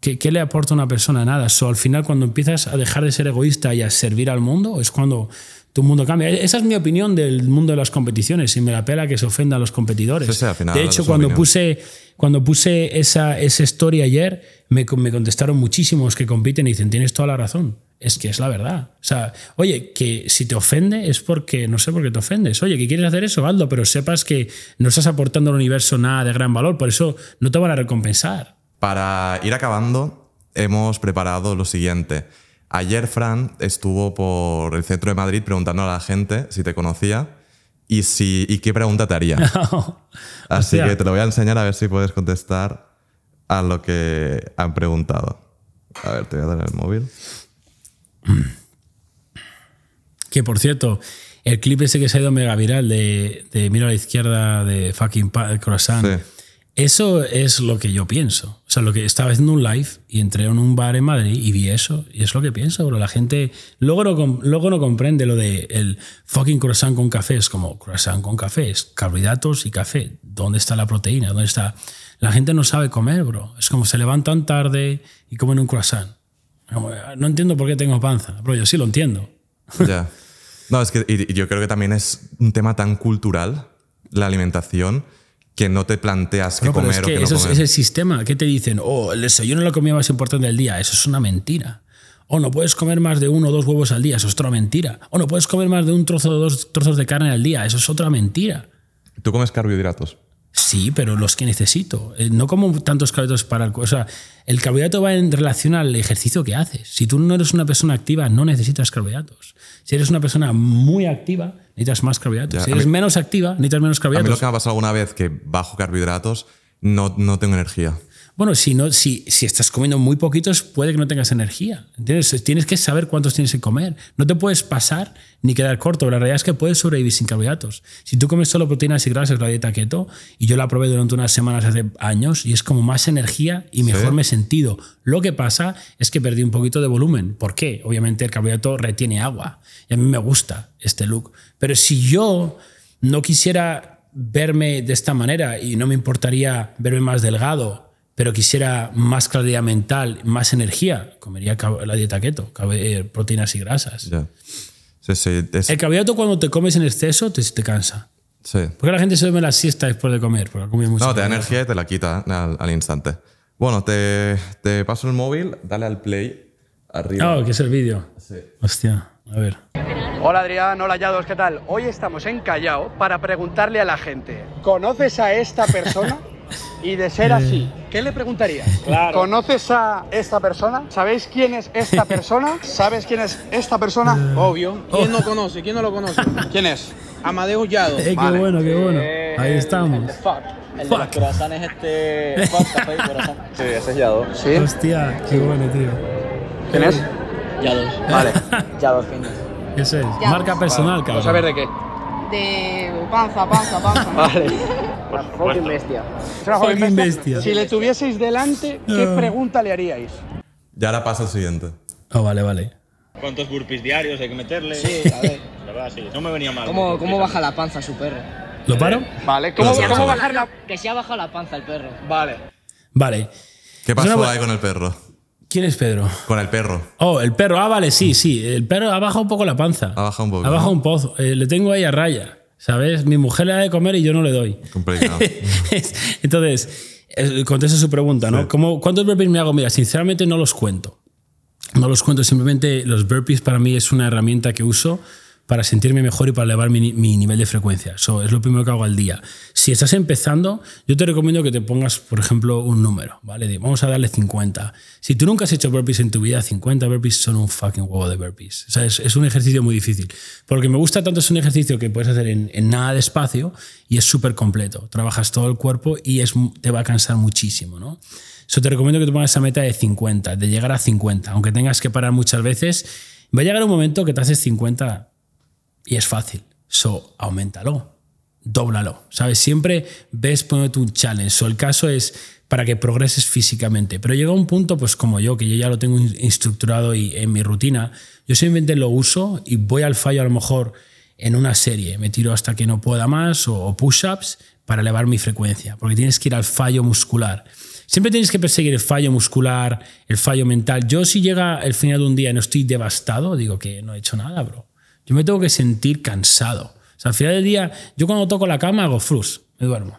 ¿Qué, qué le aporta a una persona? Nada. So, al final, cuando empiezas a dejar de ser egoísta y a servir al mundo, es cuando tu mundo cambia. Esa es mi opinión del mundo de las competiciones y me la pela que se ofenda a los competidores. Sí, sí, al final de hecho, cuando opinión. puse, cuando puse esa, esa story ayer, me, me contestaron muchísimos que compiten y dicen, tienes toda la razón. Es que es la verdad. O sea, oye, que si te ofende es porque no sé por qué te ofendes. Oye, que quieres hacer eso, hazlo, pero sepas que no estás aportando al universo nada de gran valor, por eso no te van a recompensar. Para ir acabando, hemos preparado lo siguiente. Ayer Fran estuvo por el centro de Madrid preguntando a la gente si te conocía y, si, y qué pregunta te haría. Así Hostia. que te lo voy a enseñar a ver si puedes contestar a lo que han preguntado. A ver, te voy a dar el móvil. Que por cierto, el clip ese que se ha ido mega viral de, de Mira a la izquierda de fucking pa- croissant. Sí. Eso es lo que yo pienso. O sea, lo que estaba haciendo un live y entré en un bar en Madrid y vi eso. Y es lo que pienso, bro. La gente luego no, luego no comprende lo de el fucking croissant con café. Es como croissant con café. Es carbohidratos y café. ¿Dónde está la proteína? ¿Dónde está? La gente no sabe comer, bro. Es como se levantan tarde y comen un croissant. No entiendo por qué tengo panza. Pero yo sí lo entiendo. Ya. No, es que y yo creo que también es un tema tan cultural, la alimentación, que no te planteas qué No, pero comer es o que no eso es, comer. es el sistema. ¿Qué te dicen? Oh, el desayuno es la comida más importante del día. Eso es una mentira. O no puedes comer más de uno o dos huevos al día. Eso es otra mentira. O no puedes comer más de un trozo o dos trozos de carne al día. Eso es otra mentira. ¿Tú comes carbohidratos? Sí, pero los que necesito. Eh, No como tantos carbohidratos para el. O sea, el carbohidrato va en relación al ejercicio que haces. Si tú no eres una persona activa, no necesitas carbohidratos. Si eres una persona muy activa, necesitas más carbohidratos. Ya, si eres mí- menos activa, necesitas menos A mí lo carbohidratos. que me ha pasado alguna vez que bajo carbohidratos, no, no tengo energía. Bueno, si, no, si, si estás comiendo muy poquitos, puede que no tengas energía. ¿Entiendes? Tienes que saber cuántos tienes que comer. No te puedes pasar ni quedar corto. La realidad es que puedes sobrevivir sin carbohidratos. Si tú comes solo proteínas y grasas, la dieta keto, y yo la probé durante unas semanas hace años, y es como más energía y mejor ¿Sí? me he sentido. Lo que pasa es que perdí un poquito de volumen. ¿Por qué? Obviamente el carbohidrato retiene agua. Y a mí me gusta este look. Pero si yo no quisiera verme de esta manera y no me importaría verme más delgado, pero quisiera más claridad mental, más energía, comería la dieta keto, eh, proteínas y grasas. Ya. Sí, sí. es- El carbohidrato cuando te comes en exceso te, te cansa. sí. Porque la gente se duerme la siesta después de comer, porque ha comido mucho No, te da energía y te la quita al, al instante. Bueno, te, te paso el móvil, dale al play arriba. Ah, que es el vídeo. Sí. Hostia, a ver. Hola Adrián, hola Yados, ¿qué tal? Hoy estamos en Callao para preguntarle a la gente, ¿conoces a esta persona? Y de ser así, ¿qué le preguntarías? ¿Conoces a esta persona? ¿Sabéis quién es esta persona? ¿Sabes quién es esta persona? Obvio. ¿Quién no conoce? ¿Quién no lo conoce? ¿Quién es? Amadeus Yado. Eh, qué Vale. bueno, qué bueno. Eh, Ahí el- estamos. El de fuck. El Fuck. de los croissants este. Fuck, café y corazón. Sí, ese es Yado. ¿Sí? Hostia, qué bueno, tío. ¿Quién es? Yados. Vale. Yado Fitness. Ese es. Marca personal, Vamos cabrón. a ver de qué. De panza, panza, panza. Vale. Fucking bestia. Es una joven Fucking bestia. bestia. Si le tuvieseis delante, ¿qué Ah. pregunta le haríais? Y ahora pasa el siguiente. Oh, vale, vale. ¿Cuántos burpees diarios hay que meterle? Sí, a ver. La verdad, sí. No me venía mal. ¿Cómo, cómo baja la panza su perro? ¿Lo paro? Vale. ¿Cómo, Gracias. cómo bajar la...? Que se ha bajado la panza el perro. Vale. Vale. ¿Qué pasó ahí con el perro? ¿Quién es Pedro? Con el perro. Oh, el perro. Ah, vale, sí, sí. El perro ha bajado un poco la panza. Ha bajado un poco, Ha bajado ¿no? un pozo. Eh, le tengo ahí a raya. ¿Sabes? Mi mujer le da de comer y yo no le doy. Complicado. Entonces, eh, contesto su pregunta, ¿no? ¿Cómo- ¿Cuántos burpees me hago? Mira, sinceramente no los cuento. No los cuento, simplemente los burpees para mí es una herramienta que uso para sentirme mejor y para elevar mi, mi nivel de frecuencia. Eso es lo primero que hago al día. Si estás empezando, yo te recomiendo que te pongas, por ejemplo, un número, ¿vale? De, vamos a darle 50. Si tú nunca has hecho burpees en tu vida, 50 burpees son un fucking huevo de burpees. O sea, es, es un ejercicio muy difícil. Porque me gusta tanto, es un ejercicio que puedes hacer en, en nada de espacio y es súper completo. Trabajas todo el cuerpo y es, te va a cansar muchísimo, ¿no? Eso te recomiendo que te pongas esa meta de 50, de llegar a 50, aunque tengas que parar muchas veces. Va a llegar un momento que te haces 50 y es fácil. So, aumentalo, dóblalo. ¿Sabes? Siempre ves poniéndote un challenge. So, el caso es para que progreses físicamente. Pero llega un punto, pues como yo, que yo ya lo tengo estructurado y en mi rutina, yo simplemente lo uso y voy al fallo a lo mejor en una serie. Me tiro hasta que no pueda más o push-ups para elevar mi frecuencia. Porque tienes que ir al fallo muscular. Siempre tienes que perseguir el fallo muscular, el fallo mental. Yo si llega el final de un día y no estoy devastado, digo que no he hecho nada, bro. Yo me tengo que sentir cansado. O sea, al final del día, yo cuando toco la cama hago frus, me duermo.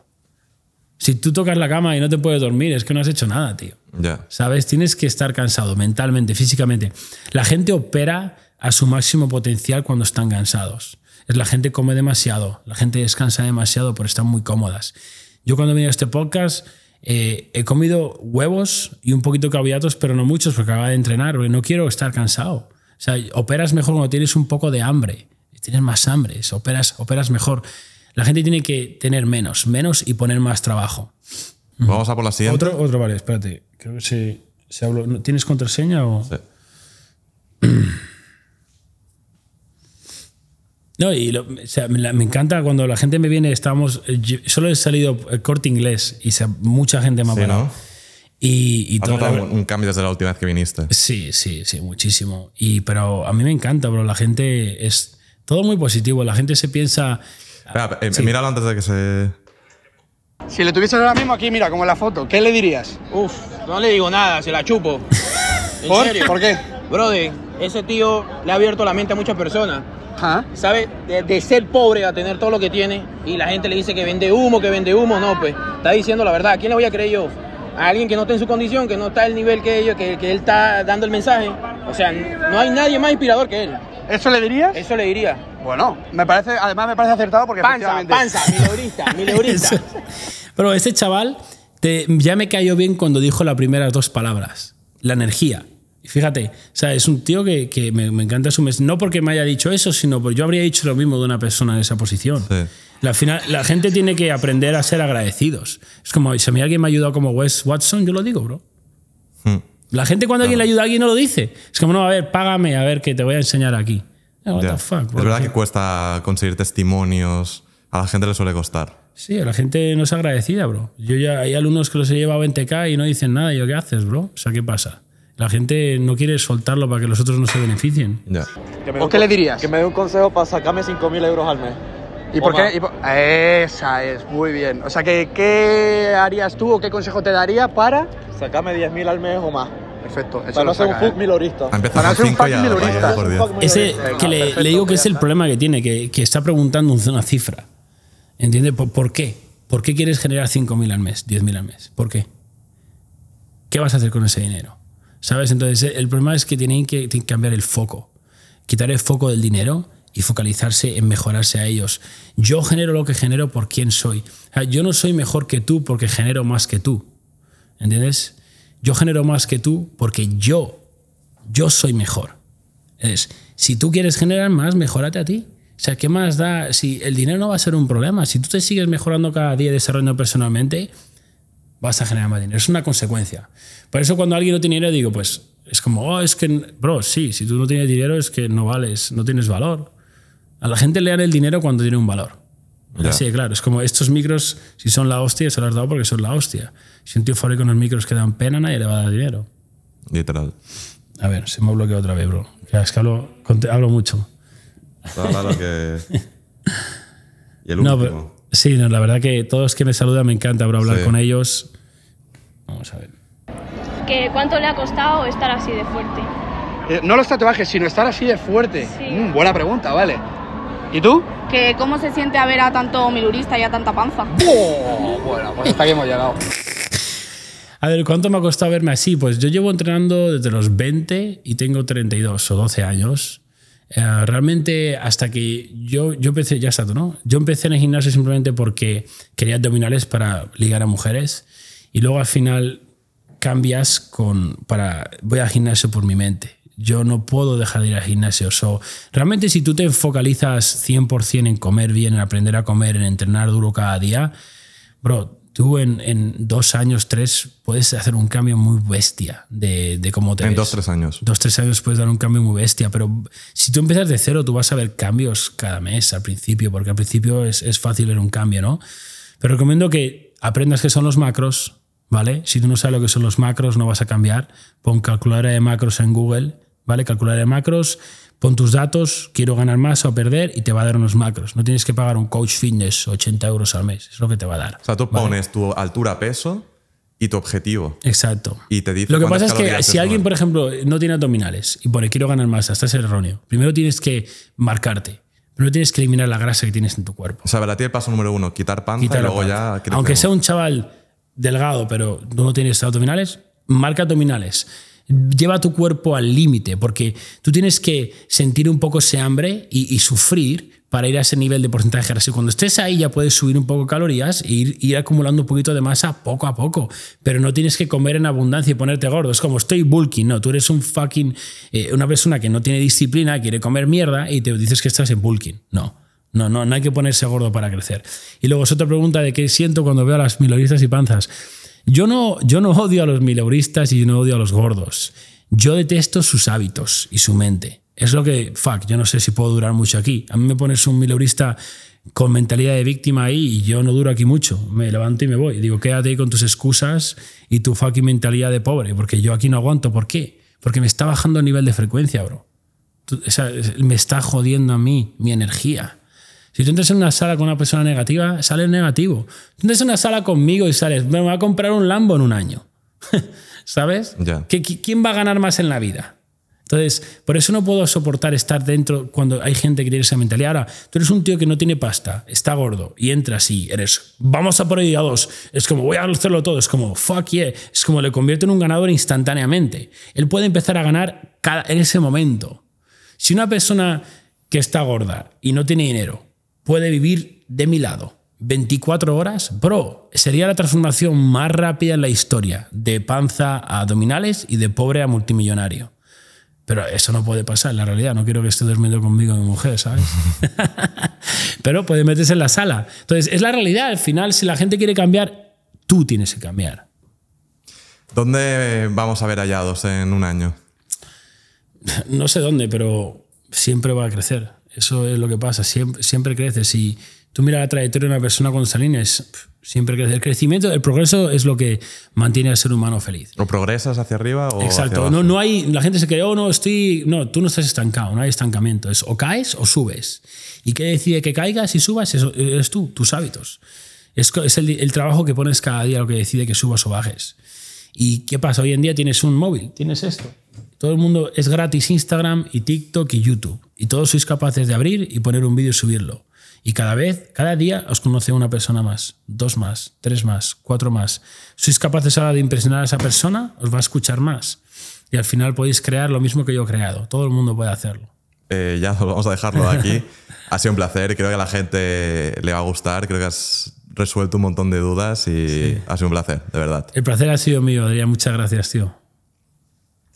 Si tú tocas la cama y no te puedes dormir, es que no has hecho nada, tío. Ya. ¿Sabes? Tienes que estar cansado mentalmente, físicamente. La gente opera a su máximo potencial cuando están cansados. Es la gente come demasiado, la gente descansa demasiado por estar muy cómodas. Yo cuando he venido a este podcast eh, he comido huevos y un poquito de carbohidratos, pero no muchos porque acababa de entrenar, porque no quiero estar cansado. O sea, operas mejor cuando tienes un poco de hambre, tienes más hambre, operas, operas mejor. La gente tiene que tener menos, menos y poner más trabajo. Vamos a por la siguiente. Otro, otro, vale, espérate. Creo que se, se habló. ¿no- ¿Tienes contraseña o.? Sí. No, y lo- o sea, me, la- me encanta cuando la gente me viene, estamos. eh, Solo he salido el corte inglés y se- mucha gente me ha Sí, parado. ¿no? Y, y ¿Has todo- la un, un cambio desde la última vez que viniste? Sí, sí, sí, muchísimo. Y, pero a mí me encanta, bro. La gente es. Todo muy positivo. La gente se piensa. Espera, eh, Sí. Míralo antes de que se... Si le tuvieses ahora mismo aquí, mira, como en la foto, ¿qué le dirías? Uf, no le digo nada, se la chupo. ¿En ¿Por? serio? ¿Por qué? Brother, ese tío le ha abierto la mente a muchas personas. Ajá. ¿Sabe? De, de ser pobre a tener todo lo que tiene y la gente le dice que vende humo, que vende humo. No, pues está diciendo la verdad. ¿A quién le voy a creer yo? A alguien que no está en su condición, que no está al nivel que ellos, que, que él está dando el mensaje. O sea, no hay nadie más inspirador que él. ¿Eso le dirías? Eso le diría. Bueno, me parece, además me parece acertado porque Panza, efectivamente... panza, mileurista, mileurista. Pero este chaval te- ya me cayó bien cuando dijo las primeras dos palabras. La energía. Fíjate, o sea, es un tío que, que me, me encanta su mes. No porque me haya dicho eso, sino porque yo habría dicho lo mismo de una persona en esa posición. Sí. La, final, la gente tiene que aprender a ser agradecidos. Es como, si a mí alguien me ha ayudado como Wes Watson, yo lo digo, bro. Hmm. La gente cuando alguien le ayuda a alguien no lo dice. Es como, no, a ver, págame, a ver, que te voy a enseñar aquí. Eh, what Ya. the fuck, es verdad que cuesta conseguir testimonios. A la gente le suele costar. Sí, la gente no es agradecida, bro. Yo ya hay alumnos que los he llevado a 20k y no dicen nada. Y yo, ¿qué haces, bro? O sea, ¿qué pasa? La gente no quiere soltarlo para que los otros no se beneficien. Ya. Que me ¿O qué le dirías? Que me dé un consejo para sacarme 5.000 euros al mes. ¿Y por qué? Y por- Esa es, muy bien. O sea, que, ¿qué harías tú o qué consejo te daría para...? Sacarme 10.000 al mes o más. Perfecto, eso Para no ser un fuck milorista. Para con ser un 5 fucking ya minorista. vaya por diez. Ese que le, perfecto, le digo que es el problema que tiene, que, que está preguntando una cifra. ¿Entiendes? ¿Por, por qué? ¿Por qué quieres generar 5.000 al mes, 10.000 al mes? ¿Por qué? ¿Qué vas a hacer con ese dinero? ¿Sabes? Entonces, el problema es que tienen que, cambiar el foco. Quitar el foco del dinero y focalizarse en mejorarse a ellos. Yo genero lo que genero por quién soy. Yo no soy mejor que tú porque genero más que tú. ¿Entiendes? Yo genero más que tú porque yo, yo soy mejor. Es, si tú quieres generar más, mejórate a ti. O sea, ¿qué más da? Si el dinero no va a ser un problema, si tú te sigues mejorando cada día y desarrollando personalmente, vas a generar más dinero. Es una consecuencia. Por eso cuando alguien no tiene dinero, digo, pues es como, oh, es que, bro, sí, si tú no tienes dinero es que no vales, no tienes valor. A la gente le dan el dinero cuando tiene un valor. Así de claro, es como estos micros, si son la hostia, se los has dado porque son la hostia. Si un tío fabrica unos micros que dan pena, nadie le va a dar dinero. Literal. A ver, se me ha bloqueado otra vez, bro. Es que hablo, hablo mucho. Claro que... Y el No, último. pero, sí, no, la verdad que todos que me saludan me encanta bro, hablar Sí. con ellos. Vamos a ver. que cuánto le ha costado estar así de fuerte. Eh, No los tatuajes, sino estar así de fuerte. Sí. Mm, buena pregunta, vale. ¿Y tú? Que cómo se siente a ver a tanto milurista y a tanta panza. Oh, bueno, pues hasta aquí hemos llegado. A ver, ¿cuánto me ha costado verme así? Pues yo llevo entrenando desde los 20 y tengo 32 o 12 años. Eh, realmente hasta que yo, yo empecé, ya está, ¿no? Yo empecé en el gimnasio simplemente porque quería abdominales para ligar a mujeres y luego al final cambias con para voy al gimnasio por mi mente. Yo no puedo dejar de ir al gimnasio. So, realmente si tú te focalizas 100% en comer bien, en aprender a comer, en entrenar duro cada día, bro, tú en, en dos años, tres, puedes hacer un cambio muy bestia de, de cómo te En ves. dos, tres años. Dos, tres años puedes dar un cambio muy bestia, pero si tú empiezas de cero, tú vas a ver cambios cada mes al principio, porque al principio es, es fácil ver un cambio, ¿no? Pero recomiendo que aprendas qué son los macros, ¿vale? Si tú no sabes lo que son los macros, no vas a cambiar. Pon calculadora de macros en Google, ¿vale? Calculadora de macros, pon tus datos, quiero ganar más o perder, y te va a dar unos macros. No tienes que pagar un coach fitness 80 euros al mes, es lo que te va a dar. O sea, tú ¿vale? pones tu altura, peso y tu objetivo. Exacto. Y te dice Lo que pasa es que si alguien, por ejemplo, no tiene abdominales y pone quiero ganar masa, estás erróneo. Primero tienes que marcarte. Primero tienes que eliminar la grasa que tienes en tu cuerpo. O sea, para ti el paso número uno, quitar panza Quita y luego panza. ya... Aunque sea un chaval delgado, pero tú no tienes abdominales, marca abdominales. Lleva tu cuerpo al límite, porque tú tienes que sentir un poco ese hambre y, sufrir para ir a ese nivel de porcentaje. Y Cuando estés ahí ya puedes subir un poco calorías e ir, ir acumulando un poquito de masa poco a poco. Pero no tienes que comer en abundancia y ponerte gordo. Es como estoy bulking. No, tú eres un fucking... eh, una persona que no tiene disciplina, quiere comer mierda y te dices que estás en bulking. No. No, no, no hay que ponerse gordo para crecer. Y luego es otra pregunta de qué siento cuando veo a las mileuristas y panzas. Yo no, yo no odio a los mileuristas y no odio a los gordos. Yo detesto sus hábitos y su mente. Es lo que, fuck, yo no sé si puedo durar mucho aquí. A mí me pones un mileurista con mentalidad de víctima ahí y yo no duro aquí mucho. Me levanto y me voy. Digo, quédate ahí con tus excusas y tu fucking mentalidad de pobre, porque yo aquí no aguanto. ¿Por qué? Porque me está bajando el nivel de frecuencia, bro. O sea, me está jodiendo a mí mi energía. Si tú entras en una sala con una persona negativa, sales negativo. Tú entras en una sala conmigo y sales, me voy a comprar un Lambo en un año. ¿Sabes? Ya. ¿Qui- qui- ¿Quién va a ganar más en la vida? Entonces, por eso no puedo soportar estar dentro cuando hay gente que tiene esa mentalidad. Ahora, tú eres un tío que no tiene pasta, está gordo y entras y eres, vamos a por ello a dos. Es como, voy a hacerlo todo. Es como, fuck yeah. Es como le convierte en un ganador instantáneamente. Él puede empezar a ganar cada, en ese momento. Si una persona que está gorda y no tiene dinero puede vivir de mi lado 24 horas, bro, sería la transformación más rápida en la historia, de panza a abdominales y de pobre a multimillonario. Pero eso no puede pasar en la realidad. No quiero que esté durmiendo conmigo mi mujer, ¿sabes? Pero puede meterse en la sala. Entonces, es la realidad. Al final, si la gente quiere cambiar, tú tienes que cambiar. ¿Dónde vamos a ver hallados en un año? no sé dónde, pero siempre va a crecer. Eso es lo que pasa, siempre, siempre crece. Si tú miras la trayectoria de una persona con salines, siempre crece. El crecimiento, el progreso es lo que mantiene al ser humano feliz. ¿O progresas hacia arriba o hacia Exacto. abajo? No, no hay, la gente se cree, oh, no, estoy. No, tú no estás estancado, no hay estancamiento. Es o caes o subes. ¿Y qué decide que caigas y subas? Eso eres tú, tus hábitos. Es, es el, el trabajo que pones cada día lo que decide que subas o bajes. ¿Y qué pasa? Hoy en día tienes un móvil, tienes esto. Todo el mundo es gratis Instagram y TikTok y YouTube. Y todos sois capaces de abrir y poner un vídeo y subirlo. Y cada vez, cada día os conoce una persona más, dos más, tres más, cuatro más. Sois capaces ahora de impresionar a esa persona, os va a escuchar más. Y al final podéis crear lo mismo que yo he creado. Todo el mundo puede hacerlo. Eh, ya vamos a dejarlo aquí. ha sido un placer. Creo que a la gente le va a gustar. Creo que has resuelto un montón de dudas y ha sido un placer, de verdad. El placer ha sido mío, Adrián. Muchas gracias, tío.